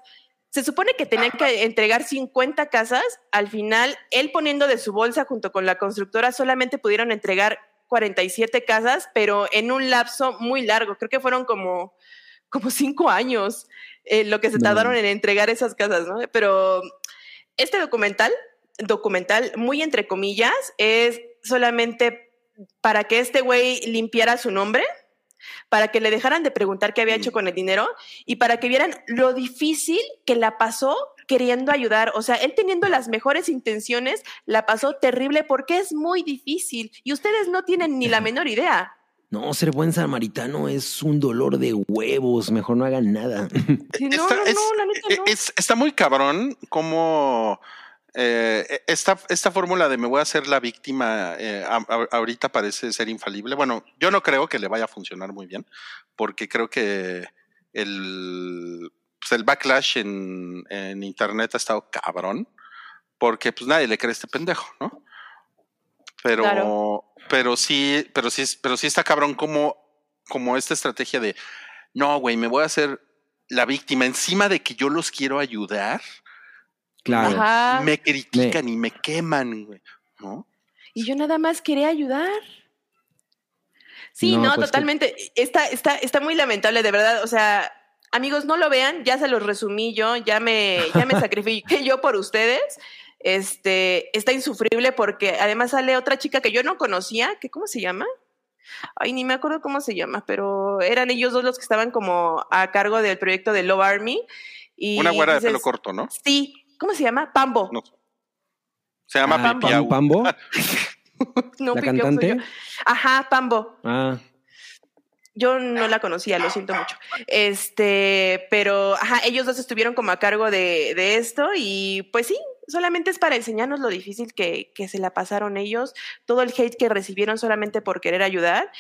Se supone que tenían que entregar 50 casas, al final él poniendo de su bolsa junto con la constructora solamente pudieron entregar 47 casas, pero en un lapso muy largo, creo que fueron como como cinco años eh, lo que se No. tardaron en entregar esas casas, ¿no? Pero este documental, documental muy entre comillas, es solamente para que este güey limpiara su nombre, para que le dejaran de preguntar qué había hecho con el dinero y para que vieran lo difícil que la pasó queriendo ayudar. O sea, él teniendo las mejores intenciones, la pasó terrible porque es muy difícil y ustedes no tienen ni la menor idea. No, ser buen samaritano es un dolor de huevos. Mejor no hagan nada. Sí, no, Está- no, es- no, la neta no. es- está muy cabrón como eh, esta, esta fórmula de me voy a hacer la víctima eh, a- a- ahorita parece ser infalible. Bueno, yo no creo que le vaya a funcionar muy bien porque creo que el, pues, el backlash en, en internet ha estado cabrón porque pues nadie le cree a este pendejo, ¿no? Pero, Claro. pero sí, pero sí, pero sí está cabrón como, como esta estrategia de no, güey, me voy a hacer la víctima encima de que yo los quiero ayudar. Claro. Ajá. Me critican y me queman, güey. ¿No? Y yo nada más quería ayudar. Sí, No, no, pues, totalmente. Está, está, está muy lamentable, de verdad. O sea, amigos, no lo vean, ya se los resumí yo, ya me, ya me sacrifiqué yo por ustedes. Este, está insufrible porque además sale otra chica que yo no conocía, que ¿cómo se llama? Ay, ni me acuerdo cómo se llama, pero eran ellos dos los que estaban como a cargo del proyecto de Love Army. Y Una güera de pelo corto, ¿no? Sí, ¿cómo se llama? Pambo. No. Se llama Ah. Pambo. No, ¿La Pipiau soy cantante? yo. Ajá, Pambo. Ah, Yo no la conocía, lo siento mucho. Este, pero ajá, ellos dos estuvieron como a cargo de, de esto y pues sí, solamente es para enseñarnos lo difícil que, que se la pasaron ellos, todo el hate que recibieron solamente por querer ayudar.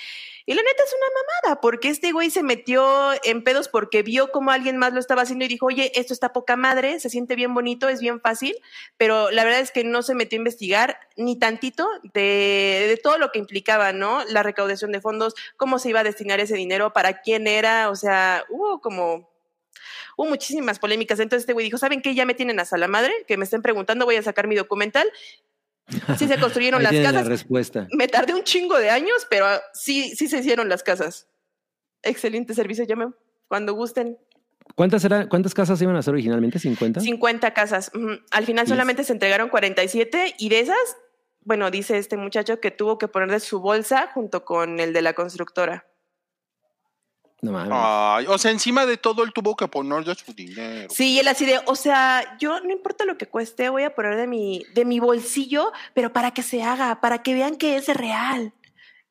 Y la neta es una mamada, porque este güey se metió en pedos porque vio cómo alguien más lo estaba haciendo y dijo, oye, esto está poca madre, se siente bien bonito, es bien fácil, pero la verdad es que no se metió a investigar ni tantito de, todo lo que implicaba, ¿no? La recaudación de fondos, cómo se iba a destinar ese dinero, para quién era, o sea, hubo como hubo muchísimas polémicas. Entonces este güey dijo, ¿saben qué? Ya me tienen hasta la madre, que me estén preguntando, voy a sacar mi documental. Sí se construyeron ahí las casas. la respuesta. Me tardé un chingo de años, pero sí, sí se hicieron las casas. Excelente servicio, llamen cuando gusten. ¿Cuántas, eran, ¿Cuántas casas iban a ser originalmente? ¿50? 50 casas. Al final solamente se entregaron 47 y de esas, bueno, dice este muchacho que tuvo que poner de su bolsa junto con el de la constructora. No mames. Ay, o sea, encima de todo él tuvo que poner de su dinero. Sí, él así de, o sea, yo no importa lo que cueste, voy a poner de mi, de mi bolsillo, pero para que se haga, para que vean que es real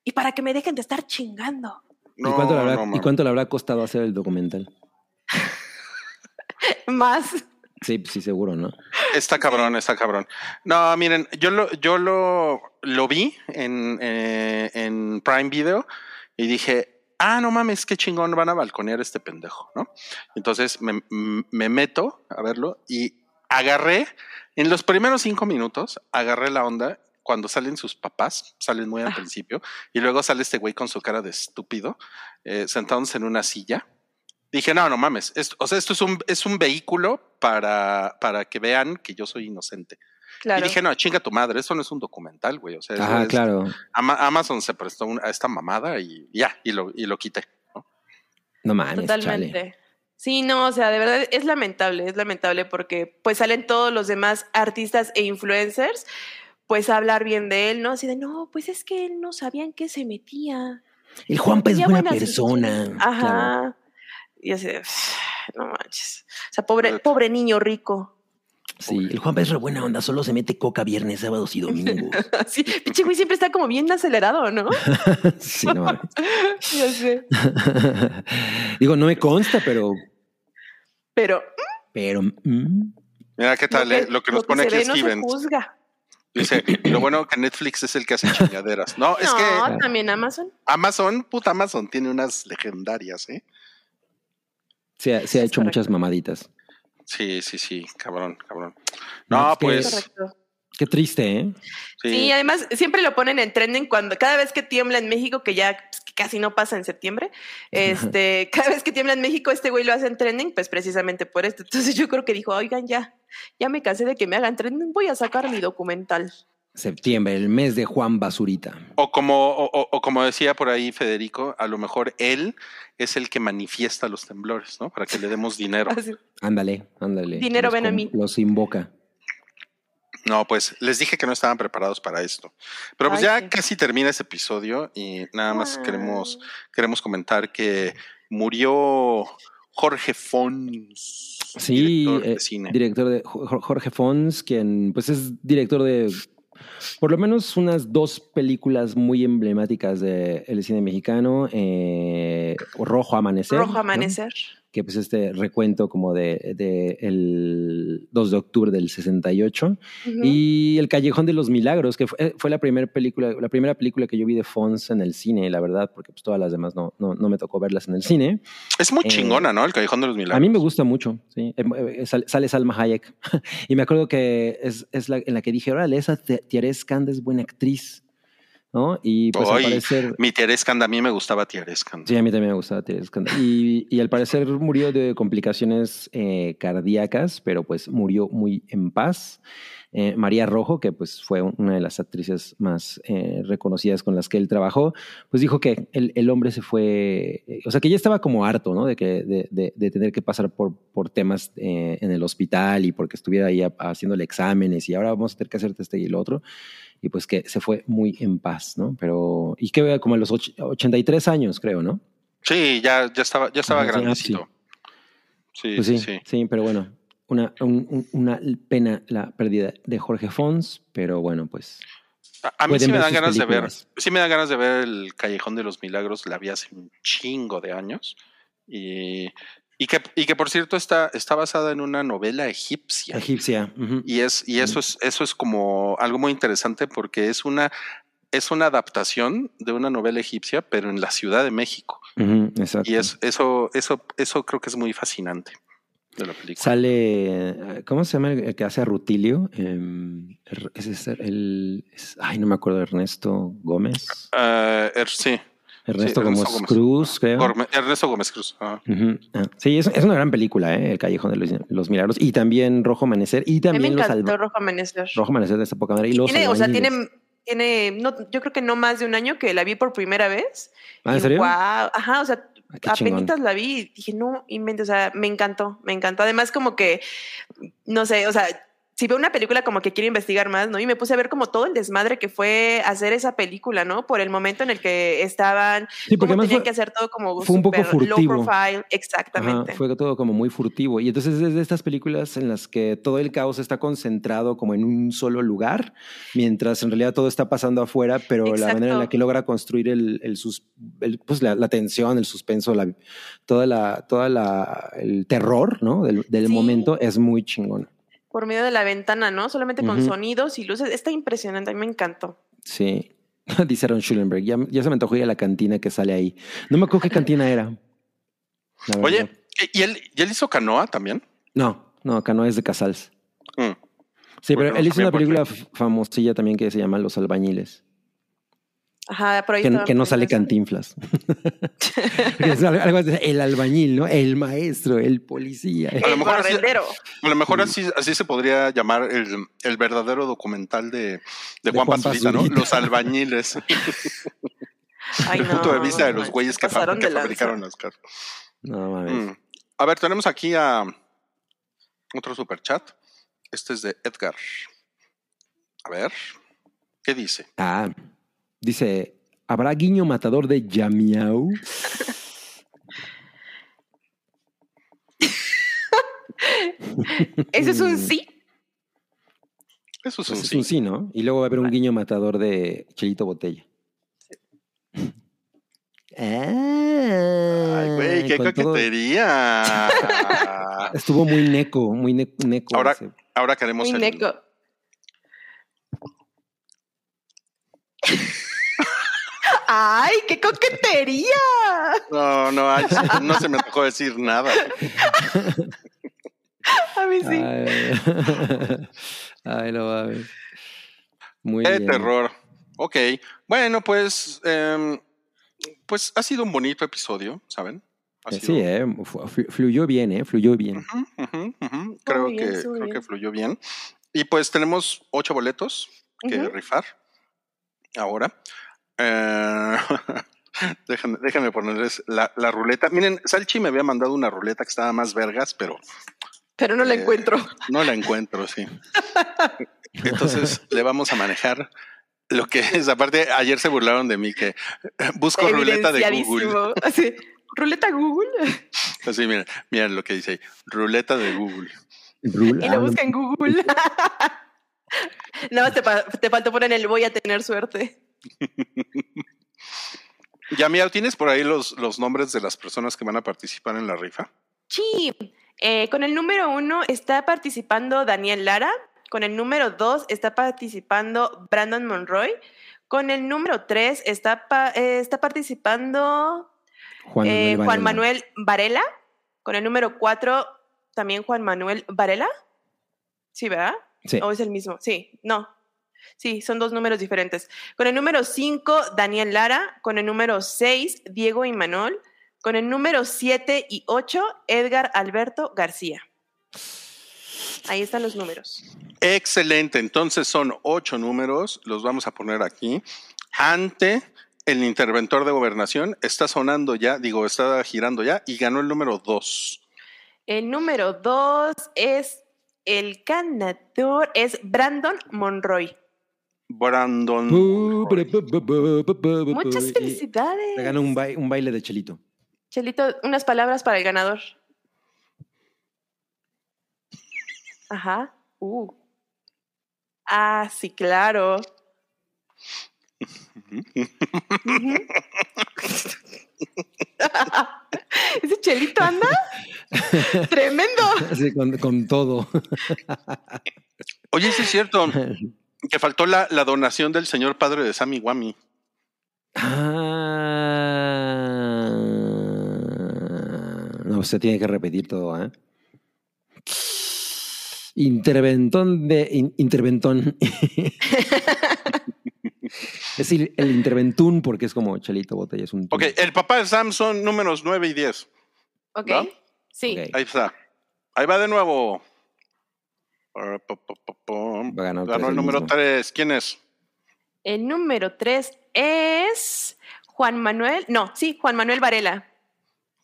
y para que me dejen de estar chingando. ¿Y, cuánto le habrá, no, ¿Y mames. cuánto le habrá costado hacer el documental? Más. Sí, sí, seguro, ¿no? Está cabrón, está cabrón. No, miren, yo lo, yo lo, lo vi en, eh, en Prime Video y dije, ah, no mames, qué chingón van a balconear a este pendejo, ¿no? Entonces me, me meto a verlo y agarré, en los primeros cinco minutos, agarré la onda cuando salen sus papás, salen muy al Ah. principio, y luego sale este güey con su cara de estúpido, eh, sentándose en una silla. Dije, no, no mames. Esto, o sea, esto es un, es un vehículo para, para que vean que yo soy inocente. Claro. Y dije, no, chinga tu madre, eso no es un documental, güey. O sea, es- claro. Ama- Amazon se prestó a esta mamada y ya, y lo, y lo quité. ¿no? No mames, Totalmente. chale. Sí, no, o sea, de verdad es lamentable, es lamentable porque pues salen todos los demás artistas e influencers pues a hablar bien de él, ¿no? Así de, no, pues es que él no sabía en qué se metía. El Juanpa es buena buenas persona. Ajá. claro. Y así, de, no manches. O sea, pobre, pobre niño rico. Sí, el Juanpa es re buena onda, solo se mete coca viernes, sábados y domingos. Así, pinche güey siempre está como bien acelerado, ¿no? sí, no mames. Ya sé. Digo, no me consta, pero. Pero Pero. mm, Mira qué tal, eh, lo que nos pone se aquí ve no se Steven. juzga. Dice, lo bueno que Netflix es el que hace chingaderas. No, es no, que también Amazon. Amazon, puta Amazon, tiene unas legendarias, ¿eh? se, ha, se ha Es hecho muchas mamaditas. Sí, sí, sí, cabrón, cabrón. No, pues, Correcto. Qué triste, ¿eh? Sí. sí. además siempre lo ponen en trending cuando cada vez que tiembla en México, que ya pues, que casi no pasa en septiembre, este, cada vez que tiembla en México, este güey lo hace en trending, pues precisamente por esto. Entonces yo creo que dijo, oigan, ya, ya me cansé de que me hagan trending, voy a sacar mi documental. Septiembre, el mes de Juan Basurita. O como, o, o- o como decía por ahí Federico, a lo mejor él es el que manifiesta los temblores, ¿no? Para que le demos dinero. Ándale, ándale. Dinero, Los ven a mí. Los invoca. No, pues les dije que no estaban preparados para esto. Pero pues Ay, ya sí. casi termina ese episodio y nada más Ay. queremos, queremos comentar que murió Jorge Fons, Sí, director eh, de cine. director de Jo- Jorge Fons, quien pues es director de por lo menos unas dos películas muy emblemáticas del cine mexicano, eh, Rojo Amanecer. Rojo ¿no? Que pues este recuento como de, de el 2 de octubre del 68 Ujú. y El Callejón de los Milagros, que fue, fue la primera película, la primera película que yo vi de Fons en el cine, la verdad, porque pues todas las demás no, no, no me tocó verlas en el cine. Es muy eh, chingona, ¿no? El Callejón de los Milagros. A mí me gusta mucho, sí. Eh, eh, sal- Sale Salma Hayek. y me acuerdo que es, es la en la que dije, órale, esa Tiare Skanda es buena actriz, ¿no? Y pues al Ay, parecer... Mi Tierescanda, a mí me gustaba Tierescanda. Sí, a mí también me gustaba Tiare Skanda. Y, y al parecer murió de complicaciones eh, cardíacas, pero pues murió muy en paz. Eh, María Rojo, que pues fue una de las actrices más eh, reconocidas con las que él trabajó, pues dijo que el, el hombre se fue, eh, o sea que ya estaba como harto, ¿no? De, que, de, de- de tener que pasar por, por temas en el hospital y porque estuviera ahí a- haciéndole exámenes y ahora vamos a tener que hacerte este y el otro. Y pues que se fue muy en paz, ¿no? Pero, y que como a los och- 83 años, creo, ¿no? Sí, ya, ya estaba, ya estaba ah, grandecito. Sí, Pues sí, sí, sí. pero bueno, una, un- un- una pena la pérdida de Jorge Fons, pero bueno, pues A, a mí sí me dan ganas de ver, sí me dan ganas de ver el Callejón de los Milagros, la vi hace un chingo de años. Y, y que, y que por cierto está, está basada en una novela egipcia. egipcia. Y es, y eso es, eso es como algo muy interesante porque es una, es una adaptación de una novela egipcia, pero en la Ciudad de México. Exacto. Y es, eso, eso, eso creo que es muy fascinante de la película. Sale, ¿cómo se llama el que hace a Rutilio? Em, er- es el, es- ay, no me acuerdo, Ernesto Gómez. Ah, er- sí, Ernesto, Ernesto Gómez Gómez. Cruz, creo. Gorme- Ernesto Gómez Cruz. ah. Ah, Sí, es, es una gran película, ¿eh? El Callejón de los, los Milagros. Y también Rojo Amanecer. Y también los Rojo Amanecer. Rojo Amanecer de esta poca madre. Y los Tiene, o sea, tiene, tiene, no, yo creo que no más de un año que la vi por primera vez. ¿Ah, en Y serio? guau, ajá, o sea, Ah, apenas la vi y dije, no, invente, o sea, me encantó, me encantó. Además, como que, no sé, o sea, si veo una película como que quiero investigar más, ¿no? Y me puse a ver como todo el desmadre que fue hacer esa película, ¿no? Por el momento en el que estaban, Sí, porque cómo además tenían fue- que hacer todo como fue un poco súper low furtivo. profile, exactamente. Ajá, fue todo como muy furtivo. Y entonces es de estas películas en las que todo el caos está concentrado como en un solo lugar, mientras en realidad todo está pasando afuera, pero la manera en la que logra construir el, el sus- el, pues la, la tensión, el suspenso, la, toda la, toda la, el terror, ¿no? Del, del Sí. momento es muy chingón. Por medio de la ventana, ¿no? Solamente con sonidos y luces. Está impresionante, a mí me encantó. Sí. Dice Aaron Schulenberg. Ya, ya se me antojó ir a la cantina que sale ahí. No me acuerdo qué cantina era. Oye, ¿y él, ¿y él hizo canoa también? No, no, no es de Casals. Mm. Sí, Porque pero no él hizo una película famosilla también que se llama Los Albañiles. Ajá, por ahí Que, no sale cantinflas. el albañil, ¿no? El maestro, el policía. eso. A lo El mejor así-. A lo mejor así, así se podría llamar el, el verdadero documental de, de Juan, Juan Pazurita, ¿no? Los albañiles. Ay, el punto de vista de los güeyes que, fa- que fabricaron las casas. No mames. Mm. A ver, tenemos aquí a otro superchat. Este es de Edgar. A ver, ¿qué dice? Ah, dice, ¿habrá guiño matador de Yamiau? Ese es un Mm. sí. Eso es Pues un es sí. un sí, ¿no? Y luego va a haber un guiño matador de Chelito Botella. Ah, Ay, güey, qué todo- coquetería. Estuvo muy neco, muy ne- neco. Ahora- ese. Ahora queremos Muy el, neco. ¡Ay, qué coquetería! No, no, ay, no se me tocó decir nada. A mí sí. Ay, Ay, no mames. Muy Qué bien. terror. Ok, bueno, pues, em, pues ha sido un bonito episodio, ¿saben? Ha Eh, sido- Sí, eh, fluyó bien, ¿eh? Fluyó bien. Ujú, ujú, ujú. Creo, bien, que, creo bien. que fluyó bien. Y pues tenemos ocho boletos que rifar ahora. Eh, déjenme, déjenme ponerles la, la ruleta. Miren, Salchi me había mandado una ruleta que estaba más vergas, pero Pero no la eh, encuentro. no la encuentro, sí. Entonces le vamos a manejar lo que es. Aparte, ayer se burlaron de mí que eh, busco ruleta de Google. Así, ruleta Google. Así, miren, miren lo que dice ahí. Ruleta de Google. Rule- Y lo busca en Google. No, te, pa- te faltó poner el voy a tener suerte. Ya, mira, ¿tienes por ahí los, los nombres de las personas que van a participar en la rifa? Sí, eh, con el número uno está participando Daniel Lara, con el número dos está participando Brandon Monroy, con el número tres está, pa- eh, está participando Juan eh, Manuel Juan Varela. Manuel Varela, con el número cuatro también Juan Manuel Varela. Sí, ¿verdad? Sí. ¿O es el mismo? Sí, no. Sí, son dos números diferentes. Con el número 5, Daniel Lara. Con el número 6, Diego Imanol. Con el número 7 y 8, Edgar Alberto García. Ahí están los números. Excelente, entonces son ocho números, los vamos a poner aquí. Ante el interventor de gobernación, está sonando ya, digo, está girando ya y ganó el número dos. El número 2 es el ganador, es Brandon Monroy. Brandon. Muchas felicidades. Se ganó un, bai- un baile de chelito. Chelito, unas palabras para el ganador. Ajá. Uh. Ah, sí, claro. ¿Ese chelito anda? Tremendo. Así con, con todo. Oye, sí es cierto que faltó la, la donación del señor padre de Sammy Wami. Ah, no, se tiene que repetir todo, ¿eh? Interventón de in- interventón. es decir, el interventún porque es como chelito botella, es un Ok, el papá de Sam son números 9 y 10. Ok. ¿No? Sí. Ahí está. Ahí va de nuevo. Ganó tres el el número mismo. 3. ¿Quién es? El número tres es Juan Manuel. No, sí, Juan Manuel Varela.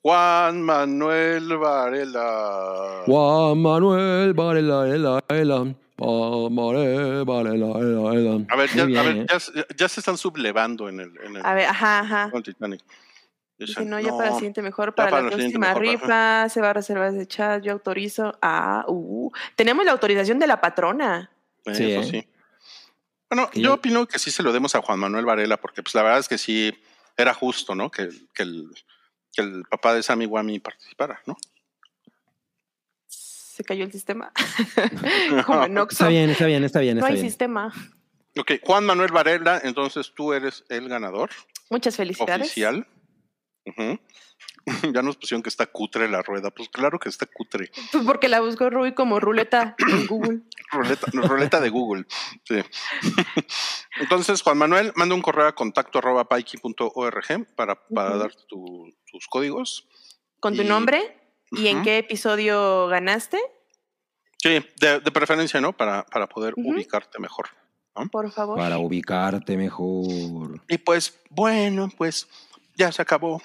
Juan Manuel Varela. Juan Manuel Varela, Varela, Varela. Juan Manuel Varela, Varela, Varela. A ver, ya, a ver, ¿eh? ya, se- ya se están sublevando en el, en el, A ver, ajá, ajá. con Titanic. Dice, Dicen, no, ya para la siguiente mejor, para, para la próxima mejor, rifa, se va a reservar ese chat, yo autorizo. Ah, uh, tenemos la autorización de la patrona. Sí, Eso ¿eh? sí. Bueno, yo yo- opino que sí se lo demos a Juan Manuel Varela, porque pues la verdad es que sí era justo, ¿no? Que, que, el, que el papá de Sammy Wami participara, ¿no? Se cayó el sistema. Como en Oxxo. Está bien, está bien, está bien, No hay bien. sistema. Ok, Juan Manuel Varela, entonces tú eres el ganador Muchas felicidades. oficial. Ujú. Ya nos pusieron que está cutre la rueda. Pues claro que está cutre. Pues porque la buscó Rui como ruleta en Google. Ruleta, ruleta de Google. Sí. Entonces, Juan Manuel, manda un correo a contacto arroba paiki.org para, para darte tu- tus códigos. Con tu Y- nombre y en qué episodio ganaste, Sí, de, de preferencia, ¿no? Para, para poder ubicarte mejor. por favor. Para ubicarte mejor. Y pues, bueno, pues ya se acabó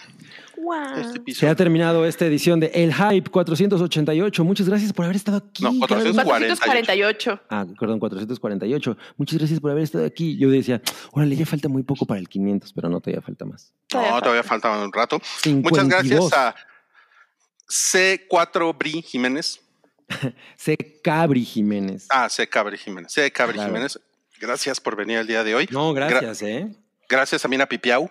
Guau. este Se ha terminado esta edición de El Hype 488. Muchas gracias por haber estado aquí. No, Cada vez- 448. Ah, perdón, 448. Muchas gracias por haber estado aquí. Yo decía, órale, ya falta muy poco para el 500, pero no, todavía falta más. No, todavía falta un rato. 52. Muchas gracias a C4 Bri Jiménez. C. Cabri Jiménez. Ah, C. Cabri Jiménez. C. Cabri Claro. Jiménez. Gracias por venir el día de hoy. No, gracias, ¿eh? Gracias a Mina Pipiau.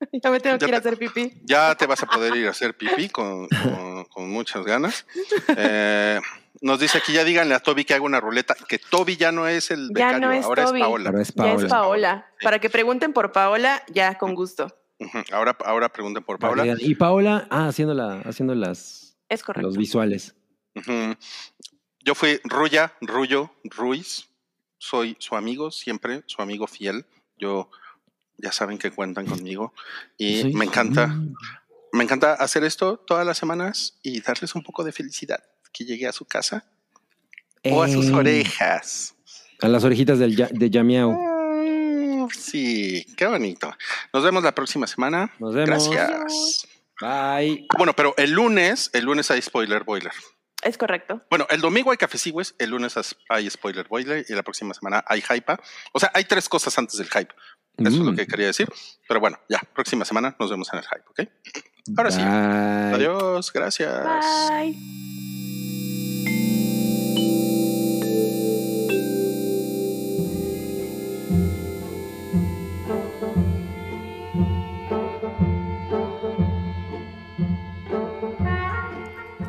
Ya me tengo que Ya ir a te- hacer pipí. Ya te vas a poder ir a hacer pipí con, con- con muchas ganas. Eh, nos dice aquí, ya díganle a Toby que haga una ruleta, que Toby ya no es el Ya becario, no es ahora Toby. es Paola. Es Ya Paola. es Paola. Sí. Para que pregunten por Paola, ya con gusto. Ahora, ahora pregunten por Paola. Y Paola, ah, haciendo, la, haciendo las, Es correcto. los visuales. Yo fui Ruya, Rullo, Ruiz. Soy su amigo, siempre su amigo fiel. Yo, ya saben que cuentan conmigo. Y me encanta, me encanta hacer esto todas las semanas y darles un poco de felicidad. Que llegue a su casa o a sus orejas. A las orejitas del, ya- de Yamiao. Mm, Sí, qué bonito. Nos vemos la próxima semana. Nos vemos. Gracias. Bye. Bueno, pero el lunes, el lunes hay spoiler boiler. Es correcto. Bueno, el domingo hay cafecigües, el lunes hay spoiler boiler y la próxima semana hay hype. O sea, hay tres cosas antes del hype. Eso es lo Mm. que quería decir. Pero bueno, ya, próxima semana nos vemos en el hype, ¿ok? Ahora sí. Adiós, gracias. Bye.